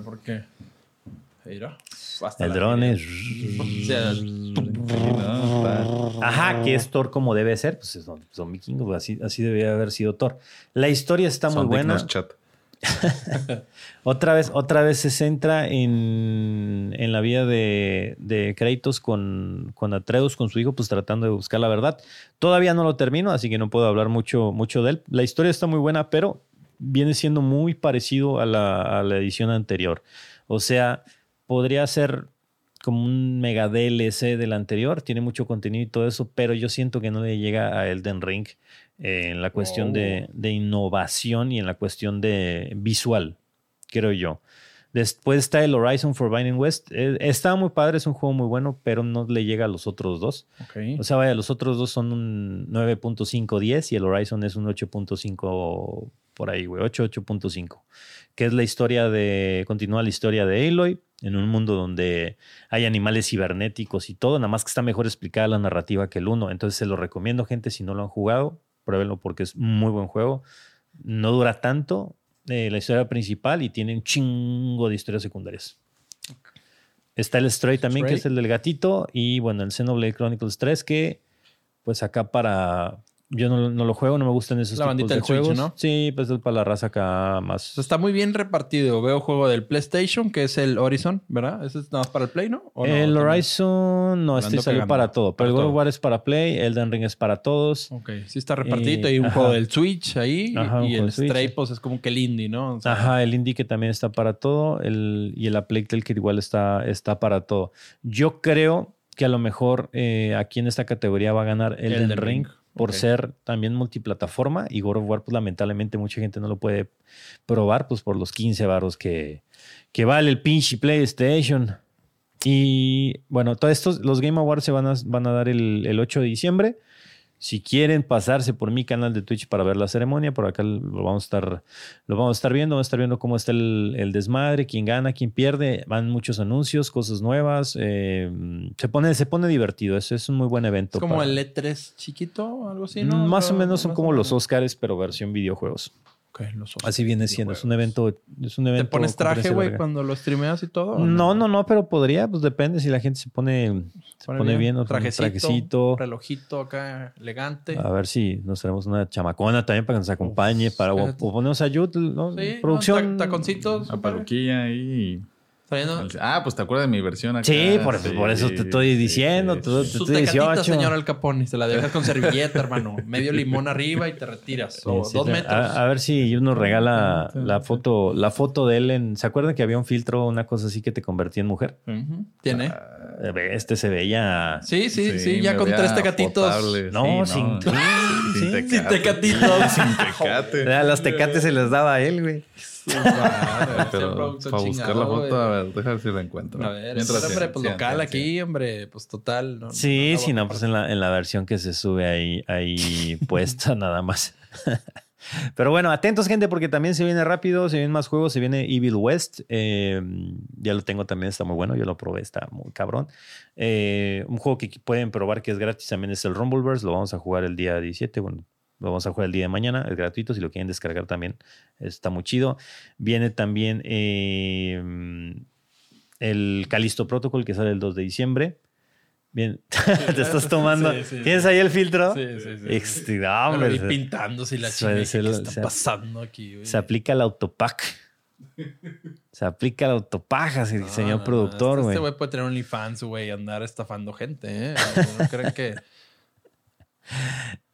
porque... Mira. hasta El dron es... O sea, Ajá, que es Thor como debe ser, pues son, son vikingos, pues, así, así debería haber sido Thor. La historia está muy Son buena. Otra vez, otra vez se centra en, en la vida de, de Kratos con, con Atreus, con su hijo, pues tratando de buscar la verdad. Todavía no lo termino, así que no puedo hablar mucho, mucho de él. La historia está muy buena, pero viene siendo muy parecido a la, a la edición anterior. O sea, podría ser como un mega DLC del anterior, tiene mucho contenido y todo eso, pero yo siento que no le llega a Elden Ring eh, en la cuestión de, de innovación y en la cuestión de visual, creo yo. Después está el Horizon Forbidden West. Eh, está muy padre, es un juego muy bueno, pero no le llega a los otros dos. O sea, vaya, los otros dos son un 9.510 y el Horizon es un 8.5 por ahí, güey, 8, 8.5. Que es la historia de, continúa la historia de Aloy en un mundo donde hay animales cibernéticos y todo, nada más que está mejor explicada la narrativa que el 1. Entonces se lo recomiendo, gente, si no lo han jugado, pruébenlo porque es muy buen juego. No dura tanto eh, la historia principal y tiene un chingo de historias secundarias. Está el Stray también, que es el del gatito. Y bueno, el Xenoblade Chronicles 3, que pues acá para... Yo no, no lo juego, no me gustan esos La tipos bandita de del Switch, juegos. ¿no? Sí, pues es para la raza acá más... sea, está muy bien repartido. Veo juego del PlayStation, que es el Horizon, ¿verdad? ¿Ese es nada más para el Play, no? El. Horizon, no, este salió para todo. Pero Para el of todo. War es para Play, Elden Ring es para todos. Ok, sí está repartido. Eh, Hay un ajá. juego del Switch ahí. Ajá, y el. Stray, pues es como que el indie, ¿no? O sea, Ajá, el indie que también está para todo. El, y el A Plague Tale que igual está, está para todo. Yo creo que a lo mejor eh, aquí en esta categoría va a ganar Elden, Elden Ring. Ring, Por ser también multiplataforma y God of War, pues lamentablemente mucha gente no lo puede probar, pues por los 15 varos que, que vale el pinche PlayStation. Y bueno, todos estos, los Game Awards se van a, van a dar el, el 8 de diciembre. Si quieren pasarse por mi canal de Twitch para ver la ceremonia, por acá lo vamos a estar, lo vamos a estar viendo, vamos a estar viendo cómo está el, el desmadre, quién gana, quién pierde. Van muchos anuncios, cosas nuevas. eh, se, pone, se pone divertido. Eso es un muy buen evento. Es como para- el E3 chiquito, algo así, ¿no? Más o menos son como los. Oscars, pero versión videojuegos. Los Así viene siendo. Es un evento. Es un ¿Te evento pones traje, güey, cuando lo streameas y todo? No, no, no, pero podría, pues depende si la gente se pone, se pone, bien, un trajecito, trajecito. relojito acá elegante. A ver si nos traemos una chamacona también para que nos acompañe, para o, ponemos a Yud, ¿no? Sí, producción. taconcitos. La peluquilla ahí. Ah, pues te acuerdas de mi versión acá. Sí, por, Sí, por eso te estoy diciendo, sí, te, sí. te Su estoy tecatita, 18. señor Al Capone. Se la dejas con servilleta, hermano. Medio limón arriba y te retiras. O Sí, sí, dos te- metros. A, a ver si Yud nos regala la foto, la foto de él en. ¿Se acuerdan que había un filtro, una cosa así que te convertía en mujer? ¿Tiene? Eh, Este se veía. Sí, sí, sí. ya con tres tecatitos. potable, No, sí, sin- sin Sin tecatitos. Sin tecate. Las tecates se les daba a él, güey. Pero para buscar la foto, a ver, déjame si la encuentro. A ver, Mientras hombre, pues sí, local sí, aquí, hombre, pues total. no- Sí, no- sí, no, pues en la, en la versión que se sube ahí, ahí puesta nada más. Pero bueno, atentos gente porque también se viene rápido, se vienen más juegos, se viene Evil West, eh, ya lo tengo también, está muy bueno, yo lo probé, está muy cabrón. Eh, un juego que pueden probar que es gratis también es el Rumbleverse, lo vamos a jugar el día 17, bueno, lo vamos a jugar el día de mañana, es gratuito, si lo quieren descargar también está muy chido. Viene también eh, el Calisto Protocol que sale el 2 de diciembre. Bien, te estás tomando. Sí, sí, ¿Tienes ahí el filtro? Sí, sí, sí. Me hombre, pintándose la chingada. ¿Qué está se- pasando aquí, güey? Se aplica el autopack. Se aplica el autopack, así, No, señor no, productor, Este güey. este güey puede tener OnlyFans, güey, y andar estafando gente, ¿eh? No creen que.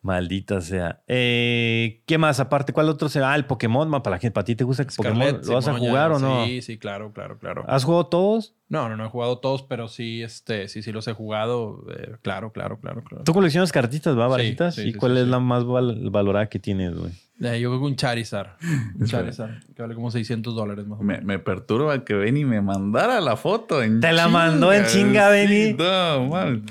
Maldita sea. Eh, ¿Qué más? Aparte, ¿cuál otro será? Ah, el Pokémon, ma, para la gente. ¿Para ti te gusta que Pokémon? Scarlett, ¿Lo vas a Simón, ya, jugar o no? Sí, sí, claro, claro, claro. ¿Has jugado todos? No, no, no he jugado todos, pero sí, este, sí, sí los he jugado. eh, claro, claro, claro, claro. ¿Tú coleccionas cartitas, va, barajitas? sí, ¿Y sí, cuál sí, es sí. la más val- valorada que tienes, güey? Eh, yo creo que un Charizard. Un Charizard, que vale como 600 dólares más o Me, menos. me perturba que Benny me mandara la foto en Te la mandó en chinga, Benny. Sí, no, man.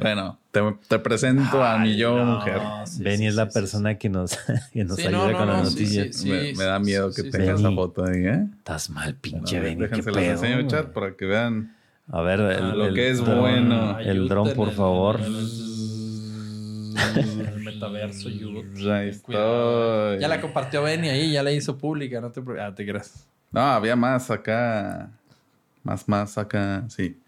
Bueno, te, te presento a mi yo no, mujer. sí, Benny sí, es la sí, persona que nos, que nos Sí, ayuda no, con no, las noticias. sí, me, me da miedo que sí, tenga sí. esa foto ahí, ¿eh? Estás mal, pinche Bueno, Benny. ¿Qué Déjense las pedo? enseño, güey? chat, para que vean. A ver, el, lo el que es dron, bueno. El dron, por favor. El metaverso, YouTube. Ahí estoy. Ya la compartió Benny ahí, ya la hizo pública, no te preocupes. Ah, te creas. No, había más acá. Más, más acá, sí.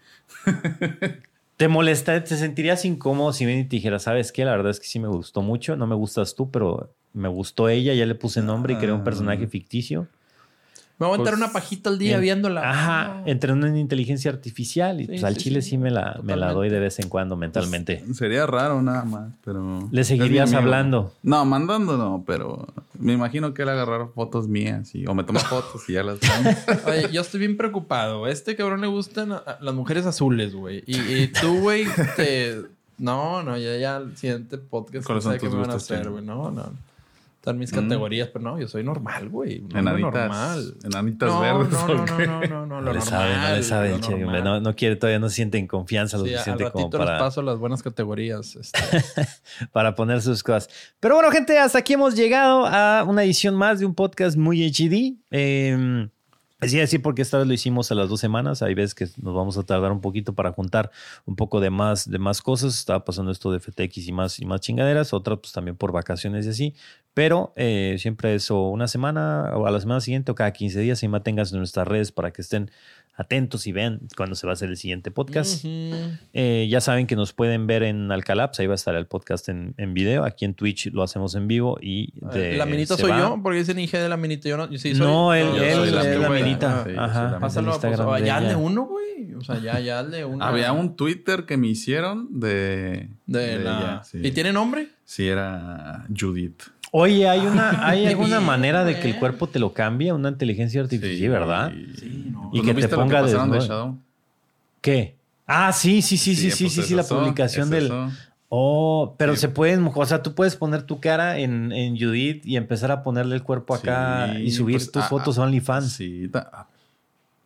¿Te molesta? ¿Te sentirías incómodo si Benny te dijera, sabes qué? La verdad es que sí me gustó mucho. No me gustas tú, pero me gustó ella. Ya le puse nombre y creé un Ah. personaje ficticio. Me voy a aventar Pues, una pajita al día En- viéndola. Ajá, entrenó en inteligencia artificial y Sí, pues al sí, chile sí. sí, me, la, me la doy de vez en cuando mentalmente. Sería raro nada más, pero... ¿Le seguirías hablando? No, mandando no, pero me imagino que él agarrar fotos mías y, o me toma fotos y ya las. Oye, yo estoy bien preocupado. A este cabrón le gustan a- a las mujeres azules, güey. Y, y tú, güey, te... No, no, ya, ya el siguiente podcast ¿Cuáles no sé qué me van a hacer, güey. No, no. Están mis Mm. categorías, pero no, yo soy normal, güey. Hombre Enanitas. normal. Enanitas no, verdes. No, ¿o no, no, no, no, no, No lo le normal. sabe, no le sabe. lo el che, hombre. No, no quiere, todavía no siente en confianza lo Sí, al suficiente como ratito les para, paso las buenas categorías. este. para poner sus cosas. Pero bueno, gente, hasta aquí hemos llegado a una edición más de un podcast muy HD. Eh, les iba a decir porque esta vez lo hicimos a las dos semanas. Hay veces que nos vamos a tardar un poquito para juntar un poco de más, de más cosas. Estaba pasando esto de FTX y más, y más chingaderas. Otras pues también por vacaciones y así. Pero eh, siempre eso, una semana o a la semana siguiente o cada 15 días, y manténganse en nuestras redes para que estén atentos y vean cuándo se va a hacer el siguiente podcast. Eh, ya saben que nos pueden ver en Alcalaps, ahí va a estar el podcast en, en video. Aquí en Twitch lo hacemos en vivo y de- la minita soy va. yo, porque dicen IG de la minita. Yo no, yo sí soy- No, él, él la es la minita. Ah, sí, Ajá. la Pásalo, el pues, Instagram de ya uno, güey. O sea, ya, ya hazle uno. Había un Twitter que me hicieron de... De, la... ella, sí. ¿Y tiene nombre? Sí, era Judith. Oye, ¿hay, una, ¿hay alguna manera de que el cuerpo te lo cambie? Una inteligencia artificial, ¿verdad? Sí. Y Pues, que ¿no te viste lo ponga pasaron de? ¿Qué? Ah, sí, sí, sí, sí, sí, pues sí, es sí, la publicación del... Oh, pero Sí. se pueden, o sea, tú puedes poner tu cara en, en Judith y empezar a ponerle el cuerpo acá Sí, y subir pues, tus ah, fotos ah, a OnlyFans. Sí. ta-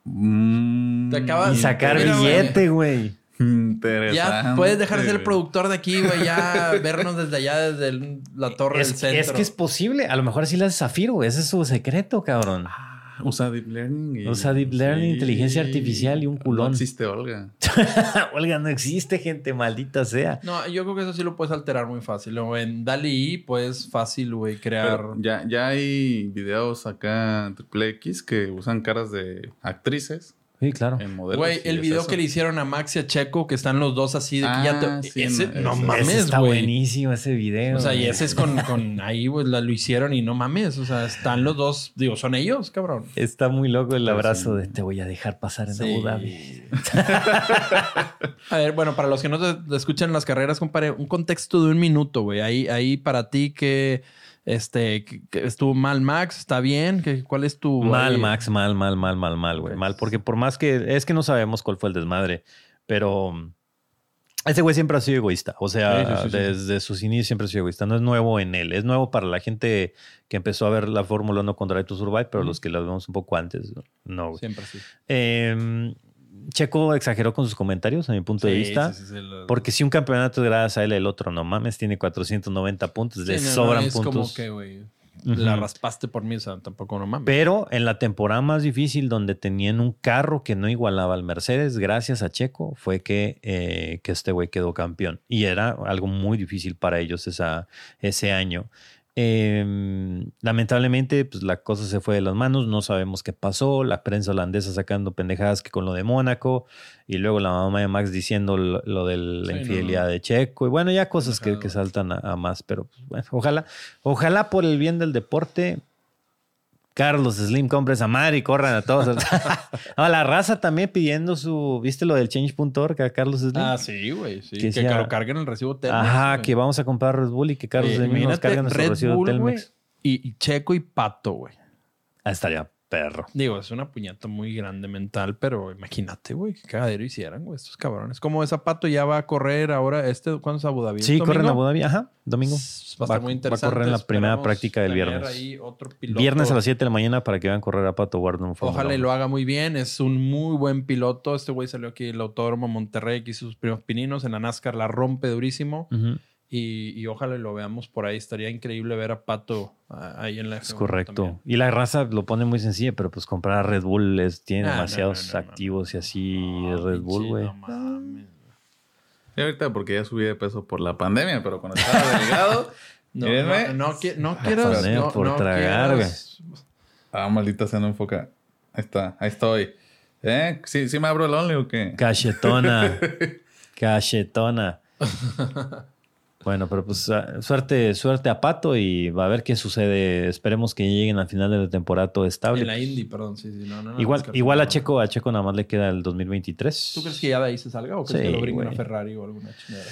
mm, Te acabas- Y sacar billete, güey. Interesante. Ya puedes dejar de ser el productor de aquí, güey. Ya vernos desde allá, desde el- la torre Es, del centro. es que es posible. A lo mejor así le hace Zafiro, güey. Ese es su secreto, cabrón. Ah, Usa Deep Learning. y- Usa Deep Learning, inteligencia artificial y un culón. No existe Olga. Olga, no existe, gente, maldita sea. No, yo creo que eso sí lo puedes alterar muy fácil. O en DALI puedes fácil, güey, crear. Pero ya, ya hay videos acá en Triple X que usan caras de actrices Sí, claro. Güey, el video eso. que le hicieron a Max y a Checo, que están los dos así de que ya Ah, te. sí, ese, no, no ese- Ese mames, está güey. buenísimo ese video. O sea, y ese es con, con ahí, güey, la- lo hicieron y no mames. O sea, están los dos, digo, son ellos, cabrón. Está muy loco el Pero abrazo sí. de te voy a dejar pasar en Sí. Abu Dhabi. A ver, bueno, para los que no te, te escuchan las carreras, compadre, un contexto de un minuto, güey. Ahí, ahí para ti que, este, que, que estuvo mal Max, está bien. ¿Qué- ¿Cuál es tu Mal, ahí? Max, mal, mal, mal, mal, mal, güey. Mal, porque por más que es que no sabemos cuál fue el desmadre, pero mm, ese güey siempre ha sido egoísta. O sea, Sí, sí, sí, sí. desde sus inicios siempre ha sido egoísta. No es nuevo en él. Es nuevo para la gente que empezó a ver la Fórmula 1 con Drive to Survive, pero los que la vemos un poco antes, no, güey. Siempre sí. Eh, Checo exageró con sus comentarios, a mi punto de vista. sí, sí, sí, lo- Porque si un campeonato es gracias a él, el otro no mames, tiene 490 puntos, le no, no, sobran es puntos. como que, güey, Ujú. la raspaste por mí, o sea, tampoco no mames. Pero en la temporada más difícil, donde tenían un carro que no igualaba al Mercedes, gracias a Checo, fue que, eh, que este güey quedó campeón. Y era algo muy difícil para ellos esa, ese año. Eh, lamentablemente, pues la cosa se fue de las manos, no sabemos qué pasó, la prensa holandesa sacando pendejadas que con lo de Mónaco, y luego la mamá de Max diciendo lo, lo de la Sí, infidelidad no. de Checo, y bueno, ya cosas que, que saltan a, a más, pero pues, bueno, ojalá, ojalá por el bien del deporte, Carlos Slim, compre esa madre y corran a todos. no, la raza también pidiendo su. ¿Viste lo del change.org a Carlos Slim? Ah, sí, güey. Sí. Que Que, sea- carguen el recibo Telmex. Ajá, que vamos a comprar Red Bull y que Carlos Oye, Slim nos cargue nuestro Red recibo Bull, Telmex. y, y Checo y Pato, güey. Ah, estaría perro. Digo, es una puñeta muy grande mental, pero imagínate, güey, qué cagadero hicieran, güey, estos cabrones. Como ese Pato ya va a correr ahora, este, ¿cuándo es Abu Dhabi? Sí, corren a Abu Dhabi. Ajá, domingo. Va a estar muy interesante. Va a correr en la primera práctica del viernes. ahí otro piloto. Viernes a las 7 de la mañana para que vean correr a Pato Ward en Ojalá y 1. lo haga muy bien. Es un muy buen piloto. Este güey salió aquí del Autódromo Monterrey, que hizo sus primeros pininos. En la NASCAR la rompe durísimo. Ujú, Y, y ojalá lo veamos por ahí. Estaría increíble ver a Pato ah, ahí en la Es F1 correcto. también. Y la raza lo pone muy sencillo, pero pues comprar a Red Bull es, tiene Ah, demasiados no, no, no. activos y así Red Bull, güey. no mames. Y ahorita porque ya subí de peso por la pandemia, pero cuando estaba delgado, No, no, no, no quieras. No, por tragar, quieras- Ah, maldita sea, no enfoca. Ahí está, ahí estoy. ¿Eh? ¿Sí, sí me abro el only o qué? Cachetona. Cachetona. Bueno, pero pues ah, suerte, suerte a Pato y va a ver qué sucede. Esperemos que lleguen al final de la temporada todo estable. En la Indy, perdón. Sí, sí, no, no, no, igual igual a. Checo, a Checo nada más le queda el 2023. ¿Tú crees que ya de ahí se salga o crees Sí, que lo brinquen a. Ferrari o alguna chingadera?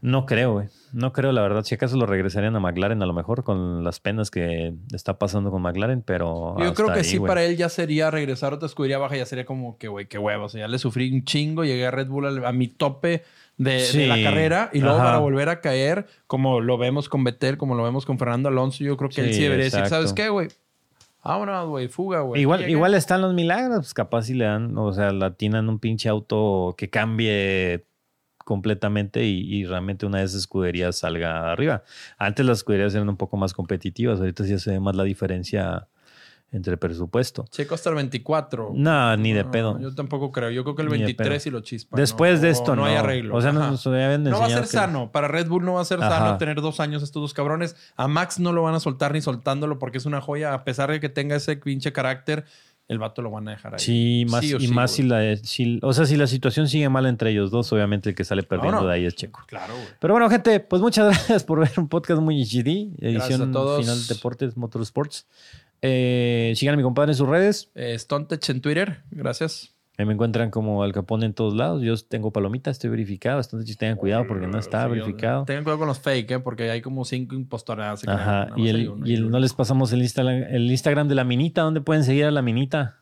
No creo, güey. No creo, la verdad. Si acaso lo regresarían a McLaren a lo mejor con las penas que está pasando con McLaren, pero. Yo creo que ahí, sí, para él ya sería regresar a otra escudería baja, ya sería como que, güey, qué huevo. O sea, ya le sufrí un chingo, llegué a Red Bull a, mi tope de, la carrera y luego Ajá. para volver a caer, como lo vemos con Betel, como lo vemos con Fernando Alonso, yo creo que él Sí, debería decir, exacto. ¿sabes qué, güey? Vámonos, güey, fuga, güey. Igual, Llegué. igual están los milagros, pues capaz si le dan, o sea, latinan un pinche auto que cambie completamente y, y realmente una de esas escuderías salga arriba. Antes las escuderías eran un poco más competitivas, ahorita sí se ve más la diferencia entre presupuesto. Checo hasta el 24. No, ni de No, pedo. Yo tampoco creo. Yo creo que el Ni de 23 pedo. y lo chispa. Después ¿no? de esto no. no hay arreglo. O sea, Ajá. nos habían No va a ser que- sano. Para Red Bull no va a ser Ajá. sano tener dos años estos dos cabrones. A Max no lo van a soltar ni soltándolo porque es una joya. A pesar de que tenga ese pinche carácter, el vato lo van a dejar ahí. Sí, más, Sí y sí, más güey. si la, si- o sea, si la situación sigue mal entre ellos dos, obviamente el que sale perdiendo no. de ahí es Checo. Claro, güey. Pero bueno, gente, pues muchas gracias por ver un podcast muy HD, edición a todos. final de Deportes Motorsports. Eh, sigan a mi compadre en sus redes. Eh, Stontech en Twitter. Gracias. Ahí me encuentran como Al Capone en todos lados. Yo tengo palomita, estoy verificado. Entonces tengan cuidado porque no está Sí, verificado. Tengan cuidado con los fake, ¿eh? porque hay como cinco impostores. Ajá. Y, el, y el- no les pasamos el Instagram, el Instagram de la minita. ¿Dónde pueden seguir a la minita?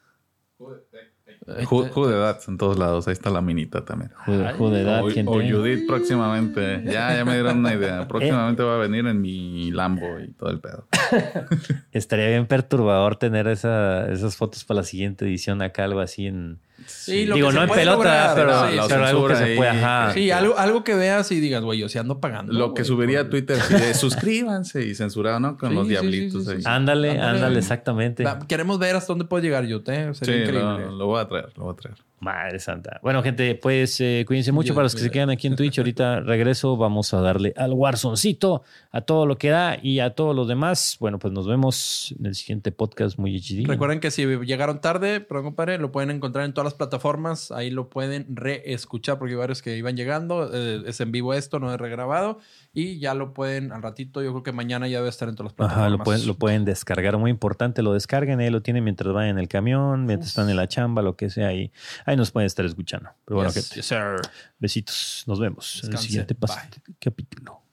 Who, who the Dats en todos lados. Ahí está la minita también. Jude, Ay, Jude Dad, O, gente. o Judith próximamente. Ya, ya me dieron una idea. Próximamente va a venir en mi Lambo y todo el pedo. Estaría bien perturbador tener esa- esas fotos para la siguiente edición acá, algo así en, Sí, lo Digo, que no se en puede pelota, lograr, pero, la pero algo que se ahí, puede. Ajá. Sí, algo, algo que veas y digas, güey, yo sí ando pagando. Lo que güey, subiría a Twitter sí, de suscríbanse y censurado, ¿no? Con Sí, los sí, diablitos sí, sí, ahí. sí. Ándale, Ándale. ándale, exactamente. Queremos ver hasta dónde puede llegar yo, ¿eh? Sí, Sería increíble. lo, lo voy a traer, lo voy a traer. Madre santa. Bueno, gente, pues eh, cuídense mucho para los que se quedan aquí en Twitch. Ahorita regreso, vamos a darle al Warzoncito, a todo lo que da y a todos los demás. Bueno, pues nos vemos en el siguiente podcast muy HD. Recuerden que si llegaron tarde, pero compadre, lo pueden encontrar en todas las plataformas. Ahí lo pueden reescuchar porque hay varios que iban llegando. Eh, es en vivo esto, no es regrabado. Y ya lo pueden al ratito. Yo creo que mañana ya debe estar en todas las plataformas. Ajá, lo pueden, lo pueden descargar. Muy importante, lo descarguen. Ahí lo tienen mientras van en el camión, mientras están en la chamba, lo que sea. Ahí, ahí nos pueden estar escuchando. Pero bueno, Yes, gente, yes, besitos. Nos vemos en el siguiente capítulo.